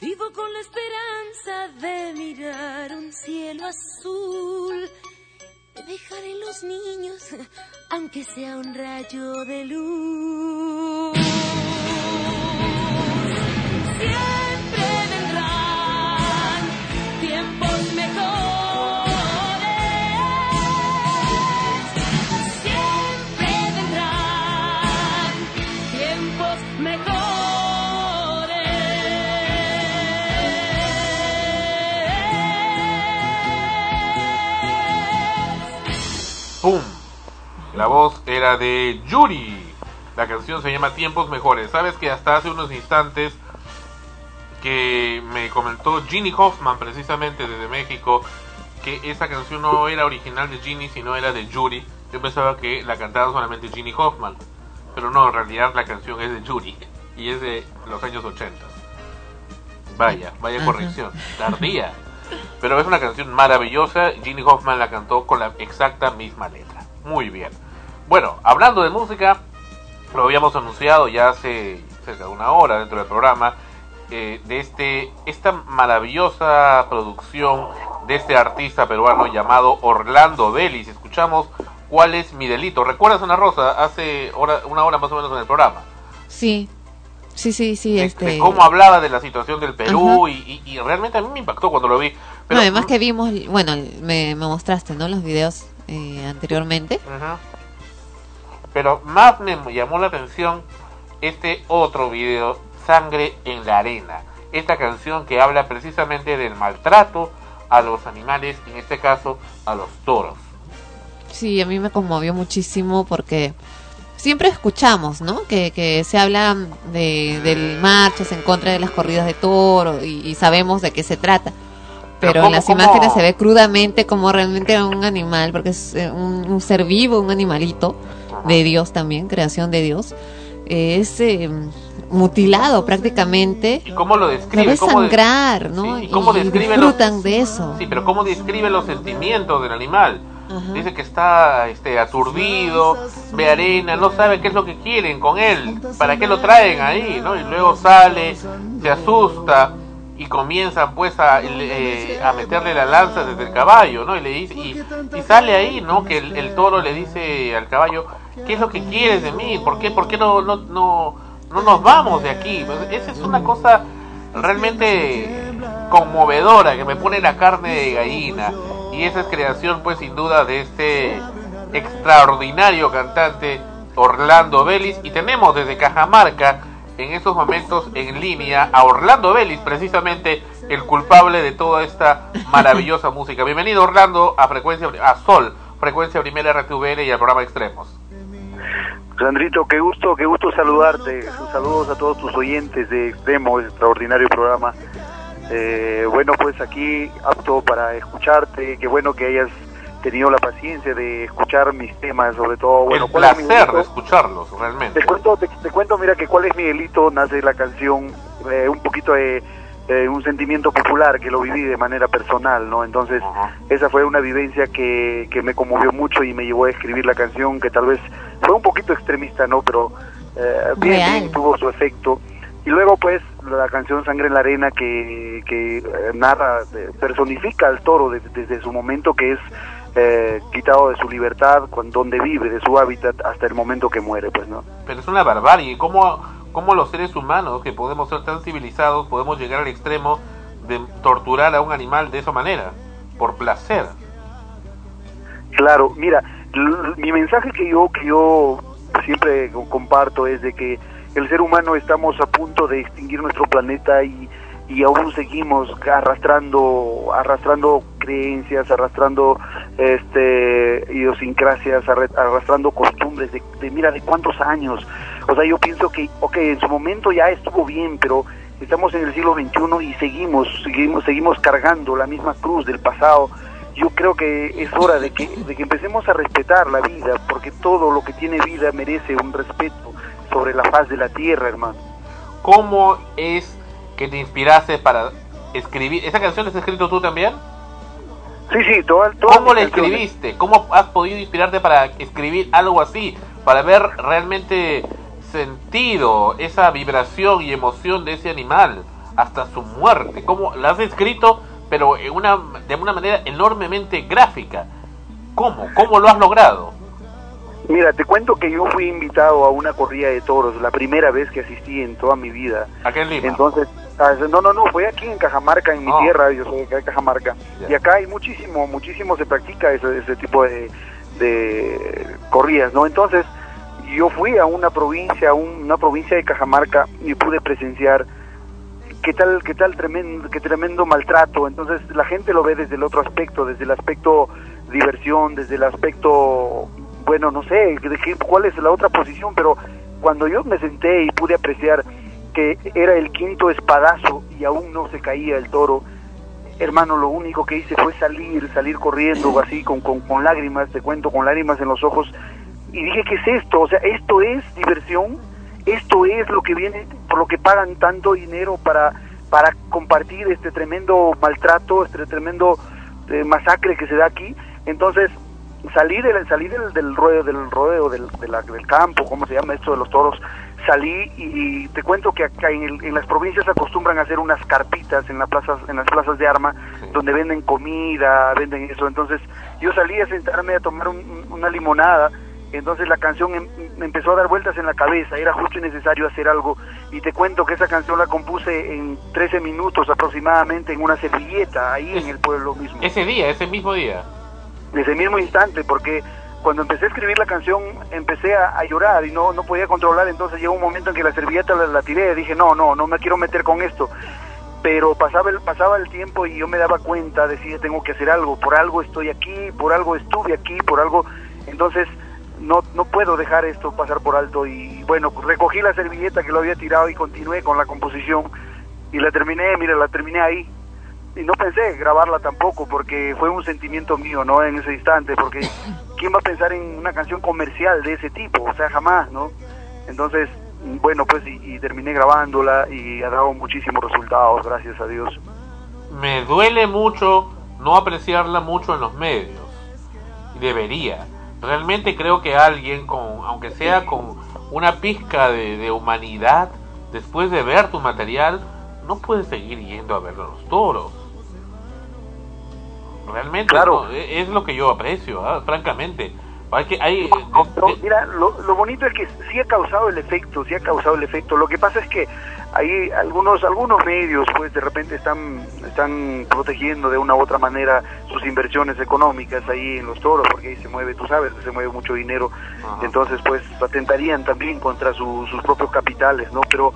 Vivo con la esperanza de mirar un cielo azul, de dejar en los niños, aunque sea un rayo de luz. ¡Pum! La voz era de Yuri. La canción se llama Tiempos Mejores. Sabes que hasta hace unos instantes que me comentó Ginny Hoffman, precisamente desde México, que esa canción no era original de Ginny, sino era de Yuri. Yo pensaba que la cantaba solamente Ginny Hoffman. Pero no, en realidad la canción es de Yuri. Y es de los años 80. Vaya, vaya corrección. Tardía. Pero es una canción maravillosa. Ginny Hoffman la cantó con la exacta misma letra. Muy bien. Bueno, hablando de música, lo habíamos anunciado ya hace cerca de una hora dentro del programa. eh, de este esta maravillosa producción de este artista peruano llamado Orlando Vélez. Escuchamos cuál es mi delito. ¿Recuerdas una rosa hace hora, una hora más o menos en el programa? Sí, Sí, sí, sí, de, este... de cómo hablaba de la situación del Perú y, y- y realmente a mí me impactó cuando lo vi. Pero, No, además que vimos, bueno, me, me mostraste, ¿no? Los videos eh, anteriormente. Ajá. Pero más me llamó la atención este otro video, Sangre en la Arena. Esta canción que habla precisamente del maltrato a los animales, en este caso a los toros. Sí, a mí me conmovió muchísimo porque siempre escuchamos, ¿no? Que, que se habla de, de marchas en contra de las corridas de toro y, y sabemos de qué se trata. Pero Pero en ¿cómo- las imágenes se ve crudamente como realmente un animal, porque es eh, un, un ser vivo, un animalito de Dios también, creación de Dios. eh, es eh, mutilado prácticamente. ¿Y cómo lo Lo describe? ves ¿Cómo de- sangrar, ¿no? Sí, ¿y cómo y describe los- disfrutan de eso. Sí, pero ¿cómo describe los sentimientos del animal? Dice que está este, aturdido, ve arena, no sabe qué es lo que quieren con él, para qué lo traen ahí, ¿no? Y luego sale, se asusta y comienzan pues a, eh, a meterle la lanza desde el caballo, ¿no? Y le dice y, y sale ahí, ¿no? Que el, el toro le dice al caballo, ¿qué es lo que quieres de mí? ¿Por qué, por qué no, no, no, no nos vamos de aquí? Pues, esa es una cosa realmente conmovedora que me pone la carne de gallina y esa es creación pues sin duda de este extraordinario cantante Orlando Vélez y tenemos desde Cajamarca en estos momentos en línea a Orlando Vélez precisamente el culpable de toda esta maravillosa *laughs* música bienvenido Orlando a frecuencia a Sol frecuencia primera RTVN y al programa Extremos Sandrito, qué gusto, qué gusto saludarte. Saludos a todos tus oyentes de Extremo, ese extraordinario programa. Eh, bueno, pues aquí apto para escucharte. Qué bueno que hayas tenido la paciencia de escuchar mis temas, sobre todo. Bueno, el ¿cuál es mi placer de escucharlos realmente Te cuento, te, te cuento, mira que cuál es mi delito, nace la canción, eh, un poquito de eh, un sentimiento popular que lo viví de manera personal, ¿no? Entonces, esa fue una vivencia que, que me conmovió mucho y me llevó a escribir la canción, que tal vez fue un poquito extremista, ¿no? Pero eh, bien, bien, tuvo su efecto. Y luego, pues, la canción Sangre en la Arena que, que eh, narra, eh, personifica al toro desde, desde su momento que es eh, quitado de su libertad, cuan- donde vive, de su hábitat, hasta el momento que muere, pues, ¿no? Pero es una barbarie. ¿Cómo, ¿Cómo los seres humanos, que podemos ser tan civilizados, podemos llegar al extremo de torturar a un animal de esa manera? Por placer. Claro, mira, mi mensaje que yo que yo siempre co- comparto es de que el ser humano estamos a punto de extinguir nuestro planeta y, y aún seguimos arrastrando arrastrando creencias, arrastrando este idiosincrasias, arrastrando costumbres de, de mira de cuántos años. O sea, yo pienso que ok, en su momento ya estuvo bien, pero estamos en el siglo XXI y seguimos seguimos seguimos cargando la misma cruz del pasado yo creo que es hora de que, de que empecemos a respetar la vida, porque todo lo que tiene vida merece un respeto sobre la faz de la tierra, hermano. ¿Cómo es que te inspiraste para escribir? ¿Esa canción la has escrito tú también? Sí, sí, todas ¿Cómo la escribiste? ¿Cómo has podido inspirarte para escribir algo así? Para ver realmente sentido, esa vibración y emoción de ese animal hasta su muerte. ¿Cómo la has escrito, pero en una, de una manera enormemente gráfica? ¿Cómo? ¿Cómo lo has logrado? Mira, te cuento que yo fui invitado a una corrida de toros, la primera vez que asistí en toda mi vida. Acá en Lima. Entonces, ah, no, no, no, fue aquí en Cajamarca, en mi Oh. tierra, yo soy de Cajamarca. Ya. Y acá hay muchísimo, muchísimo se practica ese, ese tipo de, de corridas, ¿no? Entonces, yo fui a una provincia, a un- una provincia de Cajamarca y pude presenciar qué tal, qué tal tremendo, qué tremendo maltrato. Entonces, la gente lo ve desde el otro aspecto, desde el aspecto diversión, desde el aspecto, bueno, no sé, de qué, cuál es la otra posición, pero cuando yo me senté y pude apreciar que era el quinto espadazo y aún no se caía el toro, hermano, lo único que hice fue salir, salir corriendo así con, con, con lágrimas, te cuento, con lágrimas en los ojos, y dije, ¿qué es esto? O sea, ¿esto es diversión? ¿Esto es lo que viene, por lo que pagan tanto dinero para, para compartir este tremendo maltrato, este tremendo eh, masacre que se da aquí? Entonces, salí del, salí del, del rodeo, del rodeo, del, de la- del campo, ¿cómo se llama esto de los toros? Salí y, y te cuento que acá en, el- en las provincias acostumbran a hacer unas carpitas en las plazas, en las plazas de arma, donde venden comida, venden eso. Entonces, yo salí a sentarme a tomar un- un- una limonada Entonces la canción em- me empezó a dar vueltas en la cabeza, era justo y necesario hacer algo. Y te cuento que esa canción la compuse en 13 minutos aproximadamente en una servilleta, ahí en el pueblo mismo. Ese día, ese mismo día. Desde el mismo instante, porque cuando empecé a escribir la canción empecé a, llorar y no, no podía controlar, entonces llegó un momento en que la servilleta la, la tiré, dije, no, no, no me quiero meter con esto. Pero pasaba el, pasaba el tiempo y yo me daba cuenta, decía, tengo que hacer algo, por algo estoy aquí, por algo estuve aquí, por algo... Entonces no, no puedo dejar esto pasar por alto y bueno, recogí la servilleta que lo había tirado y continué con la composición y la terminé, mira, la terminé ahí. Y no pensé grabarla tampoco porque fue un sentimiento mío, ¿no? En ese instante, porque *laughs* ¿quién va a pensar en una canción comercial de ese tipo? O sea, jamás, ¿no? Entonces, bueno, pues y, y terminé grabándola y ha dado muchísimos resultados, gracias a Dios. Me duele mucho no apreciarla mucho en los medios. Debería. Realmente creo que alguien, con, aunque sea con una pizca de, de humanidad, después de ver tu material, no puede seguir yendo a ver los toros. Realmente Claro. no, e- es lo que yo aprecio, ¿ah? francamente. Hay que, hay, No, mira, lo, lo bonito es que sí ha causado el efecto, sí ha causado el efecto. Lo que pasa es que hay algunos algunos medios, pues de repente están están protegiendo de una u otra manera sus inversiones económicas ahí en los toros, porque ahí se mueve, tú sabes, se mueve mucho dinero. Entonces, pues atentarían también contra su- sus propios capitales, ¿no? Pero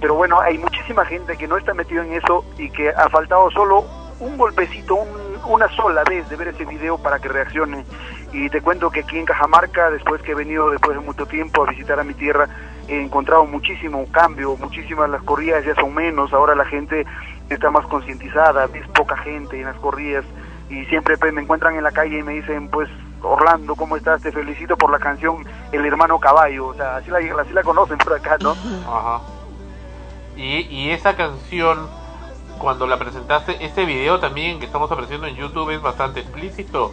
pero bueno, hay muchísima gente que no está metido en eso y que ha faltado solo un golpecito, un- una sola vez de ver ese video para que reaccione. Y te cuento que aquí en Cajamarca, después que he venido después de mucho tiempo a visitar a mi tierra, he encontrado muchísimo cambio, muchísimas las corridas ya son menos, ahora la gente está más concientizada, ves poca gente en las corridas y siempre pues, me encuentran en la calle y me dicen, pues Orlando, ¿cómo estás? Te felicito por la canción El Hermano Caballo, o sea, así la, así la conocen por acá, ¿no? Ajá. Y, y esa canción, cuando la presentaste, ese video también que estamos apareciendo en YouTube es bastante explícito.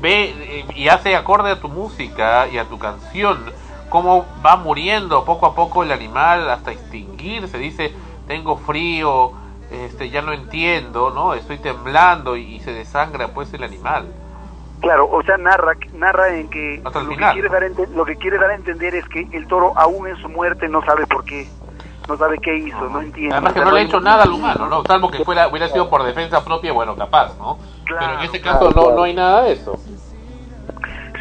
Ve eh, y hace acorde a tu música y a tu canción, cómo va muriendo poco a poco el animal hasta extinguirse. Dice, tengo frío, este, ya no entiendo, ¿no? Estoy temblando y, y se desangra pues el animal. Claro, o sea, narra, narra en que lo, que quiere dar lo que quiere dar a entender es que el toro aún en su muerte no sabe por qué, no sabe qué hizo, no entiende. Además que no le ha hecho nada al humano, ¿no? Salvo que fuera, hubiera sido por defensa propia, bueno, capaz, ¿no? Pero en este caso claro, no, no hay nada de eso.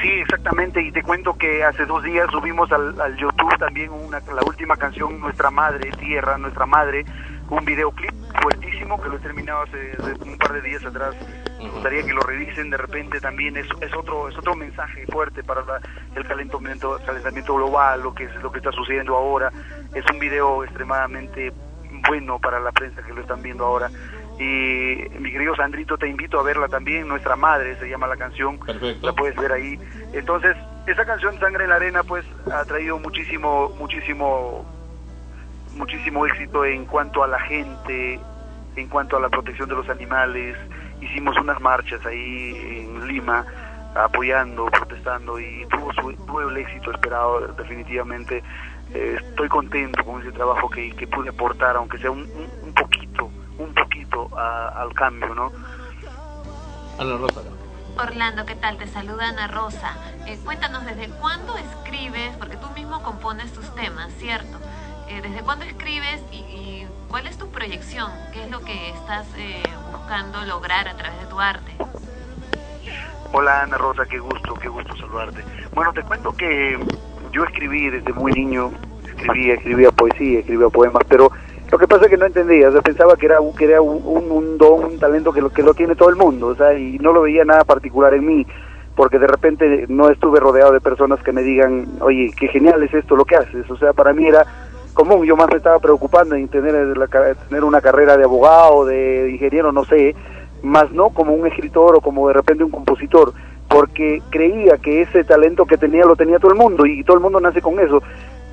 Sí, exactamente, y te cuento que hace dos días subimos al, al YouTube también una, la última canción, Nuestra Madre, Tierra, Nuestra Madre, un videoclip fuertísimo que lo he terminado hace, un par de días atrás. Me gustaría que lo revisen de repente también, es, es otro es otro mensaje fuerte para la- el calentamiento, calentamiento global, lo que es lo que está sucediendo ahora. Es un video extremadamente bueno para la prensa que lo están viendo ahora. Y mi querido Sandrito, te invito a verla también, Nuestra Madre se llama la canción, la puedes ver ahí. Entonces, esa canción Sangre en la Arena pues ha traído muchísimo, muchísimo, muchísimo éxito en cuanto a la gente, en cuanto a la protección de los animales. Hicimos unas marchas ahí en Lima apoyando, protestando y tuvo, su, tuvo el éxito esperado definitivamente. Eh, estoy contento con ese trabajo que, que pude aportar, aunque sea un, un, un poquito, un poquito a- al cambio, ¿no? Ana Rosa. Orlando, ¿qué tal? Te saluda Ana Rosa. Eh, cuéntanos, ¿desde cuándo escribes? Porque tú mismo compones tus temas, ¿cierto? Eh, ¿Desde cuándo escribes y, cuál es tu proyección? ¿Qué es lo que estás eh, buscando lograr a través de tu arte? Hola Ana Rosa, qué gusto, qué gusto saludarte. Bueno, te cuento que yo escribí desde muy niño, escribía, escribía poesía, escribía poemas, pero lo que pasa es que no entendía, o pensaba que era, un, que era un, un don, un talento que lo, que lo tiene todo el mundo, o sea, y no lo veía nada particular en mí, porque de repente no estuve rodeado de personas que me digan, oye, qué genial es esto lo que haces, o sea, para mí era común, yo más me estaba preocupando en tener, la tener una carrera de abogado, de ingeniero, no sé, más no como un escritor o como de repente un compositor, porque creía que ese talento que tenía lo tenía todo el mundo y todo el mundo nace con eso,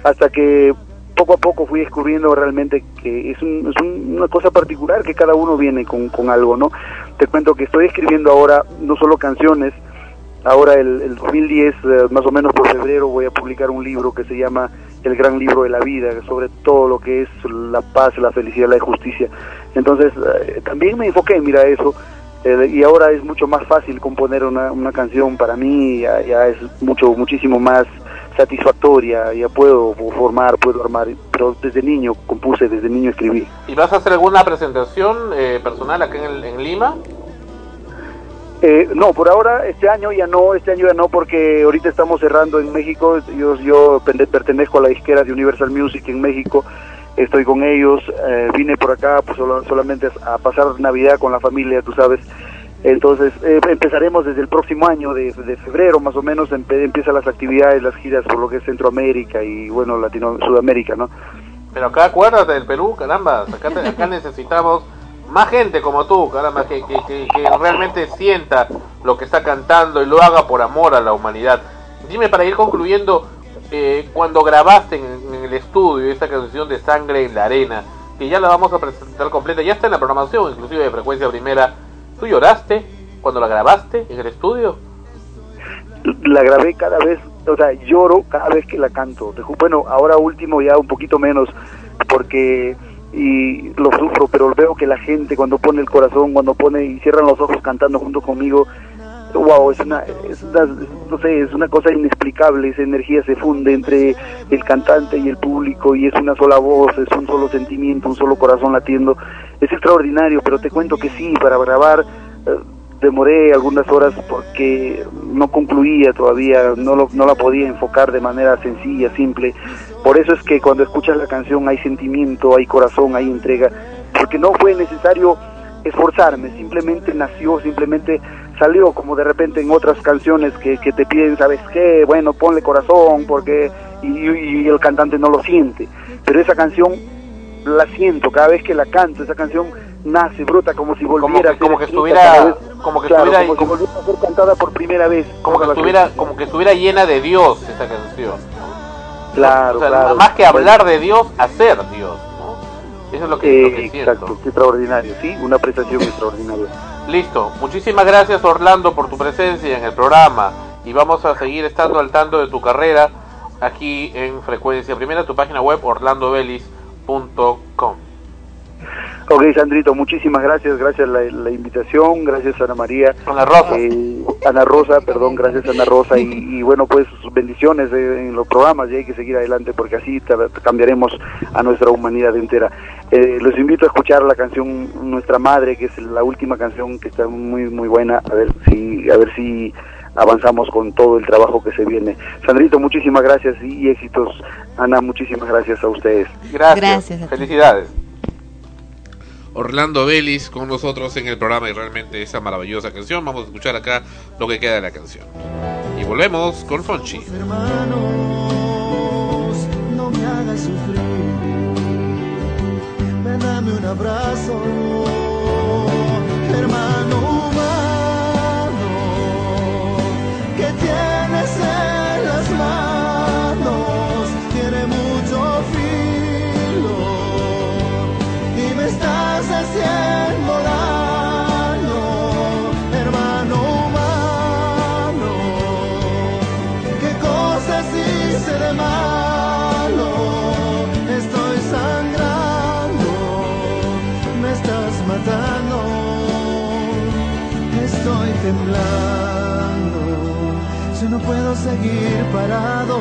hasta que poco a poco fui descubriendo realmente que es, un- es un- una cosa particular que cada uno viene con, con algo, ¿no? Te cuento que estoy escribiendo ahora no solo canciones, ahora el, el 2010, eh, más o menos por febrero, voy a publicar un libro que se llama El Gran Libro de la Vida, sobre todo lo que es la paz, la felicidad, la justicia. Entonces, eh, también me enfoqué, mira eso, Eh, y ahora es mucho más fácil componer una, una canción para mí, ya, ya es mucho, muchísimo más satisfactoria, ya puedo formar, puedo armar, pero desde niño compuse, desde niño escribí. ¿Y vas a hacer alguna presentación eh, personal acá en, el- en Lima? Eh, no, por ahora este año ya no, este año ya no porque ahorita estamos cerrando en México, yo, yo pertenezco a la disquera de Universal Music en México, estoy con ellos, eh, vine por acá pues, solo- solamente a pasar Navidad con la familia, tú sabes, entonces eh, empezaremos desde el próximo año, de, de febrero más o menos, empe- empiezan las actividades, las giras por lo que es Centroamérica y bueno, Latino, Sudamérica, ¿no? Pero acá acuérdate del Perú, caramba, acá, acá *laughs* necesitamos más gente como tú, caramba, que, que, realmente sienta lo que está cantando y lo haga por amor a la humanidad. Dime, para ir concluyendo, eh, cuando grabaste en, el estudio esta canción de Sangre en la Arena, que ya la vamos a presentar completa, ya está en la programación, inclusive de frecuencia primera, ¿tú lloraste cuando la grabaste en el estudio? la grabé cada vez, o sea, lloro cada vez que la canto. Bueno, ahora último ya un poquito menos, porque y lo sufro, pero veo que la gente cuando pone el corazón, cuando pone y cierran los ojos cantando junto conmigo, wow, es una, es una, no sé, es una cosa inexplicable, esa energía se funde entre el cantante y el público y es una sola voz, es un solo sentimiento, un solo corazón latiendo, es extraordinario, pero te cuento que sí, para grabar eh, demoré algunas horas porque no concluía todavía, no, lo- no la podía enfocar de manera sencilla, simple. Por eso es que cuando escuchas la canción hay sentimiento, hay corazón, hay entrega, porque no fue necesario esforzarme, simplemente nació, simplemente salió como de repente en otras canciones que, que te piden, ¿sabes qué? Bueno, ponle corazón, porque y, y- el cantante no lo siente. Pero esa canción la siento, cada vez que la canto, esa canción nace, brota como si volviera que- como a que ser estuviera- vez. como que Claro, estuviera- como si volviera a ser cantada por primera vez. Como que estuviera, como que estuviera llena de Dios esa canción. Claro, O sea, claro. más que hablar de Dios, hacer Dios. ¿no? Eso es lo que, lo que Eh, siento. exacto, extraordinario, sí, una prestación *laughs* extraordinaria. Listo. Muchísimas gracias Orlando por tu presencia en el programa y vamos a seguir estando al tanto de tu carrera aquí en Frecuencia Primera, tu página web orlandovelis.com. Ok, Sandrito, muchísimas gracias, gracias la, la invitación, gracias Ana María. Ana Rosa. Eh, Ana Rosa, perdón, gracias Ana Rosa y, y bueno, pues bendiciones eh, en los programas y hay que seguir adelante porque así cambiaremos a nuestra humanidad entera. Eh, los invito a escuchar la canción Nuestra Madre, que es la última canción que está muy muy buena, a ver si a ver si avanzamos con todo el trabajo que se viene. Sandrito, muchísimas gracias y, éxitos. Ana, muchísimas gracias a ustedes. Gracias. Gracias a ti. Felicidades. Orlando Vélez con nosotros en el programa y realmente esa maravillosa canción. Vamos a escuchar acá lo que queda de la canción. Y volvemos con Fonchi. no me hagas sufrir. Ven, dame un abrazo, puedo seguir parado,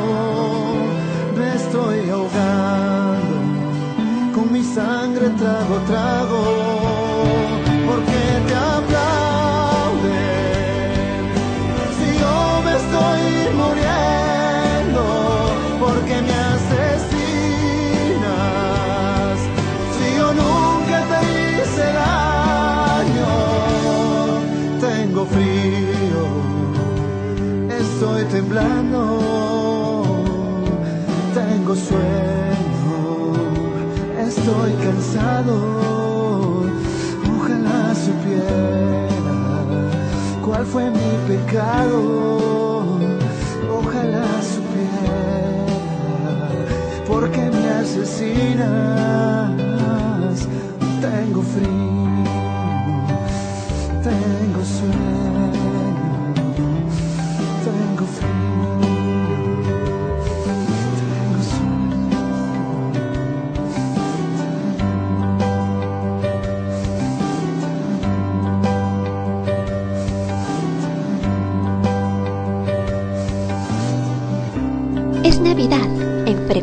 me estoy ahogando, con mi sangre trago, trago, estoy cansado. Ojalá supiera cuál fue mi pecado. Ojalá supiera por qué me asesinas. Tengo frío,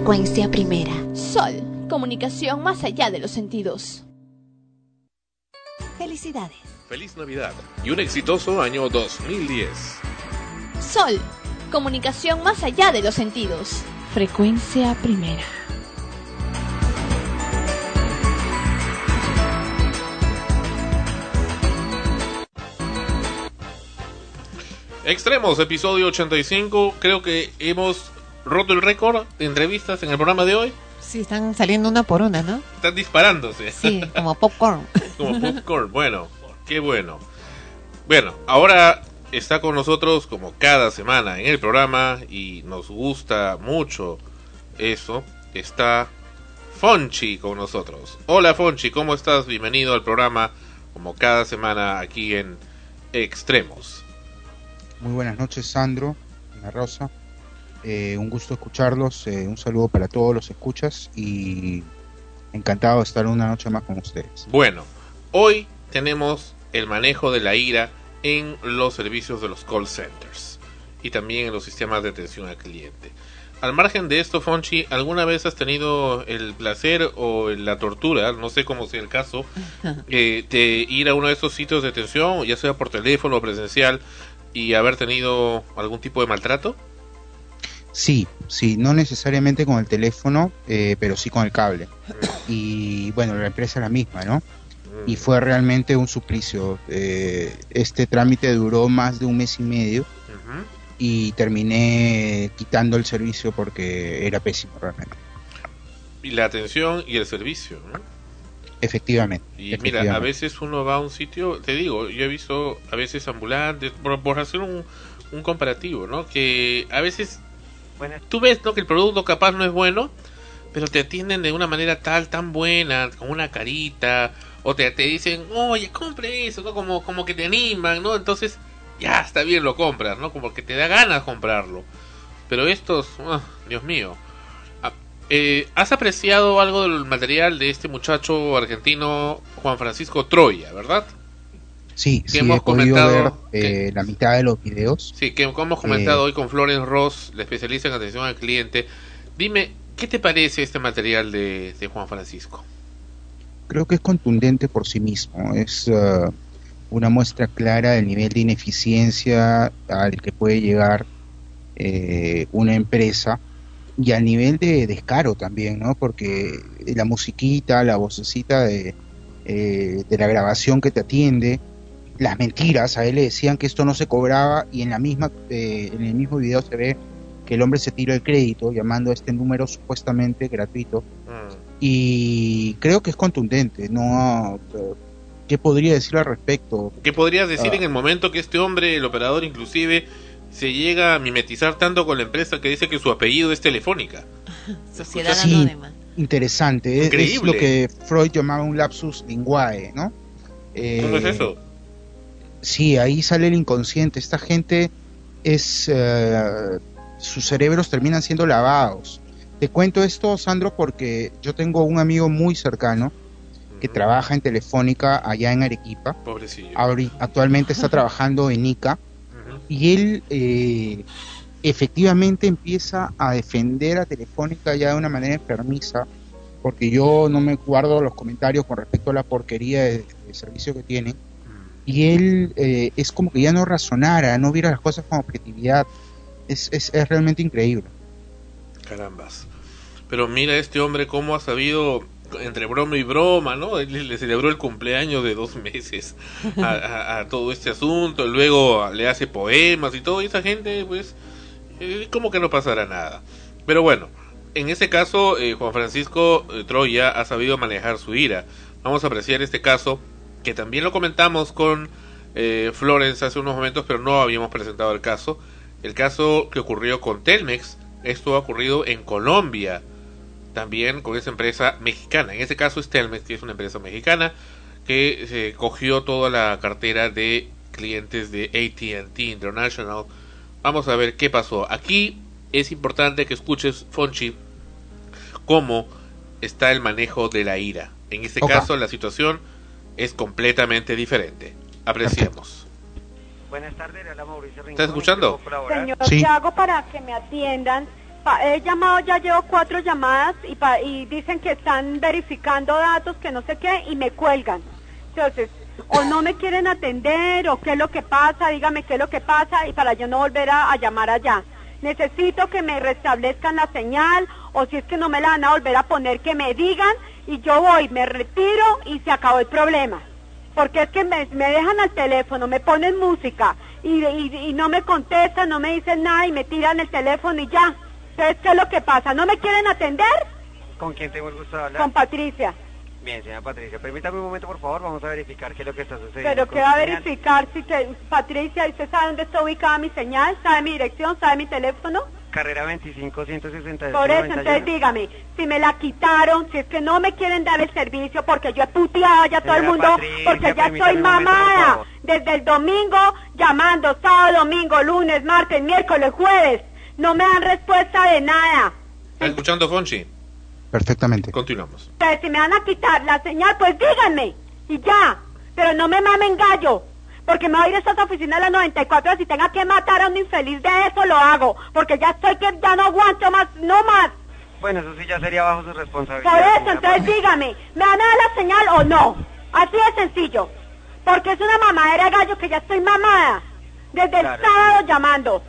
frecuencia primera. Sol, comunicación más allá de los sentidos. Felicidades. Feliz Navidad y un exitoso año 2010. Sol, comunicación más allá de los sentidos. Frecuencia primera. Extremos, episodio 85. Creo que hemos roto el récord de entrevistas en el programa de hoy. Sí, están saliendo una por una, ¿no? Están disparándose. Sí, *laughs* como popcorn. como popcorn. Bueno, qué bueno. Bueno, ahora está con nosotros como cada semana en el programa y nos gusta mucho eso. Está Fonchi con nosotros. Hola Fonchi, ¿cómo estás? Bienvenido al programa como cada semana aquí en Extremos. Muy buenas noches, Sandro, Ana Rosa. Eh, un gusto escucharlos. eh, un saludo para todos los escuchas y encantado de estar una noche más con ustedes. Bueno, hoy tenemos el manejo de la ira en los servicios de los call centers y también en los sistemas de atención al cliente. Al margen de esto, Fonchi, ¿alguna vez has tenido el placer o la tortura, no sé cómo sea el caso, *laughs* eh, de ir a uno de estos sitios de atención, ya sea por teléfono o presencial, y haber tenido algún tipo de maltrato? Sí, sí, no necesariamente con el teléfono, eh, pero sí con el cable. *coughs* Y bueno, la empresa es la misma, ¿no? Y fue realmente un suplicio. Eh, este trámite duró más de un mes y medio y terminé quitando el servicio porque era pésimo realmente. Y la atención y el servicio, ¿no? Efectivamente. Y mira, a veces uno va a un sitio, te digo, yo he visto a veces ambulantes, por, por hacer un, un comparativo, ¿no? Que a veces tú ves, ¿no? Que el producto capaz no es bueno, pero te atienden de una manera tal, tan buena, con una carita, o te, te dicen, oye, compre eso, ¿no? Como, como que te animan, ¿no? Entonces, ya, está bien, lo compras, ¿no? Como que te da ganas comprarlo. Pero estos, ah, Dios mío. Ah, eh, ¿Has apreciado algo del material de este muchacho argentino Juan Francisco Troya, verdad? Sí, que sí, hemos he podido ver comentado eh, la mitad de los videos. Sí, que hemos comentado Eh, hoy con Florence Ross, la especialista en atención al cliente. Dime, ¿qué te parece este material de, de Juan Francisco? creo que es contundente por sí mismo. Es eh, una muestra clara del nivel de ineficiencia al que puede llegar eh, una empresa y al nivel de descaro también, ¿no? Porque la musiquita, la vocecita de, eh, de la grabación que te atiende, las mentiras, a él le decían que esto no se cobraba y en la misma eh, en el mismo video se ve que el hombre se tira el crédito llamando a este número supuestamente gratuito y creo que es contundente. No, eh, ¿qué podría decir al respecto? ¿Qué podrías decir Ah. en el momento que este hombre, el operador inclusive, se llega a mimetizar tanto con la empresa que dice que su apellido es Telefónica? *laughs* Sociedad Sí, Anónima. interesante. Es- Es, lo que Freud llamaba un lapsus linguae, ¿no? Eh, ¿Cómo es eso? Sí, ahí sale el inconsciente. Esta gente es. eh, sus cerebros terminan siendo lavados. Te cuento esto, Sandro, porque yo tengo un amigo muy cercano que trabaja en Telefónica allá en Arequipa. Pobrecillo. Actualmente está *laughs* trabajando en ICA y él eh, efectivamente empieza a defender a Telefónica ya de una manera enfermiza porque yo no me guardo los comentarios con respecto a la porquería de, de servicio que tienen y él eh, es como que ya no razonara, no viera las cosas con objetividad. Es, es, es realmente increíble. Carambas. Pero mira este hombre cómo ha sabido, entre broma y broma, ¿no? Él le celebró el cumpleaños de dos meses *laughs* a, a- a todo este asunto, luego le hace poemas y todo, y esa gente, pues, eh, como que no pasará nada. Pero bueno, en ese caso, eh, Juan Francisco eh, Troya ha sabido manejar su ira. Vamos a apreciar este caso, que también lo comentamos con eh, Florence hace unos momentos, pero no habíamos presentado el caso. El caso que ocurrió con Telmex, esto ha ocurrido en Colombia, también con esa empresa mexicana. En este caso es Telmex, que es una empresa mexicana que se cogió toda la cartera de clientes de ATT International. Vamos a ver qué pasó. Aquí es importante que escuches, Fonchi, cómo está el manejo de la ira. En este caso, la situación es completamente diferente. Apreciemos. Buenas tardes, habla Mauricio Rincón. ¿Estás escuchando? Señor, Sí. ¿qué hago para que me atiendan pa- he llamado, ya llevo cuatro llamadas y, pa- y dicen que están verificando datos, que no sé qué, y me cuelgan. Entonces, o no me quieren atender, o qué es lo que pasa, dígame qué es lo que pasa, y para yo no volver a, a llamar allá. Necesito que me restablezcan la señal, o si es que no me la van a volver a poner, que me digan, y yo voy, me retiro y se acabó el problema. Porque es que me, me dejan al teléfono, me ponen música y, y- y no me contestan, no me dicen nada y me tiran el teléfono y ya. Entonces, ¿qué es lo que pasa? ¿No me quieren atender? ¿Con quién tengo el gusto de hablar? Con Patricia. Bien, señora Patricia, permítame un momento, por favor, vamos a verificar qué es lo que está sucediendo. Pero ¿qué va a verificar si te, Patricia, ¿usted sabe dónde está ubicada mi señal? ¿Sabe mi dirección? ¿Sabe mi teléfono? Carrera 25, 162, Por eso, 91. entonces dígame, si me la quitaron, si es que no me quieren dar el servicio, porque yo he puteado ya todo el mundo, Patricia, porque ya estoy momento, mamada. Desde el domingo, llamando, sábado, domingo, lunes, martes, miércoles, jueves. No me dan respuesta de nada. ¿Está escuchando, Fonchi? Perfectamente. Continuamos. Entonces, si me van a quitar la señal, pues díganme. Y ya. Pero no me mamen gallo. Porque me voy a ir a estas oficinas a las 94 si tenga que matar a un infeliz de eso, lo hago. Porque ya estoy que ya no aguanto más, no más. Bueno, eso sí ya sería bajo su responsabilidad. Por eso, entonces dígame, ¿me van a dar la señal o no? Así de sencillo. Porque es una mamadera de gallo que ya estoy mamada. Desde Claro, el sábado llamando.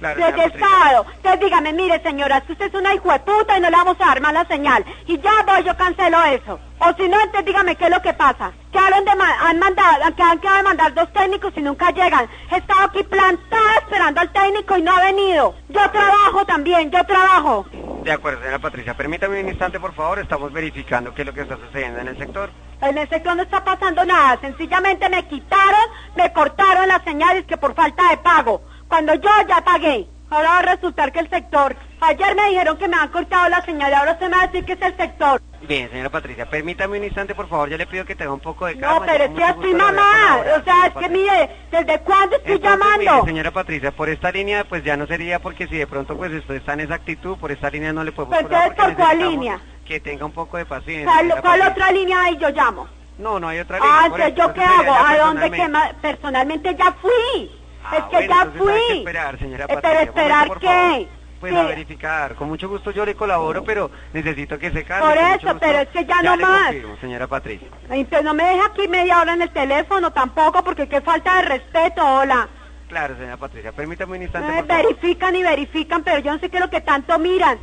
Claro, el Patricia. sábado. Entonces dígame, mire señora, que usted es una hijo de puta y no le vamos a dar más la señal. Y ya voy, yo cancelo eso. O si no, entonces dígame qué es lo que pasa. Que hablan de han mandado, que han quedado de mandar dos técnicos y nunca llegan. He estado aquí plantada esperando al técnico y no ha venido. Yo trabajo también, yo trabajo. De acuerdo, señora Patricia, permítame un instante, por favor, estamos verificando qué es lo que está sucediendo en el sector. En ese sector no está pasando nada, sencillamente me quitaron, me cortaron las señales que por falta de pago, cuando yo ya pagué. Ahora va a resultar que el sector, ayer me dijeron que me han cortado la señal y ahora se me va a decir que es el sector. Bien, señora Patricia, permítame un instante, por favor, yo le pido que tenga un poco de calma. No, pero es que estoy mamá, o sea, es que mire, ¿desde cuándo estoy Entonces, llamando? mire, señora Patricia, por esta línea, pues ya no sería porque si de pronto pues usted está en esa actitud, por esta línea no le podemos Pero cobrar entonces, ¿por cuál línea? Que tenga un poco de paciencia. ¿Cuál, otra línea hay yo llamo? No, no hay otra línea. Ah, entonces yo qué hago, ¿a dónde que personalmente ya fui? Ah, es que bueno, ya entonces hay que fui. esperar, señora Patricia. pero esperar momento, qué? Pues Sí. a verificar. Con mucho gusto yo le colaboro, pero necesito que se calme. Por eso, pero es que ya no le más. confirmo, señora Patricia. Pero no me deja aquí media hora en el teléfono tampoco, porque qué falta de respeto, hola. Claro, señora Patricia. Permítame un instante, No por verifican y verifican, pero yo no sé qué es lo que tanto miran.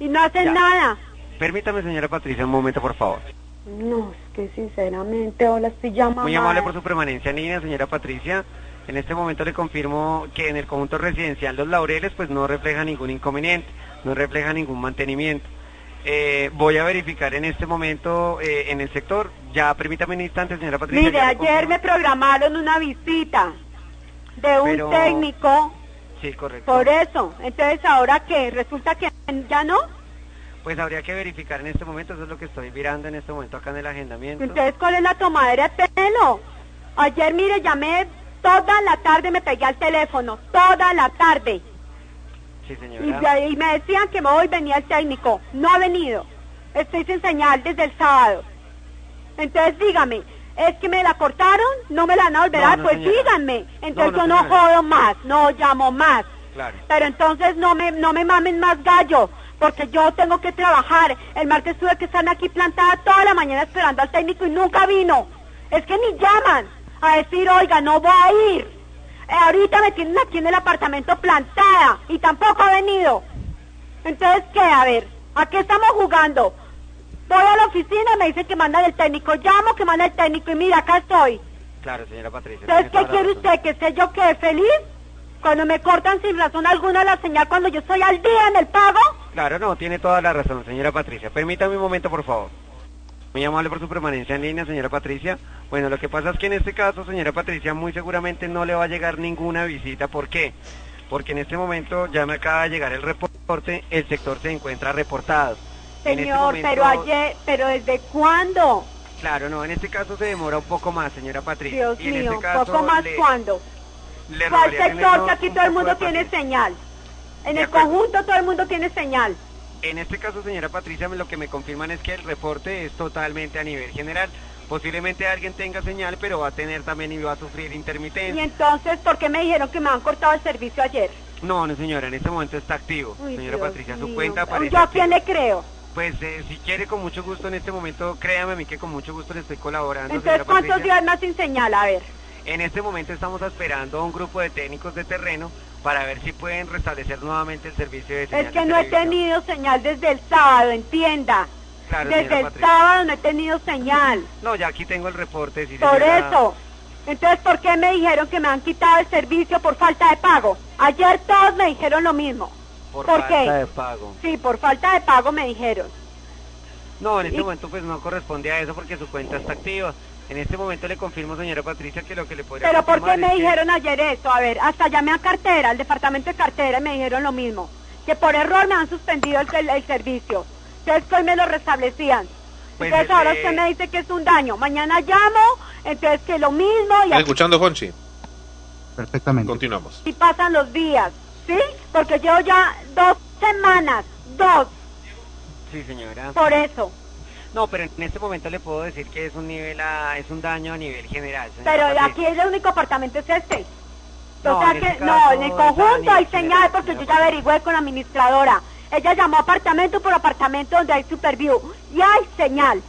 Y no hacen Ya. nada. Permítame, señora Patricia, un momento, por favor. No, es que sinceramente, hola, estoy llamando. Muy amable por su permanencia en línea, señora Patricia. En este momento le confirmo que en el conjunto residencial Los Laureles pues no refleja ningún inconveniente, no refleja ningún mantenimiento. Eh, voy a verificar en este momento eh, en el sector. Ya permítame un instante, señora Patricia. Mire, ayer me programaron una visita de un Pero- técnico, Sí, correcto. por eso. Entonces, ¿ahora qué? ¿Resulta que ya no? Pues habría que verificar en este momento, eso es lo que estoy mirando en este momento acá en el agendamiento. Entonces, ¿cuál es la tomadera de pelo? Ayer, mire, llamé toda la tarde, me pegué al teléfono, toda la tarde. Sí, señora. y me decían que hoy venía el técnico. No ha venido. Estoy sin señal desde el sábado. Entonces, dígame, ¿es que me la cortaron? ¿No me la van a volver a no, Pues señora. díganme. Entonces no, yo no señora. jodo más, no llamo más. Claro. Pero entonces no me, no me mamen más gallo, porque yo tengo que trabajar. El martes tuve que estar aquí plantada toda la mañana esperando al técnico y nunca vino. Es que ni llaman a decir, oiga, no voy a ir. Eh, ahorita me tienen aquí en el apartamento plantada y tampoco ha venido. Entonces, ¿qué? A ver, ¿a qué estamos jugando? Voy a la oficina y me dicen que mandan el técnico. Llamo que manda el técnico y mira, acá estoy. Claro, señora Patricia. Entonces, ¿qué quiere usted? ¿Que sé yo que feliz? Cuando me cortan sin razón alguna la señal cuando yo estoy al día en el pago. Claro, no, tiene toda la razón, señora Patricia. Permítame un momento, por favor. Muy amable por su permanencia en línea, señora Patricia. Bueno, lo que pasa es que en este caso, señora Patricia, muy seguramente no le va a llegar ninguna visita. ¿Por qué? Porque en este momento ya me acaba de llegar el reporte, el sector se encuentra reportado. Este Señor, momento- pero ayer, pero ¿desde cuándo? Claro, no, en este caso se demora un poco más, señora Patricia. Dios y mío, este caso poco más le- cuándo. le ¿Cuál sector? Que aquí todo el mundo tiene señal. En el conjunto todo el mundo tiene señal. En este caso, señora Patricia, lo que me confirman es que el reporte es totalmente a nivel general. Posiblemente alguien tenga señal, pero va a tener también y va a sufrir Y intermitencia. entonces, ¿por qué me dijeron que me han cortado el servicio ayer? No, no señora, en este momento está activo. Uy, señora Dios Patricia, su mío. cuenta aparece. ¿Yo a quién le creo? Pues eh, si quiere con mucho gusto en este momento, créame a mí que con mucho gusto le estoy colaborando. Entonces, ¿cuántos Patricia. días más sin señal? A ver. En este momento estamos esperando a un grupo de técnicos de terreno para ver si pueden restablecer nuevamente el servicio de señal Es que de no he tenido señal desde el sábado, entienda. Claro, desde el Patricia. sábado no he tenido señal. No, ya aquí tengo el reporte. Por señora. eso. Entonces, ¿por qué me dijeron que me han quitado el servicio por falta de pago? Ayer todos me dijeron lo mismo. Por, ¿Por falta qué? de pago. Sí, por falta de pago me dijeron. No, en este Y- momento pues no corresponde a eso porque su cuenta está activa. En este momento le confirmo, señora Patricia, que lo que le podría Pero ¿por qué me que- dijeron ayer eso? A ver, hasta llamé a cartera, al departamento de cartera, y me dijeron lo mismo. Que por error me han suspendido el, el- el servicio. Entonces hoy me lo restablecían. Pues, entonces ahora usted me dice que es un daño. Mañana llamo, entonces que lo mismo y ¿Estás escuchando, Fonchi? Perfectamente. Continuamos. pasan los días. ¿Sí? Porque llevo ya dos semanas, dos, Sí, señora. por eso. No, pero en este momento le puedo decir que es un nivel a- es un daño a nivel general. Pero Patricia. aquí el único apartamento es este. No, o sea en que, este no, en el conjunto hay señal porque yo ya averigüé con la administradora. Ella llamó apartamento por apartamento donde hay Superview y hay señal.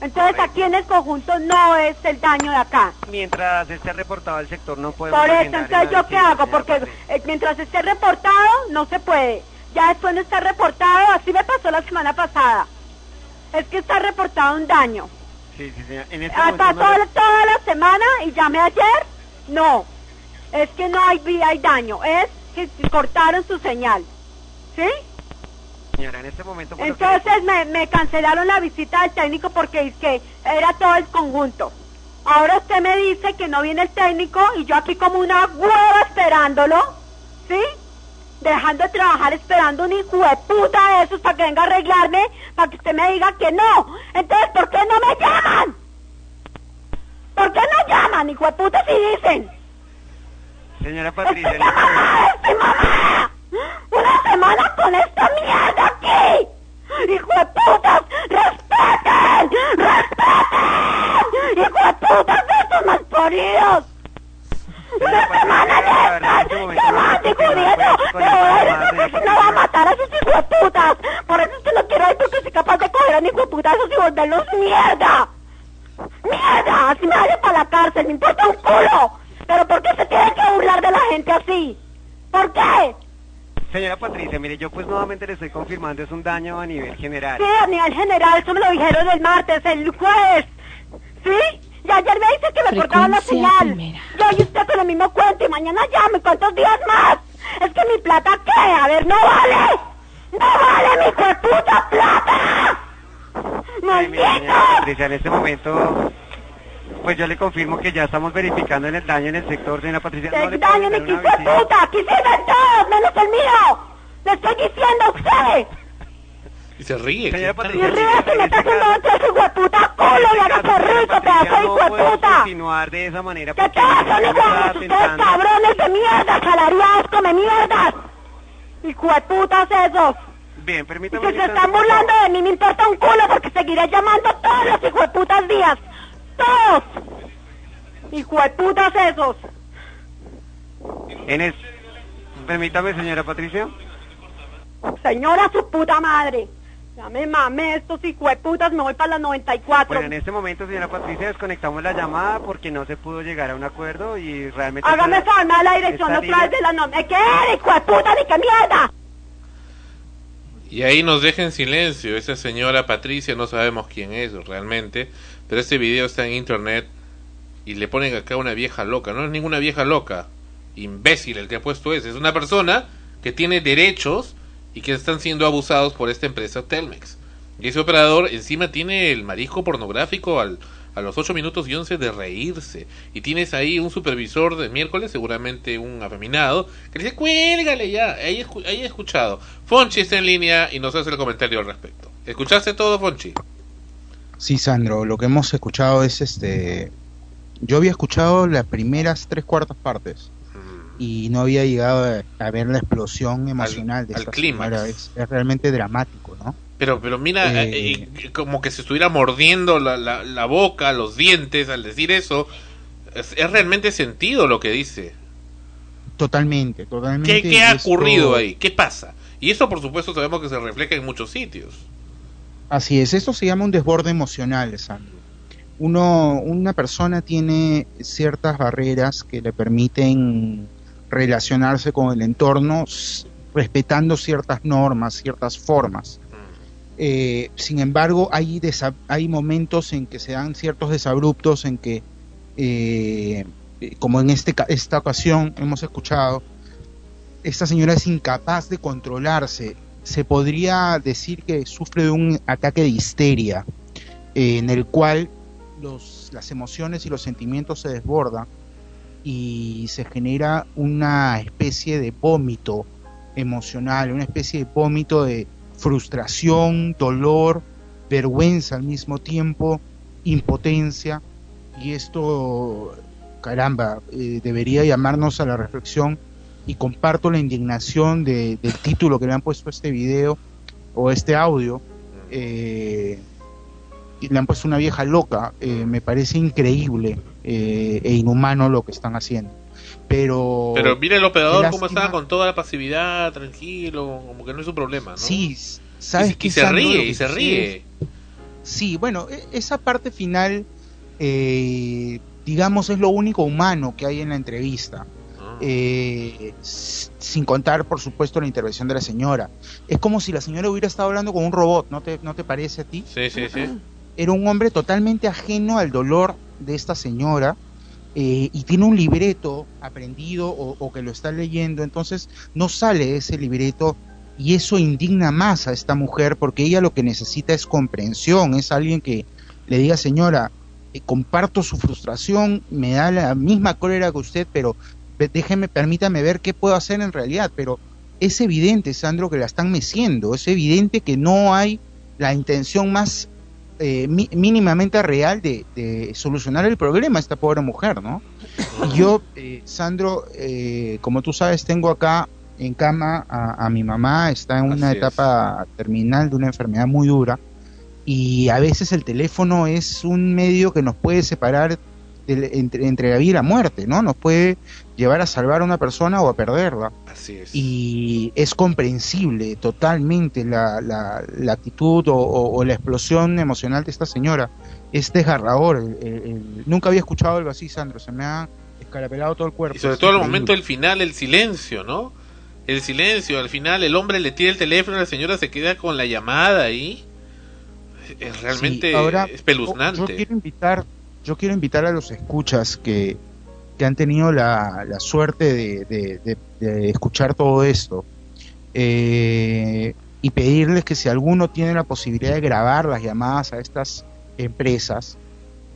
Entonces aquí en el conjunto no es el daño de acá. Mientras esté reportado el sector no podemos Por eso, entonces yo qué hago, porque eh, mientras esté reportado no se puede. Ya después no está reportado, así me pasó la semana pasada. Es que está reportado un daño. Sí, sí, señora. En este no le- toda la semana y llamé ayer. No, es que no hay, hay daño, es que cortaron su señal. ¿Sí? señora, en este momento que- Entonces me, me cancelaron la visita del técnico porque es que era todo el conjunto. Ahora usted me dice que no viene el técnico y yo aquí como una hueva esperándolo, ¿sí? Dejando de trabajar esperando un hijo de puta de esos para que venga a arreglarme, para que usted me diga que no. Entonces, ¿por qué no me llaman? ¿Por qué no llaman, hijo de puta, si dicen? Señora Patricia, este ¡Ah, estoy mamá! ¡Una semana con esta mierda aquí! ¡Hijo de putas! ¡Respeten! ¡Respeten! ¡Hijo de putas de estos malparidos! ¡Una semana de de eso! ¡Pero ahora eso no va a matar a esos hijos putas! Por eso es que no quiero ir porque soy capaz de coger a un hijo de puta de esos y volverlos mierda. ¡Mierda! Así me vaya para la cárcel, me importa un culo. ¿Pero por qué se tiene que burlar de la gente así? ¿Por qué? Señora Patricia, mire, yo pues nuevamente le estoy confirmando, es un daño a nivel general. Sí, a nivel general, eso me lo dijeron el martes, el jueves. ¿Sí? Y ayer me dice que me cortaban la señal. primera. Yo y usted con el mismo cuento y mañana llame. ¿Cuántos días más? Es que mi plata, ¿qué? A ver, no vale. ¡No vale mi puta plata! Ay, señora Patricia, en este momento, pues yo le confirmo que ya estamos verificando en el daño en el sector, señora Patricia. No ¡El puedo daño, de visita. puta! ¡Aquí sirven todos, menos el mío! ¡Le estoy diciendo a usted! Y se ríe. Señora Y Patricia, ríe que me está haciendo otro hijo de puta culo y hágase rico, pedazo de hijo de podemos puta! continuar de esa manera ¿Qué porque tal, usted son hijos? Ustedes cabrones de mierda, salariados, come mierdas. Hijo de putas esos. Bien, Y permítame si un se están burlando de mí, me importa un culo porque seguiré llamando todos los hijo de putas días. Todos. Hijo de putas esos. En es... Permítame, señora Patricia. Señora su puta madre. Ya me mamé estos hijo de putas, me voy para las 94. Bueno, en este momento, señora Patricia, desconectamos la llamada porque no se pudo llegar a un acuerdo y realmente... Hágame me da la dirección esta otra vez de la nombre. ¿Qué eres, hijo de puta, ni qué mierda? Y ahí nos deja en silencio esa señora Patricia, no sabemos quién es realmente, pero este video está en internet y le ponen acá una vieja loca. No es ninguna vieja loca, imbécil el que ha puesto ese. Es una persona que tiene derechos y que están siendo abusados por esta empresa Telmex. Y ese operador encima tiene el marisco pornográfico al, a los 8 minutos y 11 de reírse. Y tienes ahí un supervisor de miércoles, seguramente un afeminado, que dice, cuélgale ya. Ahí, ahí he escuchado. Fonchi está en línea y nos hace el comentario al respecto. ¿Escuchaste todo, Fonchi? Sí, Sandro, lo que hemos escuchado es este. Yo había escuchado las primeras tres cuartas partes y no había llegado a, ver la explosión emocional de al esta clímax. señora. Es, es realmente dramático, ¿no? Pero, pero mira, Eh, eh, eh, como que se estuviera mordiendo la, la, la boca, los dientes al decir eso. Es, es realmente sentido lo que dice. Totalmente, totalmente. ¿Qué, qué ha esto- ocurrido ahí? ¿Qué pasa? Y eso, por supuesto, sabemos que se refleja en muchos sitios. Así es, esto se llama un desborde emocional, Sandro. Uno, una persona tiene ciertas barreras que le permiten relacionarse con el entorno respetando ciertas normas, ciertas formas. Eh, sin embargo, hay, hay momentos en que se dan ciertos desabruptos en que, eh, como en este, esta ocasión hemos escuchado, esta señora es incapaz de controlarse. Se podría decir que sufre de un ataque de histeria, eh, en el cual los, las emociones y los sentimientos se desbordan y se genera una especie de vómito emocional, una especie de vómito de frustración, dolor, vergüenza al mismo tiempo, impotencia. Y esto, caramba, eh, debería llamarnos a la reflexión y comparto la indignación de- del título que le han puesto a este video o este audio. eh, y le han puesto una vieja loca. eh, me parece increíble eh, e inhumano lo que están haciendo. Pero, Pero mira el operador cómo está con toda la pasividad, tranquilo, como que no es un problema, ¿no? Sí, ¿sabes y, qué, y se ríe, que y se ríe. Sí, bueno, e- esa parte final, eh, digamos, es lo único humano que hay en la entrevista. Ah. Eh, sin contar, por supuesto, la intervención de la señora. Es como si la señora hubiera estado hablando con un robot, ¿no te, no te parece a ti? Sí, sí, sí. Era un hombre totalmente ajeno al dolor de esta señora eh, y tiene un libreto aprendido o, que lo está leyendo, entonces no sale ese libreto y eso indigna más a esta mujer porque ella lo que necesita es comprensión, es alguien que le diga, señora, eh, comparto su frustración, me da la misma cólera que usted, pero déjeme, permítame ver qué puedo hacer en realidad, pero es evidente, Sandro, que la están meciendo, es evidente que no hay la intención más eh, mi- mínimamente real de, de solucionar el problema a esta pobre mujer, ¿no? Y yo, eh, Sandro, eh, como tú sabes, tengo acá en cama a, a mi mamá, está en una Así es. etapa terminal de una enfermedad muy dura y a veces el teléfono es un medio que nos puede separar entre, entre la vida y la muerte, ¿no? Nos puede llevar a salvar a una persona o a perderla. Así es. Y es comprensible totalmente la, la, la actitud o, o- o la explosión emocional de esta señora. Es desgarrador. el- el- el- nunca había escuchado algo así, Sandro. Se me ha escarapelado todo el cuerpo. Y sobre todo el momento del final, el silencio, ¿no? El silencio, al final el hombre le tira el teléfono, la señora se queda con la llamada ahí. Es realmente Sí, ahora, espeluznante. Yo, yo quiero invitar, yo quiero invitar a los escuchas que, que han tenido la, suerte de, escuchar todo esto eh, y pedirles que si alguno tiene la posibilidad de grabar las llamadas a estas empresas,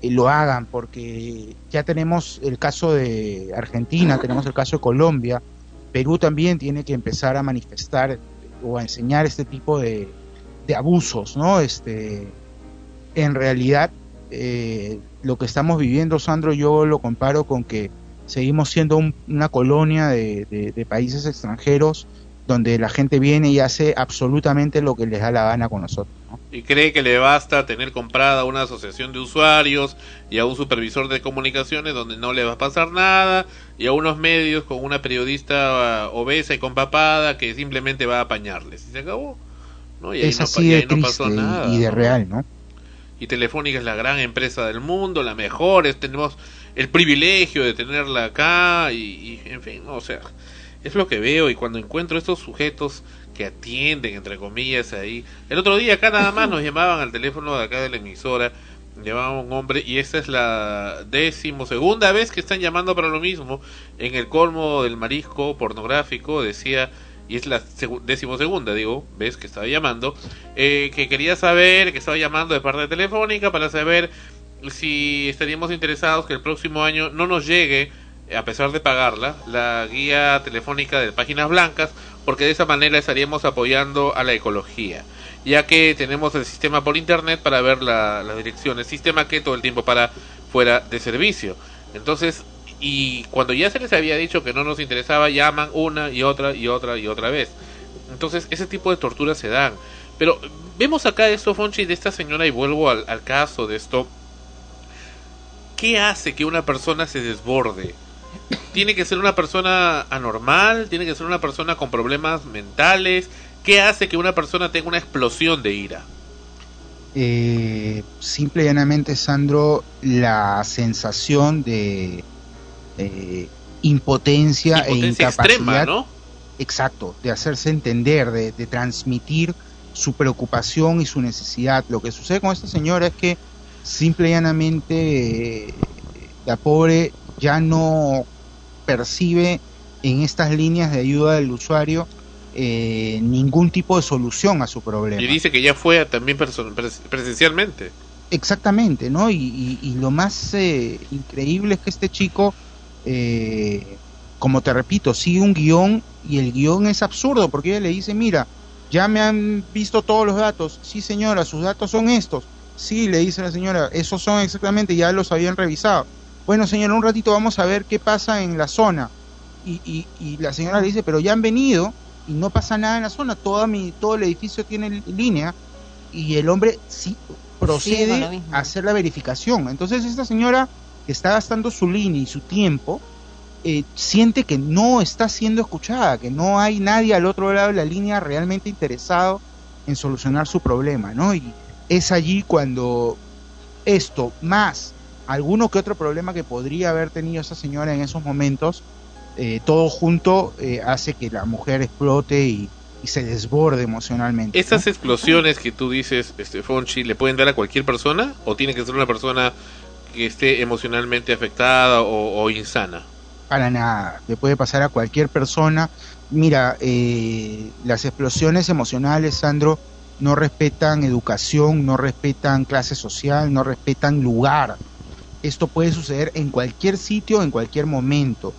eh, lo hagan, porque ya tenemos el caso de Argentina, tenemos el caso de Colombia, Perú también tiene que empezar a manifestar o a enseñar este tipo de, de abusos, ¿no? Este, en realidad, eh, lo que estamos viviendo, Sandro, yo lo comparo con que seguimos siendo un- una colonia de, de- de países extranjeros donde la gente viene y hace absolutamente lo que les da la gana con nosotros. ¿no? y cree que le basta tener comprada una asociación de usuarios y a un supervisor de comunicaciones donde no le va a pasar nada y a unos medios con una periodista ah, obesa y compapada que simplemente va a apañarles y se acabó ¿no? y ahí Es no, así y de ahí no triste pasó y- nada y de real, ¿no? Y Telefónica es la gran empresa del mundo, la mejor, es- tenemos el privilegio de tenerla acá y, y, en fin, o sea, es lo que veo y cuando encuentro estos sujetos que atienden, entre comillas, ahí. El otro día acá nada más nos *laughs* llamaban al teléfono de acá de la emisora, llamaba un hombre y esta es la décimo segunda vez que están llamando para lo mismo en el colmo del marisco pornográfico, decía y es la segu- decimosegunda, digo, ves que estaba llamando, eh, que quería saber, que estaba llamando de parte Telefónica para saber si estaríamos interesados que el próximo año no nos llegue, a pesar de pagarla, la guía telefónica de páginas blancas, porque de esa manera estaríamos apoyando a la ecología, ya que tenemos el sistema por internet para ver la, las direcciones, sistema que todo el tiempo para fuera de servicio. Entonces, y cuando ya se les había dicho que no nos interesaba, llaman una y otra y otra y otra vez. Entonces, ese tipo de torturas se dan. Pero vemos acá esto, Fonchi, de esta señora, y vuelvo al, al caso de esto. ¿Qué hace que una persona se desborde ¿Tiene que ser una persona anormal? ¿Tiene que ser una persona con problemas mentales? ¿Qué hace que una persona tenga una explosión de ira? Eh, simple y llanamente, Sandro, la sensación de eh, impotencia, e incapacidad. extrema, ¿no? Exacto, de hacerse entender, de, de transmitir su preocupación y su necesidad. Lo que sucede con esta señora es que simple y llanamente eh, la pobre ya no percibe en estas líneas de ayuda del usuario eh, ningún tipo de solución a su problema. Y dice que ya fue también presencialmente. Exactamente, ¿no? Y, y- y lo más eh, increíble es que este chico, eh, como te repito, sigue un guion y el guion es absurdo porque ella le dice, mira, ya me han visto todos los datos, sí señora, sus datos son estos, sí, le dice la señora, esos son exactamente, ya los habían revisado. Bueno señora, un ratito vamos a ver qué pasa en la zona. Y, y, y la señora le dice, pero ya han venido y no pasa nada en la zona, toda mi, todo el edificio tiene línea y el hombre sí procede a hacer la verificación. Entonces esta señora que está gastando su línea y su tiempo, eh, siente que no está siendo escuchada, que no hay nadie al otro lado de la línea realmente interesado en solucionar su problema, ¿no? Y es allí cuando esto, más alguno que otro problema que podría haber tenido esa señora en esos momentos, eh, todo junto eh, hace que la mujer explote y, y se desborde emocionalmente. ¿Estas explosiones que tú dices, este, Fonchi, le pueden dar a cualquier persona? ¿O tiene que ser una persona esté emocionalmente afectada o, insana? Para nada, le puede pasar a cualquier persona. Mira, eh, las explosiones emocionales, Sandro, no respetan educación, no respetan clase social, no respetan lugar. Esto puede suceder en cualquier sitio, en cualquier momento.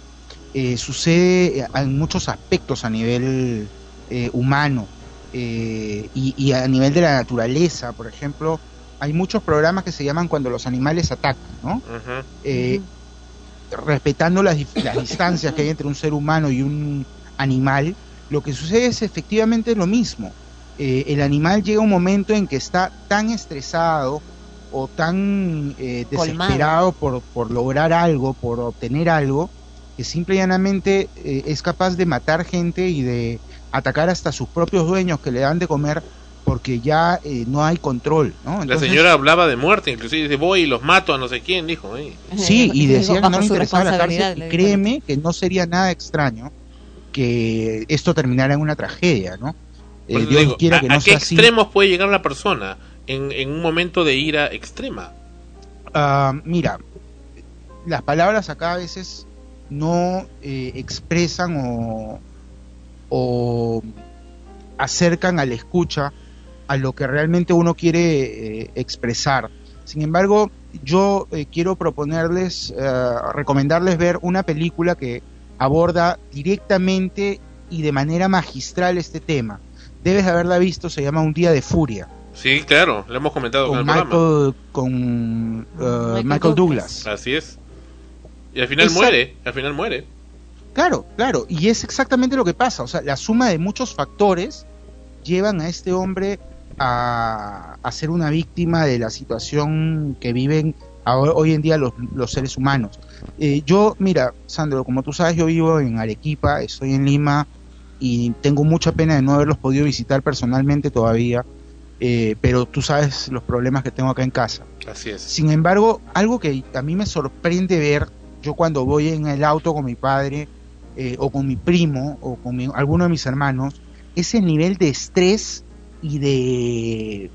Eh, sucede en muchos aspectos a nivel eh, humano eh, y, y a nivel de la naturaleza. Por ejemplo, hay muchos programas que se llaman cuando los animales atacan, ¿no? Eh, respetando las, distancias que hay entre un ser humano y un animal, lo que sucede es efectivamente lo mismo. Eh, el animal llega un momento en que está tan estresado o tan eh, desesperado por, por lograr algo, por obtener algo, que simple y llanamente eh, es capaz de matar gente y de atacar hasta sus propios dueños que le dan de comer porque ya eh, no hay control. ¿no? La señora hablaba de muerte, inclusive dice, voy y los mato a no sé quién, dijo. Sí, y decía que no le interesaba la cárcel. Y créeme que no sería nada extraño que esto terminara en una tragedia, ¿no? Eh, Por eso Dios digo, quiera ¿a, que a no qué sea así. extremos puede llegar la persona en, en un momento de ira extrema? Ah, mira, las palabras acá a veces no eh, expresan o, o acercan a la escucha a lo que realmente uno quiere eh, expresar. Sin embargo, yo eh, quiero proponerles, eh, recomendarles ver una película que aborda directamente y de manera magistral este tema. Debes de haberla visto, se llama Un día de furia, Sí, claro, lo hemos comentado con en el programa. Michael, con, eh, Michael Douglas. Así es. Y al final Esa- muere, al final muere. Claro, claro, y es exactamente lo que pasa, o sea, la suma de muchos factores llevan a este hombre a, a ser una víctima de la situación que viven hoy en día los, los seres humanos. Eh, yo, mira, Sandro, como tú sabes, yo vivo en Arequipa, estoy en Lima y tengo mucha pena de no haberlos podido visitar personalmente todavía, eh, pero tú sabes los problemas que tengo acá en casa. Así es. Sin embargo, algo que a mí me sorprende ver, yo cuando voy en el auto con mi padre, eh, o con mi primo, o con mi- alguno de mis hermanos, es el nivel de estrés y de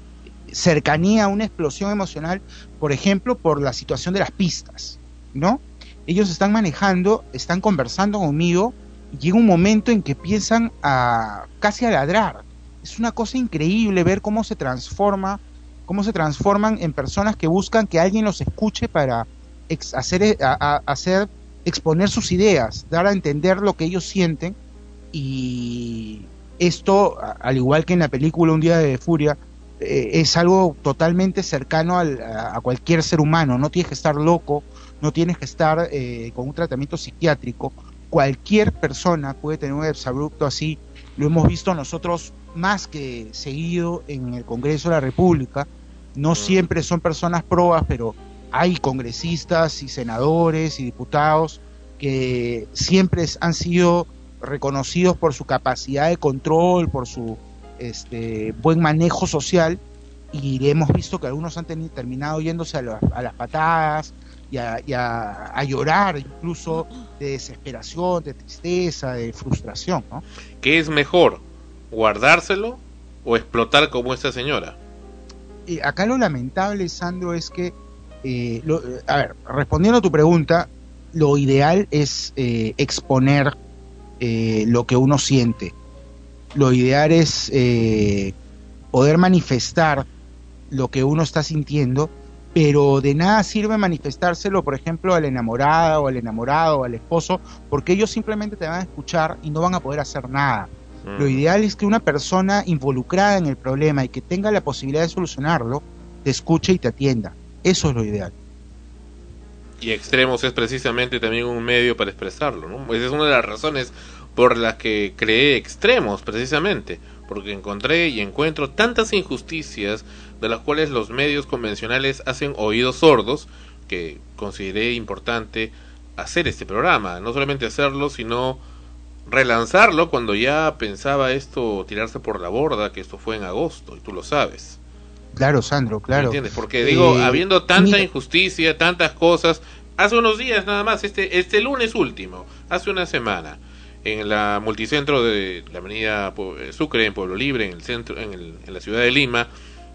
cercanía a una explosión emocional, por ejemplo, por la situación de las pistas, ¿no? Ellos están manejando, están conversando conmigo, y llega un momento en que empiezan a casi a ladrar. Es una cosa increíble ver cómo se transforma cómo se transforman en personas que buscan que alguien los escuche para ex- hacer, a- hacer exponer sus ideas, dar a entender lo que ellos sienten y esto, al igual que en la película Un día de furia, eh, es algo totalmente cercano al- a, cualquier ser humano, no tienes que estar loco, no tienes que estar eh, con un tratamiento psiquiátrico, cualquier persona puede tener un exabrupto así, lo hemos visto nosotros más que seguido en el Congreso de la República, no siempre son personas probas, pero hay congresistas y senadores y diputados que siempre han sido reconocidos por su capacidad de control, por su este, buen manejo social, y hemos visto que algunos han terminado yéndose a, la- a las patadas y, a, y a- a llorar incluso de desesperación, de tristeza, de frustración, ¿no? ¿Qué es mejor? ¿Guardárselo o explotar como esta señora? Eh, acá lo lamentable, Sandro, es que, eh, lo- eh, a ver, respondiendo a tu pregunta, lo ideal es eh, exponer eh, lo que uno siente. Lo ideal es eh, poder manifestar lo que uno está sintiendo, pero de nada sirve manifestárselo, por ejemplo, a la enamorada o al enamorado o al esposo, porque ellos simplemente te van a escuchar y no van a poder hacer nada. Lo ideal es que una persona involucrada en el problema y que tenga la posibilidad de solucionarlo, te escuche y te atienda. Eso es lo ideal. Y Extremos es precisamente también un medio para expresarlo, ¿no? Esa es una de las razones por las que creé Extremos, precisamente, porque encontré y encuentro tantas injusticias de las cuales los medios convencionales hacen oídos sordos, que consideré importante hacer este programa, no solamente hacerlo, sino relanzarlo cuando ya pensaba esto tirarse por la borda, que esto fue en agosto, y tú lo sabes. Claro, Sandro, claro. ¿Me entiendes? Porque digo, Eh, habiendo tanta mira, injusticia, tantas cosas, hace unos días nada más, este, este lunes último, hace una semana, en la multicentro de la avenida eh, Sucre, en Pueblo Libre, en el centro, en, el- en la ciudad de Lima,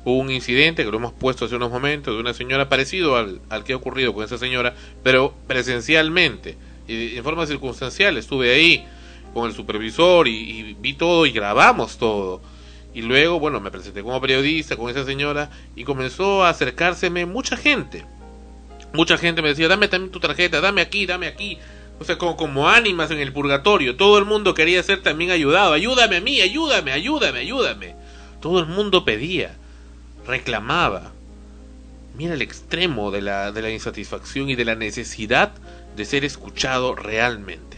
hubo un incidente que lo hemos puesto hace unos momentos de una señora parecido al, al que ha ocurrido con esa señora, pero presencialmente y en forma circunstancial. Estuve ahí con el supervisor y, y vi todo y grabamos todo. Y luego, bueno, me presenté como periodista con esa señora y comenzó a acercárseme mucha gente. Mucha gente me decía, dame también tu tarjeta, dame aquí, dame aquí. O sea, como, como ánimas en el purgatorio. Todo el mundo quería ser también ayudado. Ayúdame a mí, ayúdame, ayúdame, ayúdame. Todo el mundo pedía, reclamaba. Mira el extremo de la, de la insatisfacción y de la necesidad de ser escuchado realmente.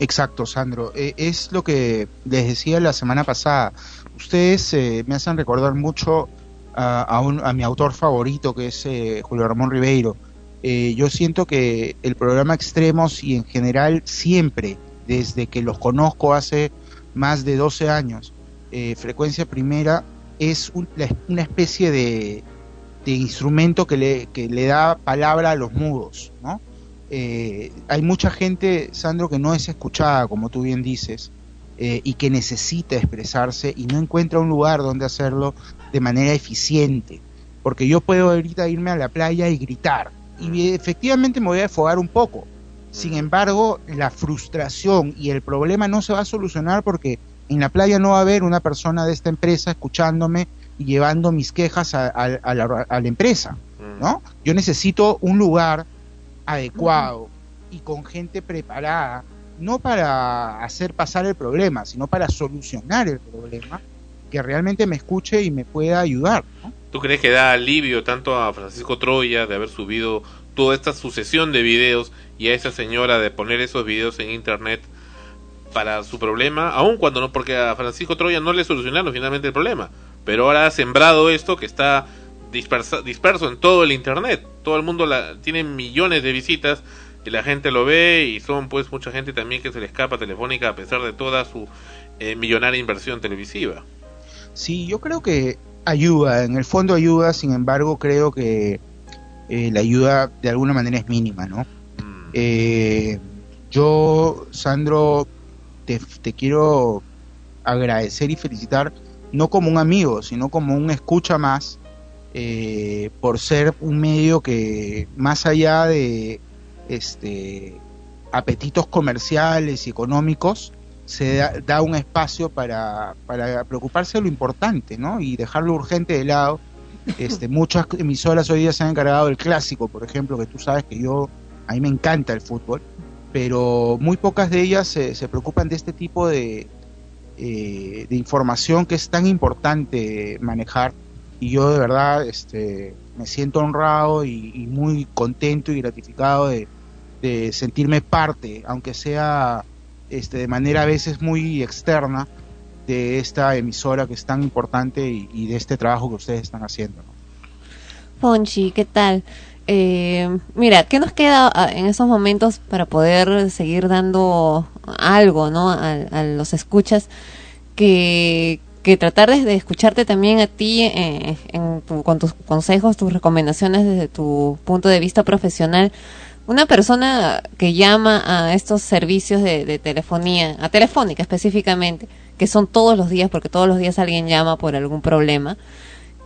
Exacto, Sandro. Eh, es lo que les decía la semana pasada. Ustedes eh, me hacen recordar mucho a, un- a mi autor favorito, que es eh, Julio Ramón Ribeiro. Eh, yo siento que el programa Extremos y en general siempre, desde que los conozco hace más de 12 años, eh, Frecuencia Primera es un- una especie de, instrumento que le, da palabra a los mudos, ¿no? Hay mucha gente, Sandro, que no es escuchada, como tú bien dices, eh, y que necesita expresarse y no encuentra un lugar donde hacerlo de manera eficiente. Porque yo puedo ahorita irme a la playa y gritar, y efectivamente me voy a desfogar un poco. Sin embargo, la frustración y el problema no se va a solucionar porque en la playa no va a haber una persona de esta empresa escuchándome y llevando mis quejas a, a- a la, a la empresa, ¿no? Yo necesito un lugar adecuado y con gente preparada, no para hacer pasar el problema, sino para solucionar el problema, que realmente me escuche y me pueda ayudar. ¿no? ¿Tú crees que da alivio tanto a Francisco Troya de haber subido toda esta sucesión de videos y a esa señora de poner esos videos en internet para su problema? Aun cuando no, porque a Francisco Troya no le solucionaron finalmente el problema, pero ahora ha sembrado esto que está dispersa- disperso en todo el internet. Todo el mundo la, tiene millones de visitas y la gente lo ve y son pues mucha gente también que se le escapa telefónica a pesar de toda su eh, millonaria inversión televisiva. Sí, yo creo que ayuda, en el fondo ayuda, sin embargo creo que eh, la ayuda de alguna manera es mínima, ¿no? Eh, yo, Sandro, te, te quiero agradecer y felicitar, no como un amigo, sino como un escucha más, eh, por ser un medio que más allá de este apetitos comerciales y económicos, se da, da un espacio para, para preocuparse de lo importante, ¿no? Y dejar lo urgente de lado. *laughs* Este, muchas emisoras hoy día se han encargado del clásico, por ejemplo, que tú sabes que yo, a mí me encanta el fútbol, pero muy pocas de ellas se, se preocupan de este tipo de, eh, de información que es tan importante manejar. Y yo de verdad este, me siento honrado y, y muy contento y gratificado de, de sentirme parte, aunque sea este, de manera a veces muy externa, de esta emisora que es tan importante y, de este trabajo que ustedes están haciendo. ¿no? Ponchi, ¿qué tal? Eh, mira, ¿qué nos queda ah, en esos momentos para poder seguir dando algo, ¿no? A, los escuchas que, que tratar de, escucharte también a ti eh, con tus consejos, tus recomendaciones desde tu punto de vista profesional. Una persona que llama a estos servicios de, telefonía, a Telefónica específicamente, que son todos los días, porque todos los días alguien llama por algún problema,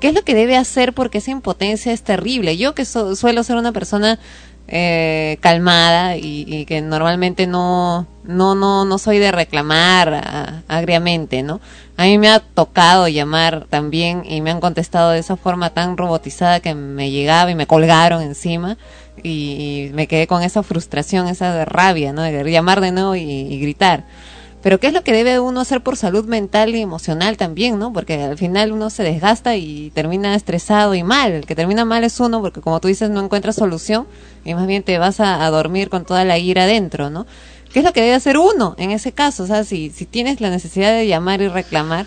¿qué es lo que debe hacer? Porque esa impotencia es terrible. Yo que so- suelo ser una persona eh, calmada y, y que normalmente no, no, no, no soy de reclamar agriamente, ¿no? A mí me ha tocado llamar también y me han contestado de esa forma tan robotizada que me llegaba y me colgaron encima y, me quedé con esa frustración, esa rabia, ¿no? De llamar de nuevo y, gritar. Pero ¿qué es lo que debe uno hacer por salud mental y emocional también, no? Porque al final uno se desgasta y termina estresado y mal. El que termina mal es uno porque como tú dices no encuentras solución y más bien te vas a, a dormir con toda la ira adentro, ¿no? ¿Qué es lo que debe hacer uno en ese caso? O sea, si, si tienes la necesidad de llamar y reclamar,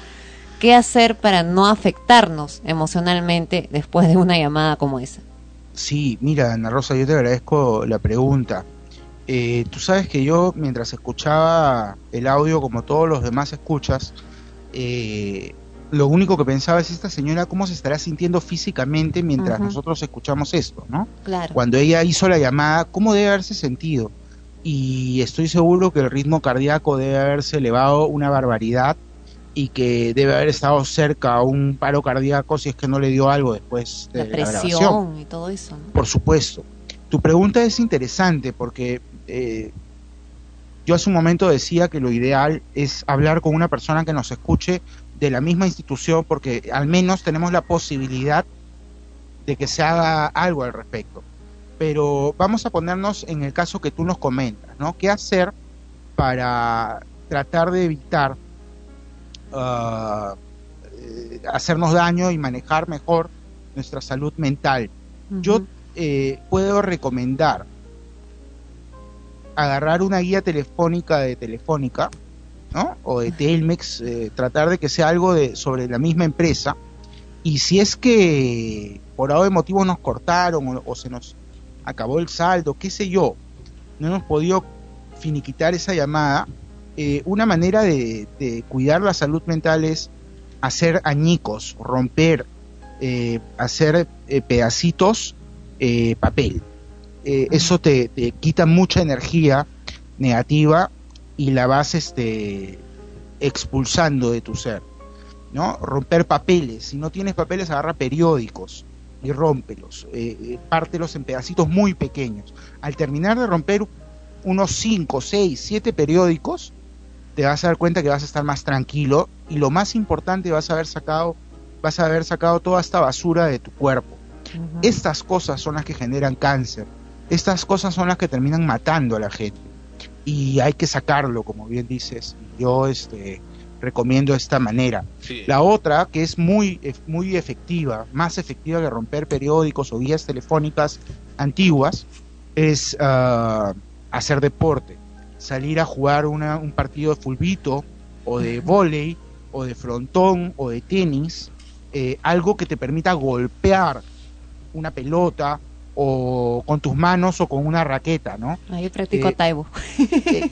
¿qué hacer para no afectarnos emocionalmente después de una llamada como esa? Sí, mira, Ana Rosa, yo te agradezco la pregunta. Eh, tú sabes que yo, mientras escuchaba el audio, como todos los demás escuchas, eh, lo único que pensaba es esta señora cómo se estará sintiendo físicamente mientras nosotros escuchamos esto, ¿no? Claro. Cuando ella hizo la llamada, ¿cómo debe haberse sentido? Y estoy seguro que el ritmo cardíaco debe haberse elevado una barbaridad y que debe haber estado cerca a un paro cardíaco si es que no le dio algo después de La presión y todo eso, ¿no? Por supuesto. Tu pregunta es interesante porque eh, yo hace un momento decía que lo ideal es hablar con una persona que nos escuche de la misma institución porque al menos tenemos la posibilidad de que se haga algo al respecto. Pero vamos a ponernos en el caso que tú nos comentas, ¿no? ¿Qué hacer para tratar de evitar ah, eh, hacernos daño y manejar mejor nuestra salud mental? Yo eh, puedo recomendar agarrar una guía telefónica de Telefónica, ¿no? O de Telmex, eh, tratar de que sea algo de, sobre la misma empresa. Y si es que por algo de motivo nos cortaron o, o se nos acabó el saldo, qué sé yo, no hemos podido finiquitar esa llamada, eh, una manera de, de cuidar la salud mental es hacer añicos, romper, eh, hacer eh, pedacitos eh, papel. Eso te, te quita mucha energía negativa y la vas este, expulsando de tu ser. ¿no? Romper papeles. Si no tienes papeles, agarra periódicos y rómpelos. Pártelos en pedacitos muy pequeños. Al terminar de romper unos 5, 6, 7 periódicos, te vas a dar cuenta que vas a estar más tranquilo y lo más importante vas a haber sacado vas a haber sacado toda esta basura de tu cuerpo. Estas cosas son las que generan cáncer. Estas cosas son las que terminan matando a la gente. Y hay que sacarlo, como bien dices. Yo este recomiendo esta manera. Sí. La otra, que es muy, muy efectiva, más efectiva que romper periódicos o guías telefónicas antiguas, es ah, hacer deporte. Salir a jugar una- un partido de fulbito o de vóley o de frontón o de tenis, eh, algo que te permita golpear una pelota o con tus manos o con una raqueta, ¿no? Ah, yo practico Eh, taibo.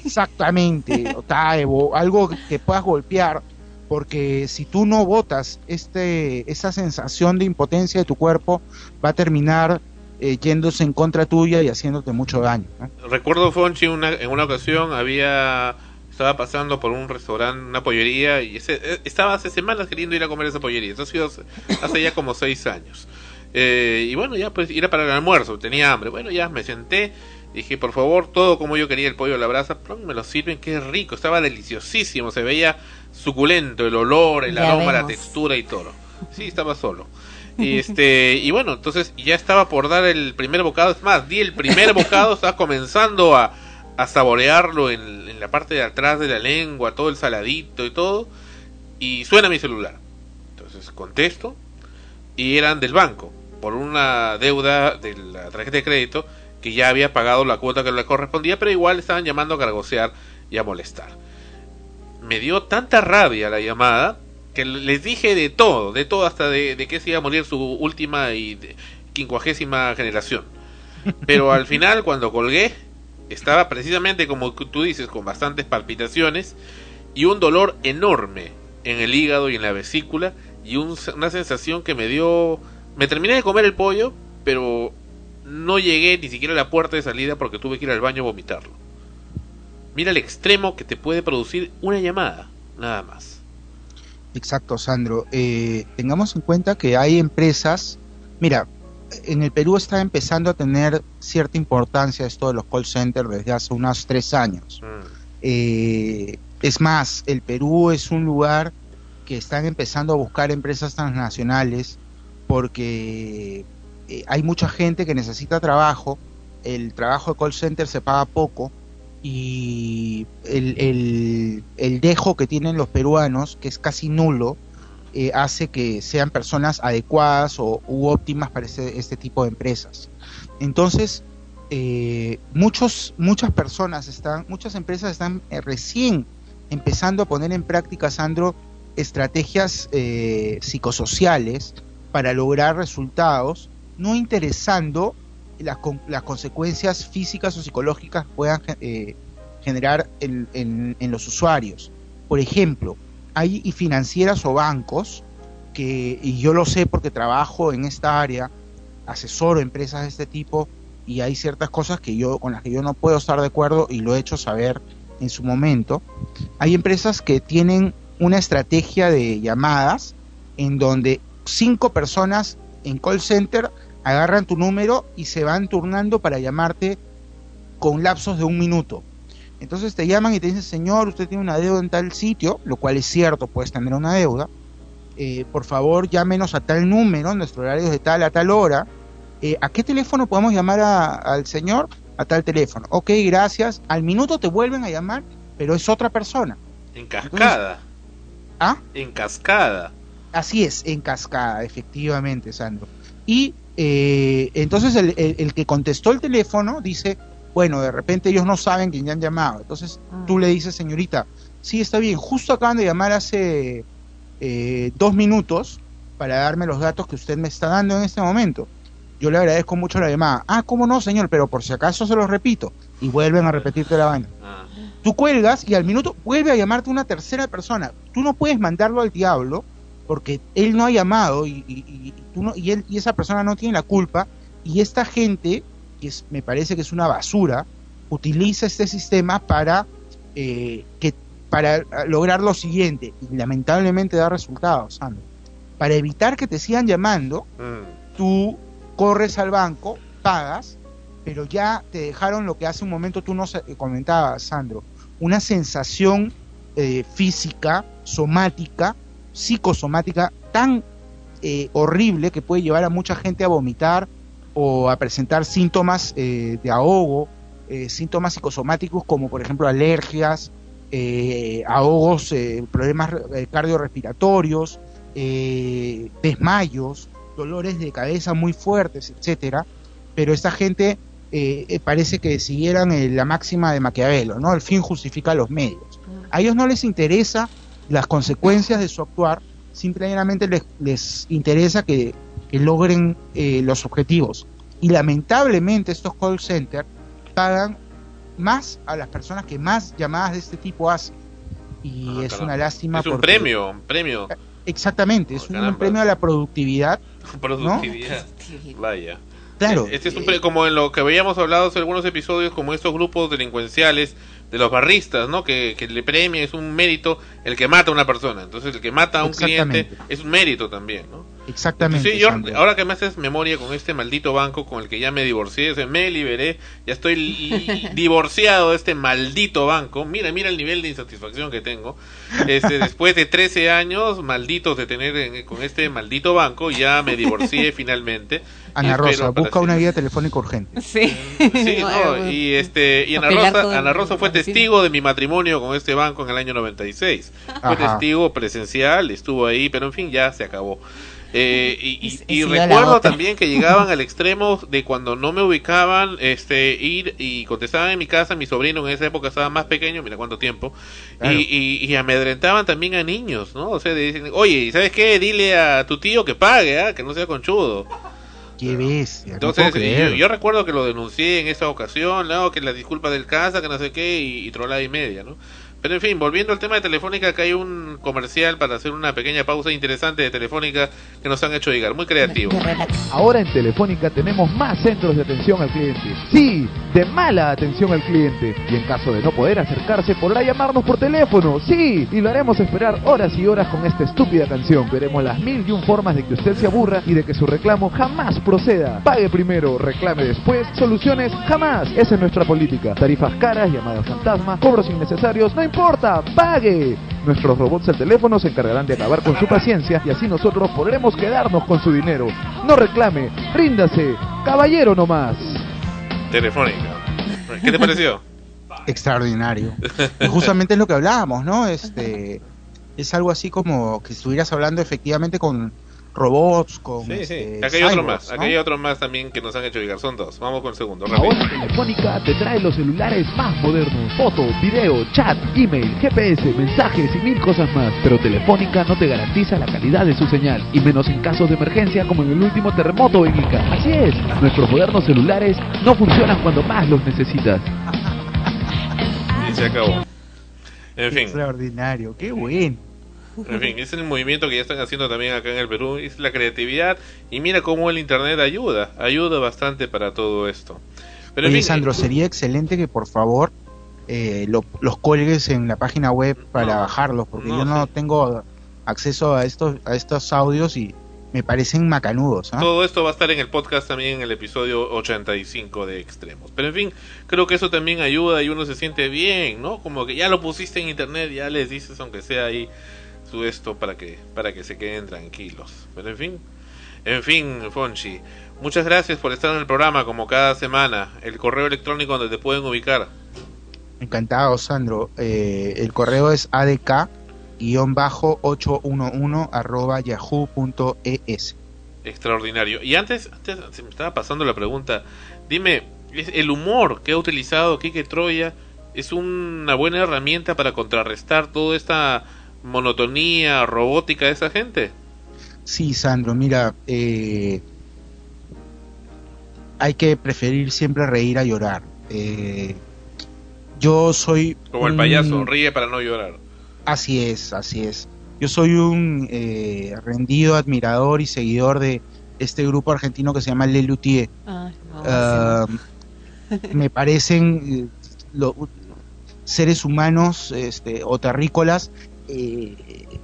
Exactamente, o *laughs* taibo, algo que puedas golpear, porque si tú no botas este, esa sensación de impotencia de tu cuerpo, va a terminar eh, yéndose en contra tuya y haciéndote mucho daño. ¿no? Recuerdo, Fonchi, una, en una ocasión había estaba pasando por un restaurante, una pollería, y ese, eh, estaba hace semanas queriendo ir a comer esa pollería. Eso ha sido hace, ya como seis años. Eh, y bueno, ya pues ir para el almuerzo, tenía hambre. Bueno, ya me senté, dije, por favor, todo como yo quería el pollo a la brasa, plum, me lo sirven, qué rico, estaba deliciosísimo, se veía suculento el olor, el Ya aroma, la textura y todo. Sí, estaba solo. Y este, y bueno, entonces ya estaba por dar el primer bocado, es más, di el primer *laughs* bocado, estaba comenzando a, a saborearlo en, en la parte de atrás de la lengua, todo el saladito y todo, y suena mi celular. Entonces contesto, y eran del banco, por una deuda de la tarjeta de crédito que ya había pagado la cuota que le correspondía, pero igual estaban llamando a cargosear y a molestar. Me dio tanta rabia la llamada que les dije de todo, de todo, hasta de, de que se iba a morir su última y quincuagésima generación. Pero al final, cuando colgué, estaba precisamente como tú dices, con bastantes palpitaciones y un dolor enorme en el hígado y en la vesícula y un- una sensación que me dio... Me terminé de comer el pollo, pero no llegué ni siquiera a la puerta de salida porque tuve que ir al baño a vomitarlo. Mira el extremo que te puede producir una llamada, nada más. Exacto, Sandro. Eh, tengamos en cuenta que hay empresas, mira, en el Perú está empezando a tener cierta importancia esto de los call centers desde hace unos tres años. Eh, es más, el Perú es un lugar que están empezando a buscar empresas transnacionales porque eh, hay mucha gente que necesita trabajo, el trabajo de call center se paga poco y el, el, el dejo que tienen los peruanos, que es casi nulo, eh, hace que sean personas adecuadas o u óptimas para este, este tipo de empresas. Entonces, eh, muchos, muchas personas están, muchas empresas están eh, recién empezando a poner en práctica, Sandro, estrategias psicosociales para lograr resultados, no interesando las, con- las consecuencias físicas o psicológicas puedan eh, generar en, los usuarios. Por ejemplo, hay financieras o bancos que, y yo lo sé porque trabajo en esta área, asesoro empresas de este tipo y hay ciertas cosas que yo con las que yo no puedo estar de acuerdo y lo he hecho saber en su momento. Hay empresas que tienen una estrategia de llamadas en donde cinco personas en call center agarran tu número y se van turnando para llamarte con lapsos de un minuto. Entonces te llaman y te dicen, señor, usted tiene una deuda en tal sitio, lo cual es cierto, puedes tener una deuda. Eh, por favor, llámenos a tal número, nuestro horario es de tal a tal hora. Eh, ¿A qué teléfono podemos llamar a- al señor? A tal teléfono. Ok, gracias. Al minuto te vuelven a llamar, pero es otra persona. En cascada. ¿Ah? En cascada. Así es, en cascada, efectivamente, Sandro. Y eh, entonces el, el- el que contestó el teléfono dice, bueno, de repente ellos no saben quién han llamado. Entonces tú le dices, señorita, sí, está bien, justo acaban de llamar hace eh, dos minutos para darme los datos que usted me está dando en este momento. Yo le agradezco mucho la llamada. Ah, ¿cómo no, señor? Pero por si acaso se los repito. Y vuelven a repetirte la vaina. Ah. Tú cuelgas y al minuto vuelve a llamarte una tercera persona. Tú no puedes mandarlo al diablo porque él no ha llamado y, y- tú no- y él y esa persona no tiene la culpa y esta gente que es- me parece que es una basura utiliza este sistema para eh, que para lograr lo siguiente y lamentablemente da resultados Sandro. para evitar que te sigan llamando Mm. tú corres al banco pagas pero ya te dejaron lo que hace un momento tú nos eh, comentabas Sandro una sensación eh, física somática psicosomática tan eh, horrible que puede llevar a mucha gente a vomitar o a presentar síntomas eh, de ahogo, eh, síntomas psicosomáticos como por ejemplo alergias, eh, ahogos, problemas cardiorrespiratorios, desmayos, dolores de cabeza muy fuertes, etcétera. Pero esta gente parece que siguieran la máxima de Maquiavelo, ¿no? El fin justifica los medios. A ellos no les interesa las consecuencias de su actuar, simplemente les, les interesa que, que logren eh, los objetivos. Y lamentablemente estos call centers pagan más a las personas que más llamadas de este tipo hacen. Y Ah, es caramba. una lástima. Es un porque- premio, un premio. Exactamente, es un caramba. premio a la *laughs* productividad. Productividad. Vaya. Claro. Este es un como en lo que habíamos hablado en algunos episodios, como estos grupos delincuenciales de los barristas, ¿no? Que, que le premia, es un mérito el que mata a una persona. Entonces, el que mata a un cliente es un mérito también, ¿no? Exactamente. Sí, yo, ahora que me haces memoria con este maldito banco con el que ya me divorcié, o sea, me liberé, ya estoy li- *laughs* divorciado de este maldito banco. Mira, mira el nivel de insatisfacción que tengo. Este, después de 13 años malditos de tener en- con este maldito banco, ya me divorcié *laughs* finalmente. Ana Rosa, busca una guía telefónica urgente. Sí. Sí, *laughs* no, y este y Ana Rosa, Ana Rosa fue testigo de mi matrimonio con este banco en el año 96. Fue Ajá. testigo presencial, estuvo ahí, pero en fin, ya se acabó. Eh, y y- recuerdo también que llegaban al extremo de cuando no me ubicaban, este, ir y contestaban en mi casa, mi sobrino en esa época estaba más pequeño, mira cuánto tiempo, Claro. y, y, y amedrentaban también a niños, ¿no? O sea, dicen, oye, ¿sabes qué? Dile a tu tío que pague, ¿ah? que no sea conchudo. Qué bestia. Entonces, no yo, yo recuerdo que lo denuncié en esa ocasión, ¿no? que la disculpa del casa, que no sé qué, y, y trolada y media, ¿no? Pero en fin, volviendo al tema de Telefónica, acá hay un comercial para hacer una pequeña pausa interesante de Telefónica que nos han hecho llegar, muy creativo. Ahora en Telefónica tenemos más centros de atención al cliente. Sí, de mala atención al cliente. Y en caso de no poder acercarse, podrá llamarnos por teléfono. Sí, y lo haremos esperar horas y horas con esta estúpida canción. Veremos las mil y un formas de que usted se aburra y de que su reclamo jamás proceda. Pague primero, reclame después, soluciones jamás. Esa es nuestra política. Tarifas caras, llamadas fantasma, cobros innecesarios, no importa, pague. Nuestros robots al teléfono se encargarán de acabar con su paciencia y así nosotros podremos quedarnos con su dinero. No reclame, ríndase, caballero nomás. Telefónica. ¿Qué te pareció? *laughs* Extraordinario. Y justamente es lo que hablábamos, ¿no? Este es algo así como que estuvieras hablando efectivamente con robots, con Sí, sí. este, Acá hay otro cyborgs, más, ¿no? acá hay otro más también que nos han hecho llegar. Son dos. Vamos con el segundo, Ahora. Telefónica te trae los celulares más modernos. Foto, video, chat, email, GPS, mensajes y mil cosas más. Pero Telefónica no te garantiza la calidad de su señal. Y menos en casos de emergencia como en el último terremoto en Ica. Así es, nuestros modernos celulares no funcionan cuando más los necesitas. Y se acabó. En fin. Extraordinario, qué bueno. En fin, es el movimiento que ya están haciendo también acá en el Perú, es la creatividad y mira cómo el internet ayuda, ayuda bastante para todo esto. Pero en Oye, fin, Sandro, sería excelente que por favor eh, lo- los cuelgues en la página web para bajarlos, porque no, yo no tengo acceso a estos a estos audios y me parecen macanudos. ¿ah? todo esto va a estar en el podcast también en el episodio 85 de Extremos. Pero en fin, creo que eso también ayuda y uno se siente bien, ¿no? Como que ya lo pusiste en internet, ya les dices aunque sea ahí esto para que para que se queden tranquilos. Pero en fin, en fin, Fonchi, muchas gracias por estar en el programa como cada semana. El correo electrónico donde te pueden ubicar. Encantado, Sandro. Eh, el correo es adk-811 arroba yahoo.es. Extraordinario. Y antes, antes se me estaba pasando la pregunta. Dime, ¿es ¿el humor que ha utilizado Kike Troya es una buena herramienta para contrarrestar toda esta monotonía robótica de esa gente? Sí, Sandro, mira, eh, hay que preferir siempre reír a llorar. Eh, yo soy... Como el un- payaso, ríe para no llorar. Así es, así es. Yo soy un eh, rendido admirador y seguidor de este grupo argentino que se llama Le Luthier. Ah, *laughs* me parecen eh, lo- seres humanos este, o terrícolas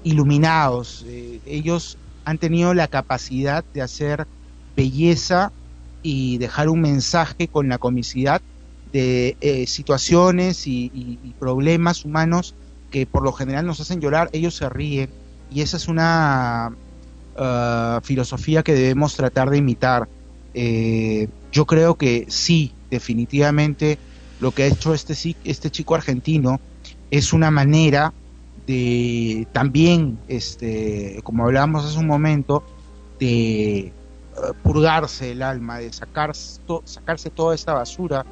iluminados. Eh, ellos han tenido la capacidad de hacer belleza y dejar un mensaje con la comicidad de eh, situaciones y, problemas humanos que por lo general nos hacen llorar, ellos se ríen y esa es una ah, filosofía que debemos tratar de imitar. Eh, yo creo que sí, definitivamente lo que ha hecho este, este chico argentino es una manera de también, este, como hablábamos hace un momento, de eh, purgarse el alma, de sacarse toda esta basura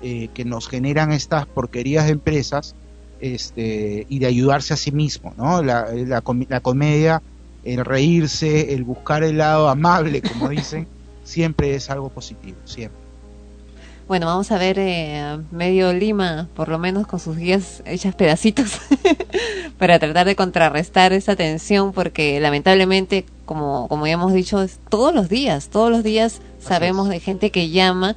eh, que nos generan estas porquerías de empresas este, y de ayudarse a sí mismo, ¿no? La, la comedia, el reírse, el buscar el lado amable, como dicen, *laughs* siempre es algo positivo, siempre. Bueno, vamos a ver eh, medio Lima, por lo menos con sus guías hechas pedacitos, *laughs* para tratar de contrarrestar esa tensión, porque lamentablemente, como, como ya hemos dicho, es todos los días, todos los días sabemos de gente que llama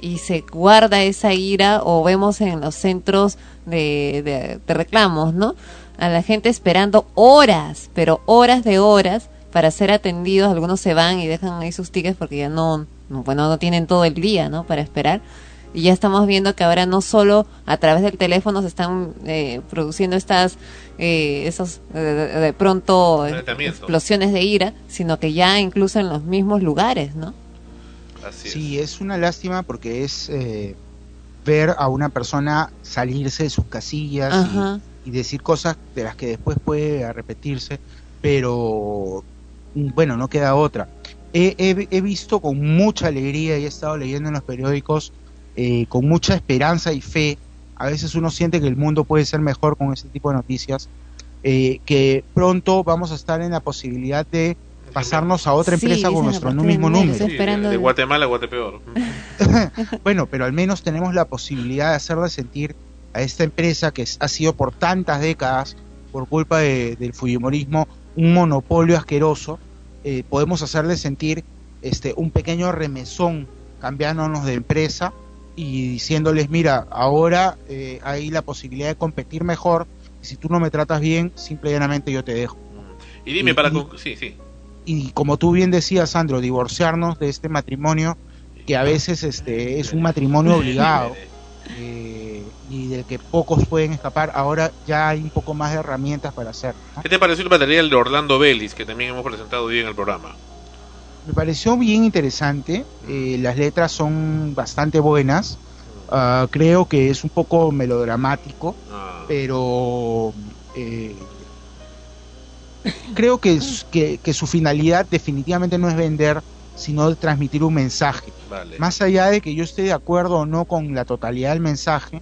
y se guarda esa ira o vemos en los centros de, de, de reclamos, ¿no? A la gente esperando horas, pero horas de horas para ser atendidos. Algunos se van y dejan ahí sus tickets porque ya no, no, bueno, no tienen todo el día, ¿no? Para esperar. Y ya estamos viendo que ahora no solo a través del teléfono se están eh, produciendo estas, eh, esos eh, de, pronto explosiones de ira, sino que ya incluso en los mismos lugares, ¿no? Así Sí, es una lástima porque es eh, ver a una persona salirse de sus casillas y- y, decir cosas de las que después puede repetirse, pero mm, bueno, no queda otra. He, he- he visto con mucha alegría y he estado leyendo en los periódicos eh, con mucha esperanza y fe. A veces uno siente que el mundo puede ser mejor con este tipo de noticias. eh, que pronto vamos a estar en la posibilidad de pasarnos a otra empresa con nuestro mismo número. Sí, de, Guatemala a Guatepeor. *laughs* Bueno, pero al menos tenemos la posibilidad de hacerle sentir a esta empresa que ha sido por tantas décadas, por culpa de- del fujimorismo, un monopolio asqueroso, eh, podemos hacerle sentir este un pequeño remesón cambiándonos de empresa y diciéndoles, mira, ahora eh, hay la posibilidad de competir mejor, y si tú no me tratas bien, simple y llanamente yo te dejo. Y dime, Y- para... y- Sí, sí. y como tú bien decías, Sandro, divorciarnos de este matrimonio que a veces este es un matrimonio obligado *laughs* eh, y del que pocos pueden escapar, ahora ya hay un poco más de herramientas para hacerlo. ¿no? ¿Qué te pareció el material de Orlando Vélez, que también hemos presentado hoy en el programa? Me pareció bien interesante, eh, las letras son bastante buenas, ah, creo que es un poco melodramático, pero eh, creo que, es- que, que su finalidad definitivamente no es vender, sino transmitir un mensaje. Vale. Más allá de que yo esté de acuerdo o no con la totalidad del mensaje,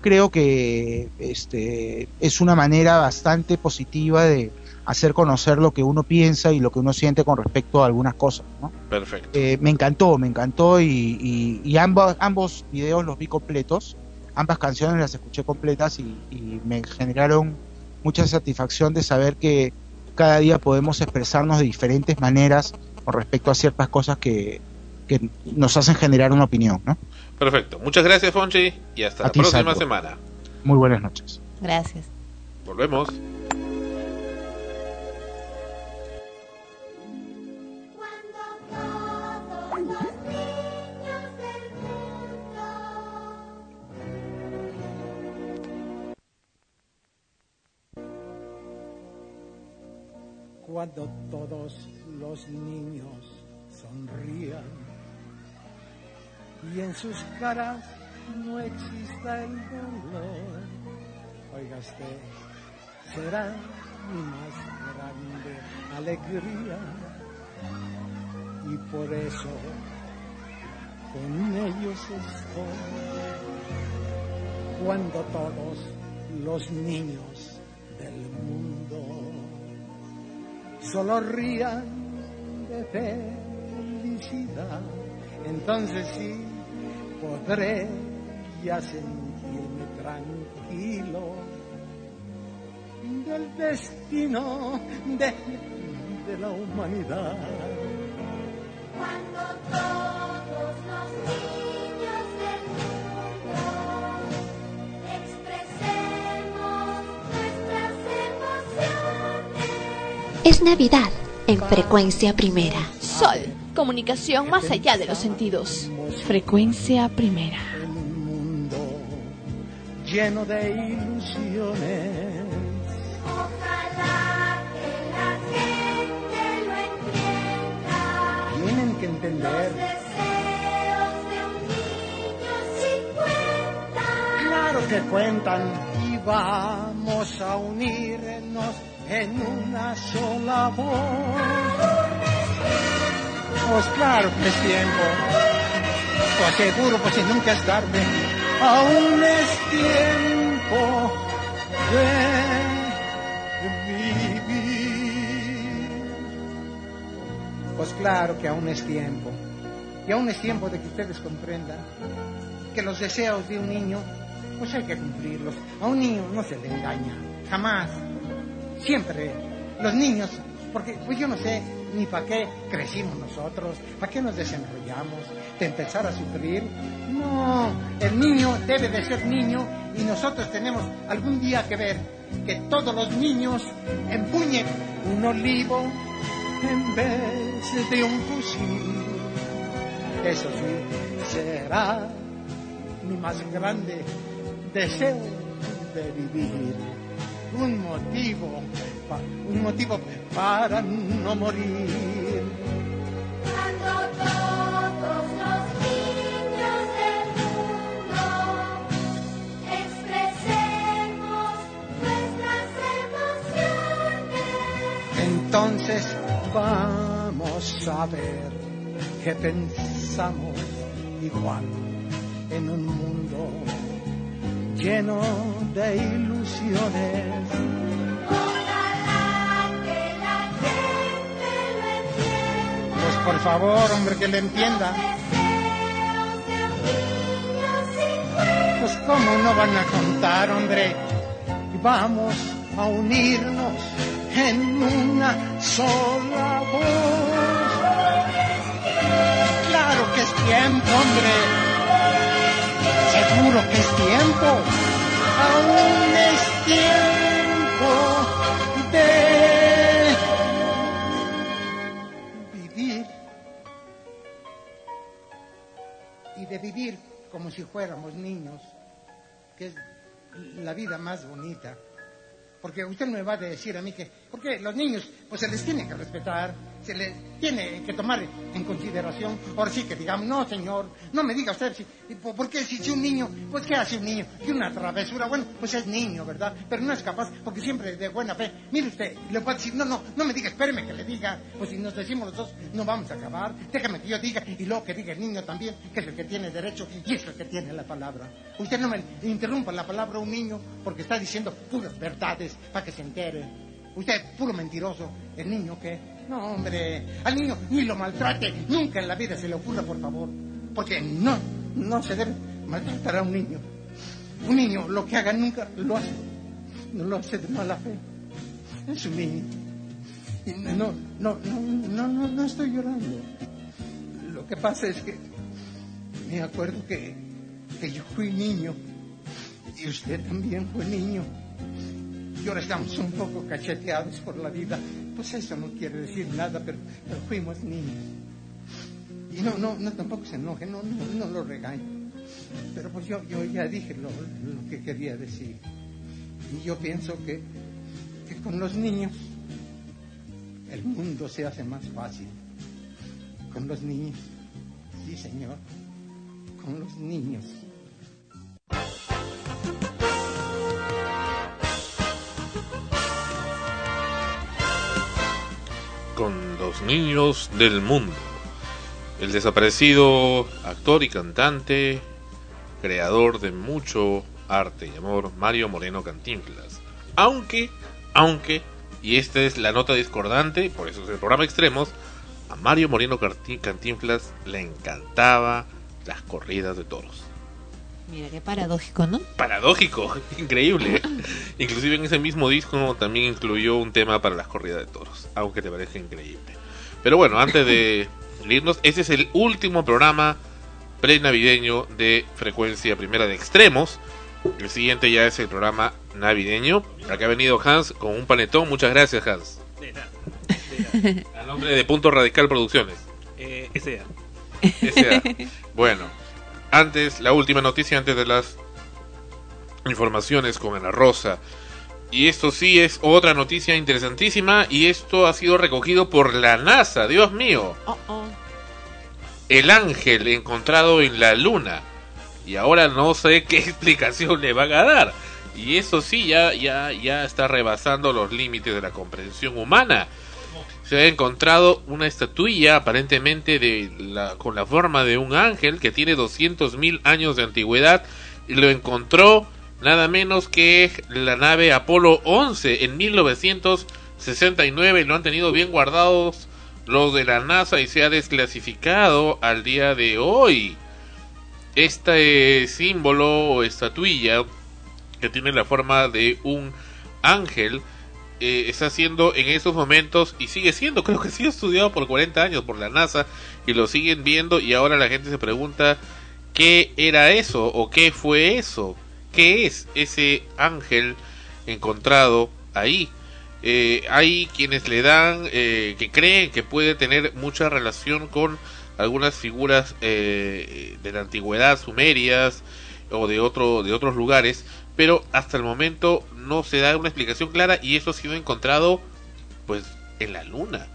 creo que este es una manera bastante positiva de hacer conocer lo que uno piensa y lo que uno siente con respecto a algunas cosas. ¿no? Perfecto. Eh, me encantó, me encantó y, y- y ambos, ambos videos los vi completos, ambas canciones las escuché completas y, y me generaron mucha satisfacción de saber que cada día podemos expresarnos de diferentes maneras con respecto a ciertas cosas que, que nos hacen generar una opinión. ¿no? Perfecto. Muchas gracias, Fonchi, y hasta A la ti, próxima semana. Muy buenas noches. Gracias. Volvemos. cuando todos los niños sonrían y en sus caras no exista el dolor. Oiga será mi más grande alegría y por eso con ellos estoy. Cuando todos los niños del mundo solo rían de felicidad, entonces sí podré ya sentirme tranquilo del destino de, de la humanidad. Cuando todos los niños del mundo expresemos nuestras emociones. Es Navidad en frecuencia primera. Sol, comunicación más allá de los sentidos. Frecuencia primera. lleno de ilusiones. Ojalá que la gente lo entienda. Tienen que Los entender, deseos de un niño sí cuentan. claro que cuentan, y vamos a unirnos en una sola voz. Pues claro que es tiempo, pues seguro, pues si nunca es tarde, aún es tiempo de vivir. Pues claro que aún es tiempo, y aún es tiempo de que ustedes comprendan que los deseos de un niño, pues hay que cumplirlos. A un niño no se le engaña, jamás. Siempre los niños, porque pues yo no sé ni para qué crecimos nosotros, para qué nos desenrollamos, de empezar a sufrir. No, el niño debe de ser niño y nosotros tenemos algún día que ver que todos los niños empuñen un olivo en vez de un fusil. Eso sí, será mi más grande deseo de vivir. Un motivo, un motivo para no morir. Cuando todos los niños del mundo expresemos nuestras emociones. Entonces vamos a ver que pensamos igual en un mundo lleno de ilusiones. Lo por favor, hombre, que le entienda. Pues cómo no van a contar, hombre. Vamos a unirnos en una sola voz. Claro que es tiempo, hombre. Seguro que es tiempo. Aún es tiempo de vivir y de vivir como si fuéramos niños, que es la vida más bonita. Porque usted me va a decir a mí que, porque los niños, pues se les tiene que respetar, se les tiene que tomar en consideración. Ahora sí que digamos, no señor, no me diga usted, si, po- porque si, si un niño, pues ¿qué hace un niño? Que una travesura, bueno, pues es niño, ¿verdad? Pero no es capaz, porque siempre de buena fe. Mire usted, le a decir, no, no, no me diga, espéreme que le diga, pues si nos decimos los dos, no vamos a acabar. Déjame que yo diga, y luego que diga el niño también, que es el que tiene derecho y es el que tiene la palabra. Usted no me interrumpa la palabra a un niño porque está diciendo puras verdades para que se entere. Usted, puro mentiroso. ¿El niño qué? No, hombre. Al niño ni lo maltrate. Nunca en la vida se le ocurra, por favor. Porque no, no se debe maltratar a un niño. Un niño, lo que haga nunca lo hace. No lo hace de mala fe. Es un niño. No, no, no, no, no, no estoy llorando. Lo que pasa es que me acuerdo que, que yo fui niño. Y usted también fue niño y ahora estamos un poco cacheteados por la vida. Pues eso no quiere decir nada, pero, fuimos niños. Y no, no, no, tampoco se enoje, no, no, no lo regañe. Pero pues yo, yo ya dije lo, lo que quería decir. Y yo pienso que, que con los niños el mundo se hace más fácil. Con los niños, sí señor, con los niños. Los niños del mundo. El desaparecido actor y cantante, creador de mucho arte y amor, Mario Moreno Cantinflas. Aunque, aunque, y esta es la nota discordante, por eso es el programa Extremos, a Mario Moreno Cantinflas le encantaba las corridas de toros. Mira, qué paradójico, ¿no? Paradójico, *laughs* increíble. Inclusive en ese mismo disco también incluyó un tema para las corridas de toros, aunque te parezca increíble. Pero bueno, antes de irnos, este es el último programa pre-navideño de frecuencia primera de extremos. El siguiente ya es el programa navideño. Acá ha venido Hans con un panetón. Muchas gracias, Hans. De nada. A nombre de Punto Radical Producciones. Eh, ese S.A.. Bueno, antes, la última noticia antes de las informaciones con Ana Rosa. Y esto sí es otra noticia interesantísima y esto ha sido recogido por la NASA, Dios mío. El ángel encontrado en la luna. Y ahora no sé qué *laughs* explicación le van a dar. Y eso sí ya ya ya está rebasando los límites de la comprensión humana. Se ha encontrado una estatuilla aparentemente de la, con la forma de un ángel que tiene 200.000 años de antigüedad y lo encontró nada menos que la nave Apolo 11 en 1969 y lo han tenido bien guardados los de la NASA y se ha desclasificado al día de hoy. Este símbolo o estatuilla que tiene la forma de un ángel eh, está siendo en estos momentos y sigue siendo, creo que sigue estudiado por 40 años por la NASA y lo siguen viendo y ahora la gente se pregunta qué era eso o qué fue eso, qué es ese ángel encontrado ahí. Eh, hay quienes le dan, eh, que creen que puede tener mucha relación con algunas figuras eh, de la antigüedad sumerias o de otro de otros lugares pero hasta el momento no se da una explicación clara y eso ha sido encontrado pues en la luna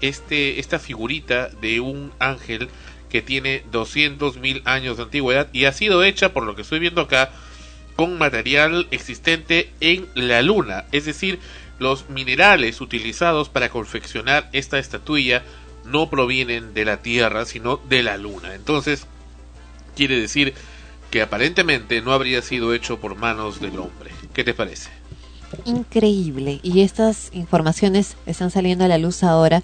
este esta figurita de un ángel que tiene 200 mil años de antigüedad y ha sido hecha por lo que estoy viendo acá con material existente en la luna es decir los minerales utilizados para confeccionar esta estatuilla no provienen de la Tierra, sino de la Luna. Entonces, quiere decir que aparentemente no habría sido hecho por manos del hombre. ¿Qué te parece? Increíble. Y estas informaciones están saliendo a la luz ahora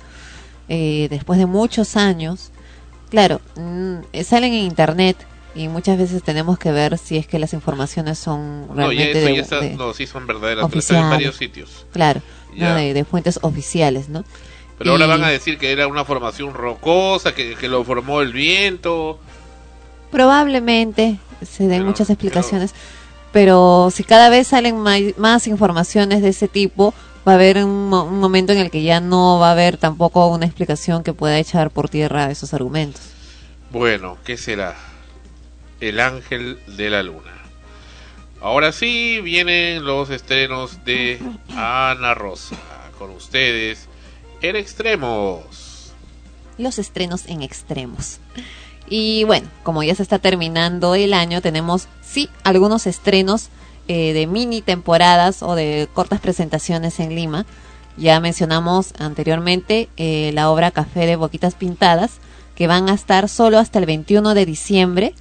eh, después de muchos años, claro, mm, eh, salen en internet y muchas veces tenemos que ver si es que las informaciones son No, ya realmente eso de- ya está, de- no, sí son verdaderas, pero están en varios sitios. Claro, ¿no? De, de fuentes oficiales, ¿no? Pero ahora Y van a decir que era una formación rocosa, que, que lo formó el viento. Probablemente se den muchas explicaciones, pero si cada vez salen mai- más informaciones de ese tipo, va a haber un, un momento en el que ya no va a haber tampoco una explicación que pueda echar por tierra esos argumentos. Bueno, ¿qué será? El ángel de la luna. Ahora sí vienen los estrenos de Ana Rosa. Con ustedes, en extremos. los estrenos en extremos. Y bueno, como ya se está terminando el año, tenemos sí algunos estrenos eh, de mini temporadas o de cortas presentaciones en Lima. Ya mencionamos anteriormente eh, la obra Café de Boquitas Pintadas, que van a estar solo hasta el 21 de diciembre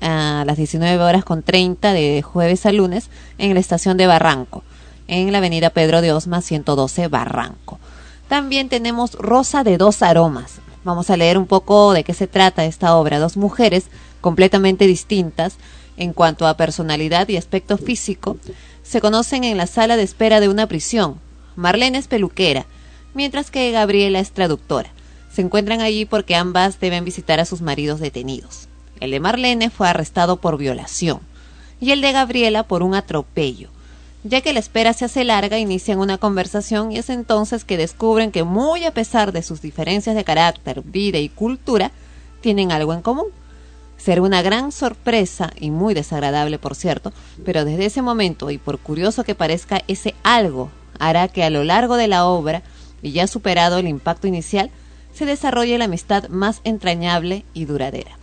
a las 19 horas con 30 de jueves a lunes en la estación de Barranco, en la avenida Pedro de Osma 112 Barranco. También tenemos Rosa de dos aromas. Vamos a leer un poco de qué se trata esta obra. Dos mujeres completamente distintas en cuanto a personalidad y aspecto físico se conocen en la sala de espera de una prisión. Marlene es peluquera, mientras que Gabriela es traductora. Se encuentran allí porque ambas deben visitar a sus maridos detenidos. El de Marlene fue arrestado por violación y el de Gabriela por un atropello. Ya que la espera se hace larga, inician una conversación y es entonces que descubren que muy a pesar de sus diferencias de carácter, vida y cultura, tienen algo en común. Será una gran sorpresa y muy desagradable, por cierto, pero desde ese momento, y por curioso que parezca, ese algo hará que a lo largo de la obra, y ya superado el impacto inicial, se desarrolle la amistad más entrañable y duradera.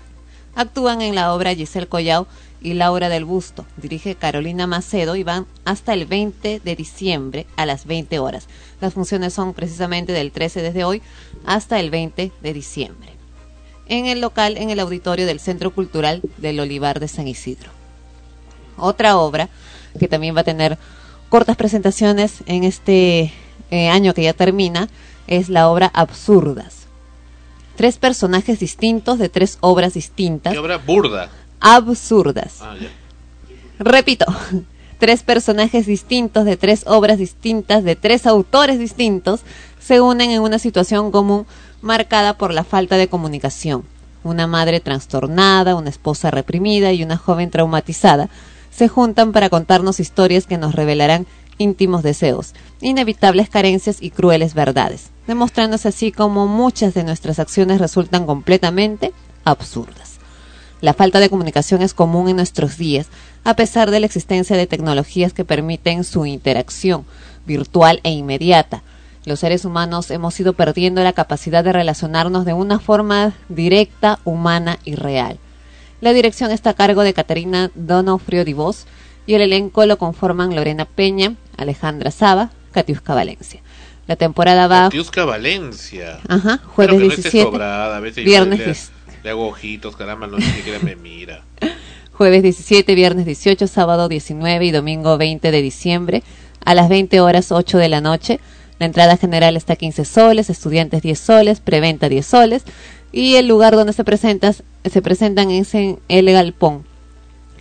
Actúan en la obra Giselle Collao y Laura del Busto. Dirige Carolina Macedo y van hasta el 20 de diciembre a las 20 horas. Las funciones son precisamente del 13 desde hoy hasta el 20 de diciembre. En el local, en el auditorio del Centro Cultural del Olivar de San Isidro. Otra obra que también va a tener cortas presentaciones en este eh, año que ya termina es la obra Absurdas. Tres personajes distintos de tres obras distintas ¿Qué obra burda? absurdas. Ah, ya. Repito, *laughs* tres personajes distintos de tres obras distintas de tres autores distintos se unen en una situación común marcada por la falta de comunicación. Una madre trastornada, una esposa reprimida y una joven traumatizada se juntan para contarnos historias que nos revelarán íntimos deseos, inevitables carencias y crueles verdades, demostrándose así como muchas de nuestras acciones resultan completamente absurdas. La falta de comunicación es común en nuestros días, a pesar de la existencia de tecnologías que permiten su interacción virtual e inmediata. Los seres humanos hemos ido perdiendo la capacidad de relacionarnos de una forma directa, humana y real. La dirección está a cargo de Caterina Donofrio Divos y el elenco lo conforman Lorena Peña, Alejandra Saba, Katiuska Valencia. La temporada va Tiusca Valencia. Ajá, jueves que no esté 17, sobrada, a veces viernes yo le, 10. le hago ojitos, caramba, no ni siquiera me mira. *laughs* jueves 17, viernes 18, sábado 19 y domingo 20 de diciembre a las 20 horas 8 de la noche. La entrada general está a 15 soles, estudiantes 10 soles, preventa 10 soles y el lugar donde se presentas se presentan es en El Galpón,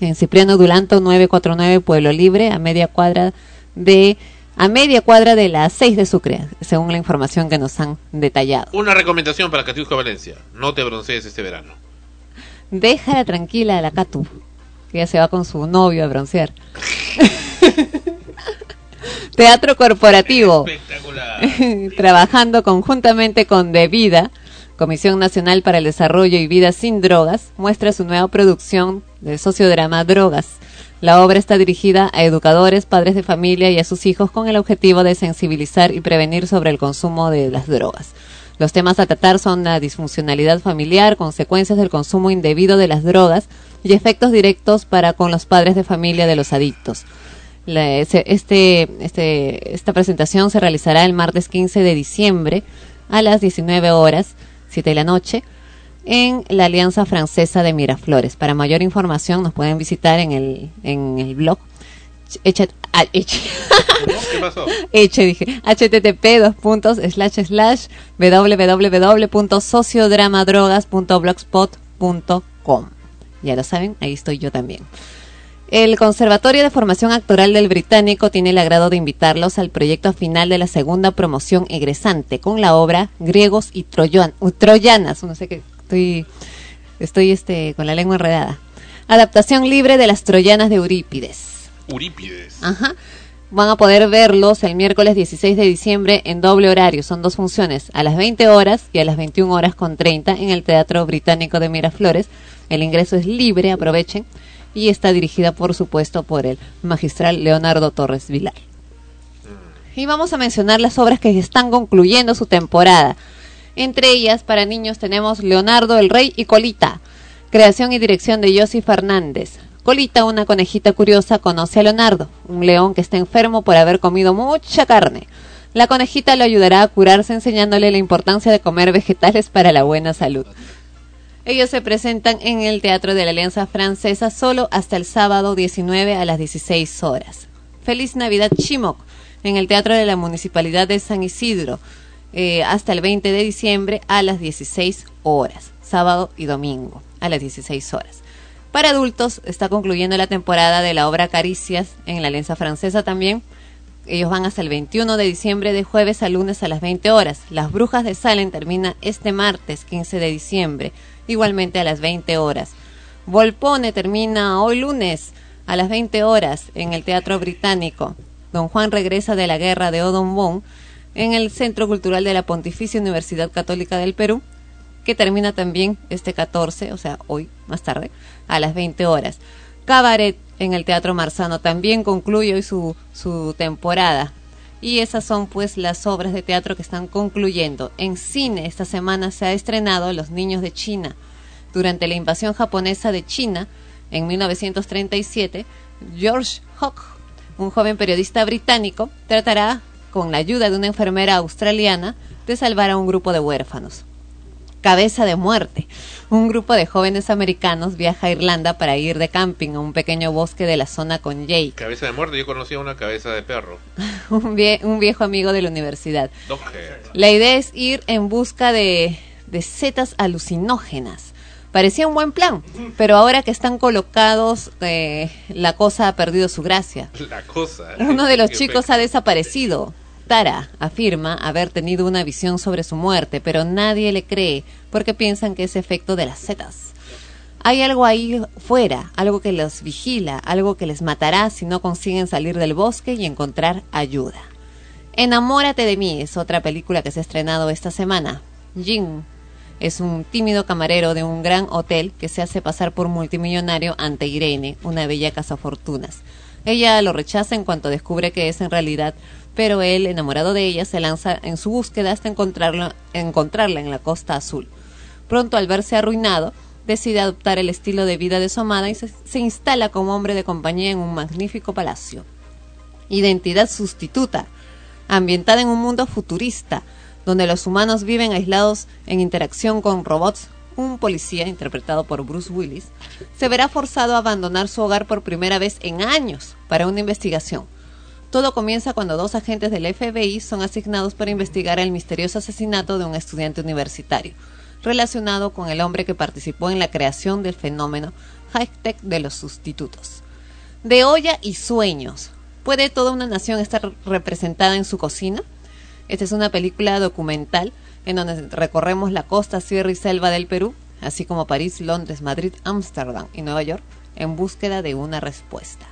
en Cipriano Dulanto 949 Pueblo Libre, a media cuadra de a media cuadra de las 6 de Sucre, según la información que nos han detallado. Una recomendación para Catiusca Valencia. No te broncees este verano. Déjala tranquila a la Catu, que ya se va con su novio a broncear. *laughs* Teatro corporativo. *laughs* Trabajando conjuntamente con Devida, Comisión Nacional para el Desarrollo y Vida sin Drogas, muestra su nueva producción de sociodrama Drogas. La obra está dirigida a educadores, padres de familia y a sus hijos con el objetivo de sensibilizar y prevenir sobre el consumo de las drogas. Los temas a tratar son la disfuncionalidad familiar, consecuencias del consumo indebido de las drogas y efectos directos para con los padres de familia de los adictos. Este, este, esta presentación se realizará el martes 15 de diciembre a las 19 horas, 7 de la noche, en la Alianza Francesa de Miraflores. Para mayor información nos pueden visitar en el, en el blog Eche, ah, eche. ¿Qué pasó? *laughs* Eche, dije. http dos puntos slash slash www.sociodramadrogas.blogspot.com. Ya lo saben, ahí estoy yo también. El Conservatorio de Formación Actoral del Británico tiene el agrado de invitarlos al proyecto final de la segunda promoción egresante con la obra Griegos y Troyan- uh, Troyanas. No sé qué, estoy, estoy este, con la lengua enredada. Adaptación libre de las Troyanas de Eurípides. Eurípides. Ajá. Van a poder verlos el miércoles 16 de diciembre en doble horario. Son dos funciones, a las 20 horas y a las 21 horas con 30 en el Teatro Británico de Miraflores. El ingreso es libre, aprovechen. Y está dirigida, por supuesto, por el magistral Leonardo Torres Vilar. Y vamos a mencionar las obras que están concluyendo su temporada. Entre ellas, para niños tenemos Leonardo el Rey y Colita. Creación y dirección de Yossi Fernández. Colita, una conejita curiosa, conoce a Leonardo, un león que está enfermo por haber comido mucha carne. La conejita lo ayudará a curarse enseñándole la importancia de comer vegetales para la buena salud. Ellos se presentan en el Teatro de la Alianza Francesa solo hasta el sábado 19 a las 16 horas. Feliz Navidad Chimoc en el Teatro de la Municipalidad de San Isidro eh, hasta el 20 de diciembre a las 16 horas, sábado y domingo a las 16 horas. Para adultos está concluyendo la temporada de la obra Caricias en la Alianza Francesa también. Ellos van hasta el 21 de diciembre de jueves a lunes a las 20 horas. Las Brujas de Salem termina este martes 15 de diciembre, igualmente a las 20 horas. Volpone termina hoy lunes a las 20 horas en el Teatro Británico. Don Juan regresa de la guerra de Odombón en el Centro Cultural de la Pontificia Universidad Católica del Perú, que termina también este 14, o sea, hoy más tarde, a las 20 horas. Cabaret en el Teatro Marzano también concluye hoy su, su temporada. Y esas son pues las obras de teatro que están concluyendo. En cine esta semana se ha estrenado Los Niños de China. Durante la invasión japonesa de China, en 1937, George Hawk, un joven periodista británico, tratará, con la ayuda de una enfermera australiana, de salvar a un grupo de huérfanos. Cabeza de Muerte. Un grupo de jóvenes americanos viaja a Irlanda para ir de camping a un pequeño bosque de la zona con Jake, Cabeza de muerte, yo conocía una cabeza de perro. *laughs* un, vie- un viejo amigo de la universidad. La idea es ir en busca de, de setas alucinógenas. Parecía un buen plan, pero ahora que están colocados, eh, la cosa ha perdido su gracia. La cosa. Uno de los chicos ha desaparecido. Tara afirma haber tenido una visión sobre su muerte, pero nadie le cree porque piensan que es efecto de las setas. Hay algo ahí fuera, algo que los vigila, algo que les matará si no consiguen salir del bosque y encontrar ayuda. Enamórate de mí es otra película que se ha estrenado esta semana. Jin es un tímido camarero de un gran hotel que se hace pasar por multimillonario ante Irene, una bella cazafortunas. Ella lo rechaza en cuanto descubre que es en realidad, pero él, enamorado de ella, se lanza en su búsqueda hasta encontrarla en la costa azul. Pronto, al verse arruinado, decide adoptar el estilo de vida de su amada y se, se instala como hombre de compañía en un magnífico palacio. Identidad sustituta, ambientada en un mundo futurista, donde los humanos viven aislados en interacción con robots, un policía, interpretado por Bruce Willis, se verá forzado a abandonar su hogar por primera vez en años para una investigación. Todo comienza cuando dos agentes del FBI son asignados para investigar el misterioso asesinato de un estudiante universitario, relacionado con el hombre que participó en la creación del fenómeno high-tech de los sustitutos. De olla y sueños. ¿Puede toda una nación estar representada en su cocina? Esta es una película documental en donde recorremos la costa, sierra y selva del Perú, así como París, Londres, Madrid, Ámsterdam y Nueva York, en búsqueda de una respuesta.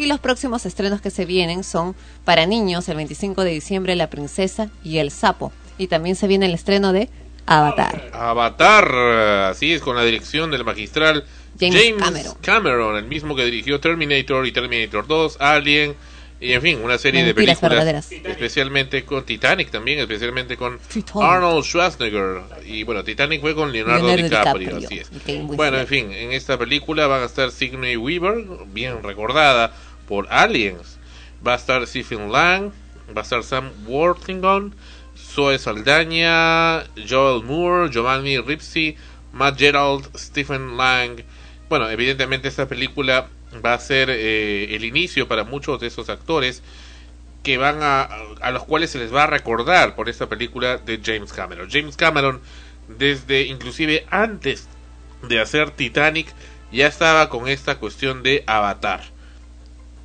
Y los próximos estrenos que se vienen son para niños el 25 de diciembre La Princesa y el Sapo. Y también se viene el estreno de Avatar. Avatar, así es, con la dirección del magistral James James, Cameron. Cameron. el mismo que dirigió Terminator y Terminator 2, Alien, y en fin, una serie de películas, verdaderas. especialmente con Titanic también, especialmente con Titanic. Arnold Schwarzenegger. Y bueno, Titanic fue con Leonardo, Leonardo DiCaprio, DiCaprio. así es. Bueno, en fin, en esta película van a estar Sigourney Weaver, bien recordada por Aliens. Va a estar Stephen Lang, va a estar Sam Worthington, Zoe Saldaña, Joel Moore, Giovanni Ripsy, Matt Gerald, Stephen Lang. Bueno, evidentemente esta película va a ser eh, el inicio para muchos de esos actores que van a, a los cuales se les va a recordar por esta película de James Cameron. James Cameron, desde inclusive antes de hacer Titanic, ya estaba con esta cuestión de Avatar.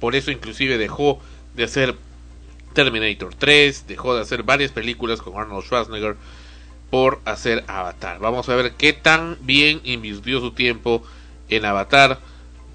Por eso inclusive dejó de hacer Terminator 3, dejó de hacer varias películas con Arnold Schwarzenegger por hacer Avatar. Vamos a ver qué tan bien invirtió su tiempo en Avatar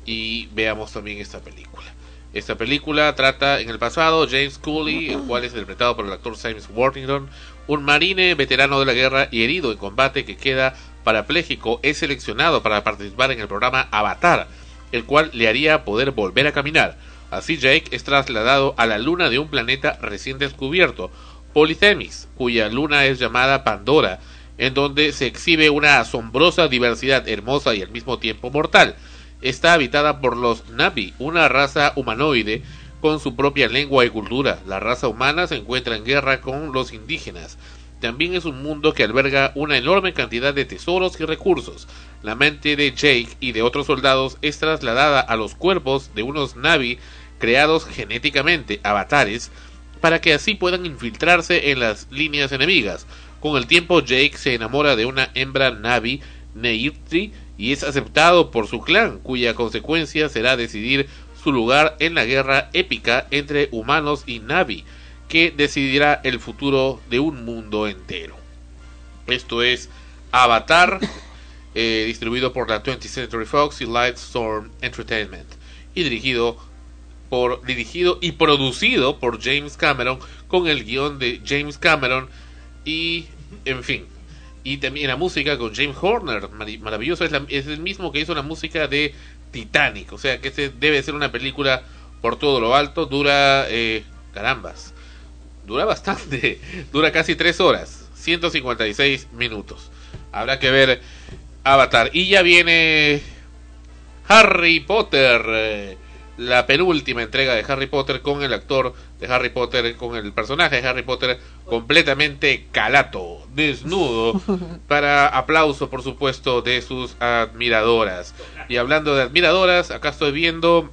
y veamos también esta película. Esta película trata en el pasado James Cooley, el cual es interpretado por el actor James Worthington, un marine veterano de la guerra y herido en combate que queda parapléjico, es seleccionado para participar en el programa Avatar, el cual le haría poder volver a caminar. Así Jake es trasladado a la luna de un planeta recién descubierto, Polythemis, cuya luna es llamada Pandora, en donde se exhibe una asombrosa diversidad hermosa y al mismo tiempo mortal. Está habitada por los Navi, una raza humanoide con su propia lengua y cultura. La raza humana se encuentra en guerra con los indígenas. También es un mundo que alberga una enorme cantidad de tesoros y recursos. La mente de Jake y de otros soldados es trasladada a los cuerpos de unos Navi creados genéticamente, avatares, para que así puedan infiltrarse en las líneas enemigas. Con el tiempo Jake se enamora de una hembra Navi, Neirtri, y es aceptado por su clan, cuya consecuencia será decidir su lugar en la guerra épica entre humanos y Navi, que decidirá el futuro de un mundo entero. Esto es Avatar, eh, distribuido por la 20th Century Fox y Lightstorm Entertainment, y dirigido por dirigido y producido por James Cameron con el guion de James Cameron y en fin y también la música con James Horner maravilloso es, el mismo que hizo la música de Titanic o sea que este debe ser una película por todo lo alto dura eh, carambas dura bastante *laughs* dura casi tres horas 156 minutos. Habrá que ver Avatar. Y ya viene Harry Potter eh, la penúltima entrega de Harry Potter con el actor de Harry Potter, con el personaje de Harry Potter completamente calato, desnudo, *laughs* para aplauso por supuesto de sus admiradoras. Y hablando de admiradoras, acá estoy viendo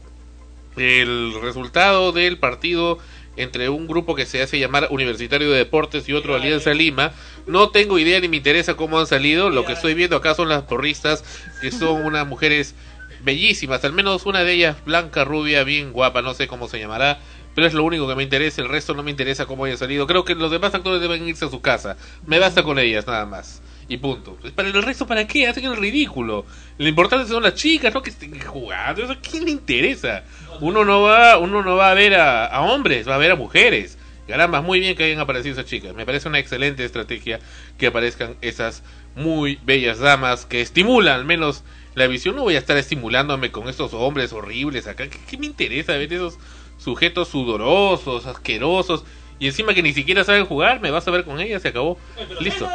el resultado del partido entre un grupo que se hace llamar Universitario de Deportes y otro Alianza Lima. No tengo idea ni me interesa cómo han salido. Lo que estoy viendo acá son las porristas, que son unas mujeres bellísimas, al menos una de ellas blanca, rubia, bien guapa, no sé cómo se llamará, pero es lo único que me interesa, el resto no me interesa cómo haya salido. Creo que los demás actores deben irse a su casa, me basta con ellas nada más. Y punto. Pues, Para el resto, ¿para qué? Hacen el ridículo. Lo importante son las chicas, no que estén jugando. Eso, ¿a quién le interesa? Uno no va, uno no va a ver a, a hombres, va a ver a mujeres. Caramba, muy bien que hayan aparecido esas chicas. Me parece una excelente estrategia que aparezcan esas muy bellas damas que estimulan al menos la visión. No voy a estar estimulándome con estos hombres horribles acá. ¿Qué, qué me interesa ver esos sujetos sudorosos, asquerosos? Y encima que ni siquiera saben jugar, me vas a ver con ellas, se acabó. Listo.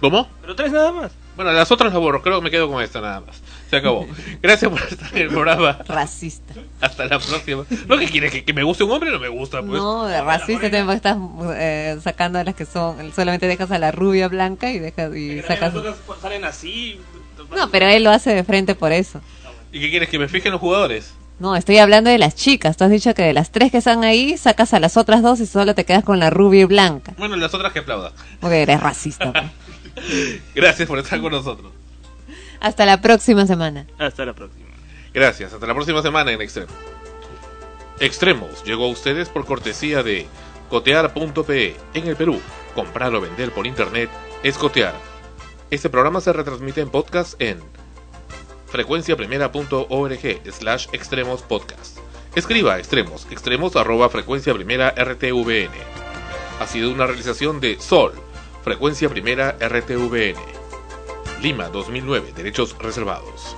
¿Cómo? Pero tres nada más. Bueno, las otras las borro, creo que me quedo con esta nada más. Se acabó. *laughs* Gracias por estar en el programa. Racista. Hasta la próxima. ¿No que quieres? ¿Que, que me guste un hombre? No me gusta, pues. No, de racista también estás eh, sacando a las que son, solamente dejas a la rubia blanca y dejas y sacas. Las otras salen así. No, pero él lo hace de frente por eso. ¿Y qué quieres? ¿Que me fije en los jugadores? No, estoy hablando de las chicas. Tú has dicho que de las tres que están ahí sacas a las otras dos y solo te quedas con la rubia y blanca. Bueno, las otras que aplaudan. Porque eres racista. pues. *laughs* Gracias por estar con nosotros. Hasta la próxima semana. Hasta la próxima. Gracias. Hasta la próxima semana en Extremo. Extremos llegó a ustedes por cortesía de cotear.pe en el Perú. Comprar o vender por internet es cotear. Este programa se retransmite en podcast en frecuenciaprimera.org slash extremos podcast. Escriba extremos, extremos arroba frecuencia primera RTVN. Ha sido una realización de Sol, frecuencia primera RTVN. Lima 2009, derechos reservados.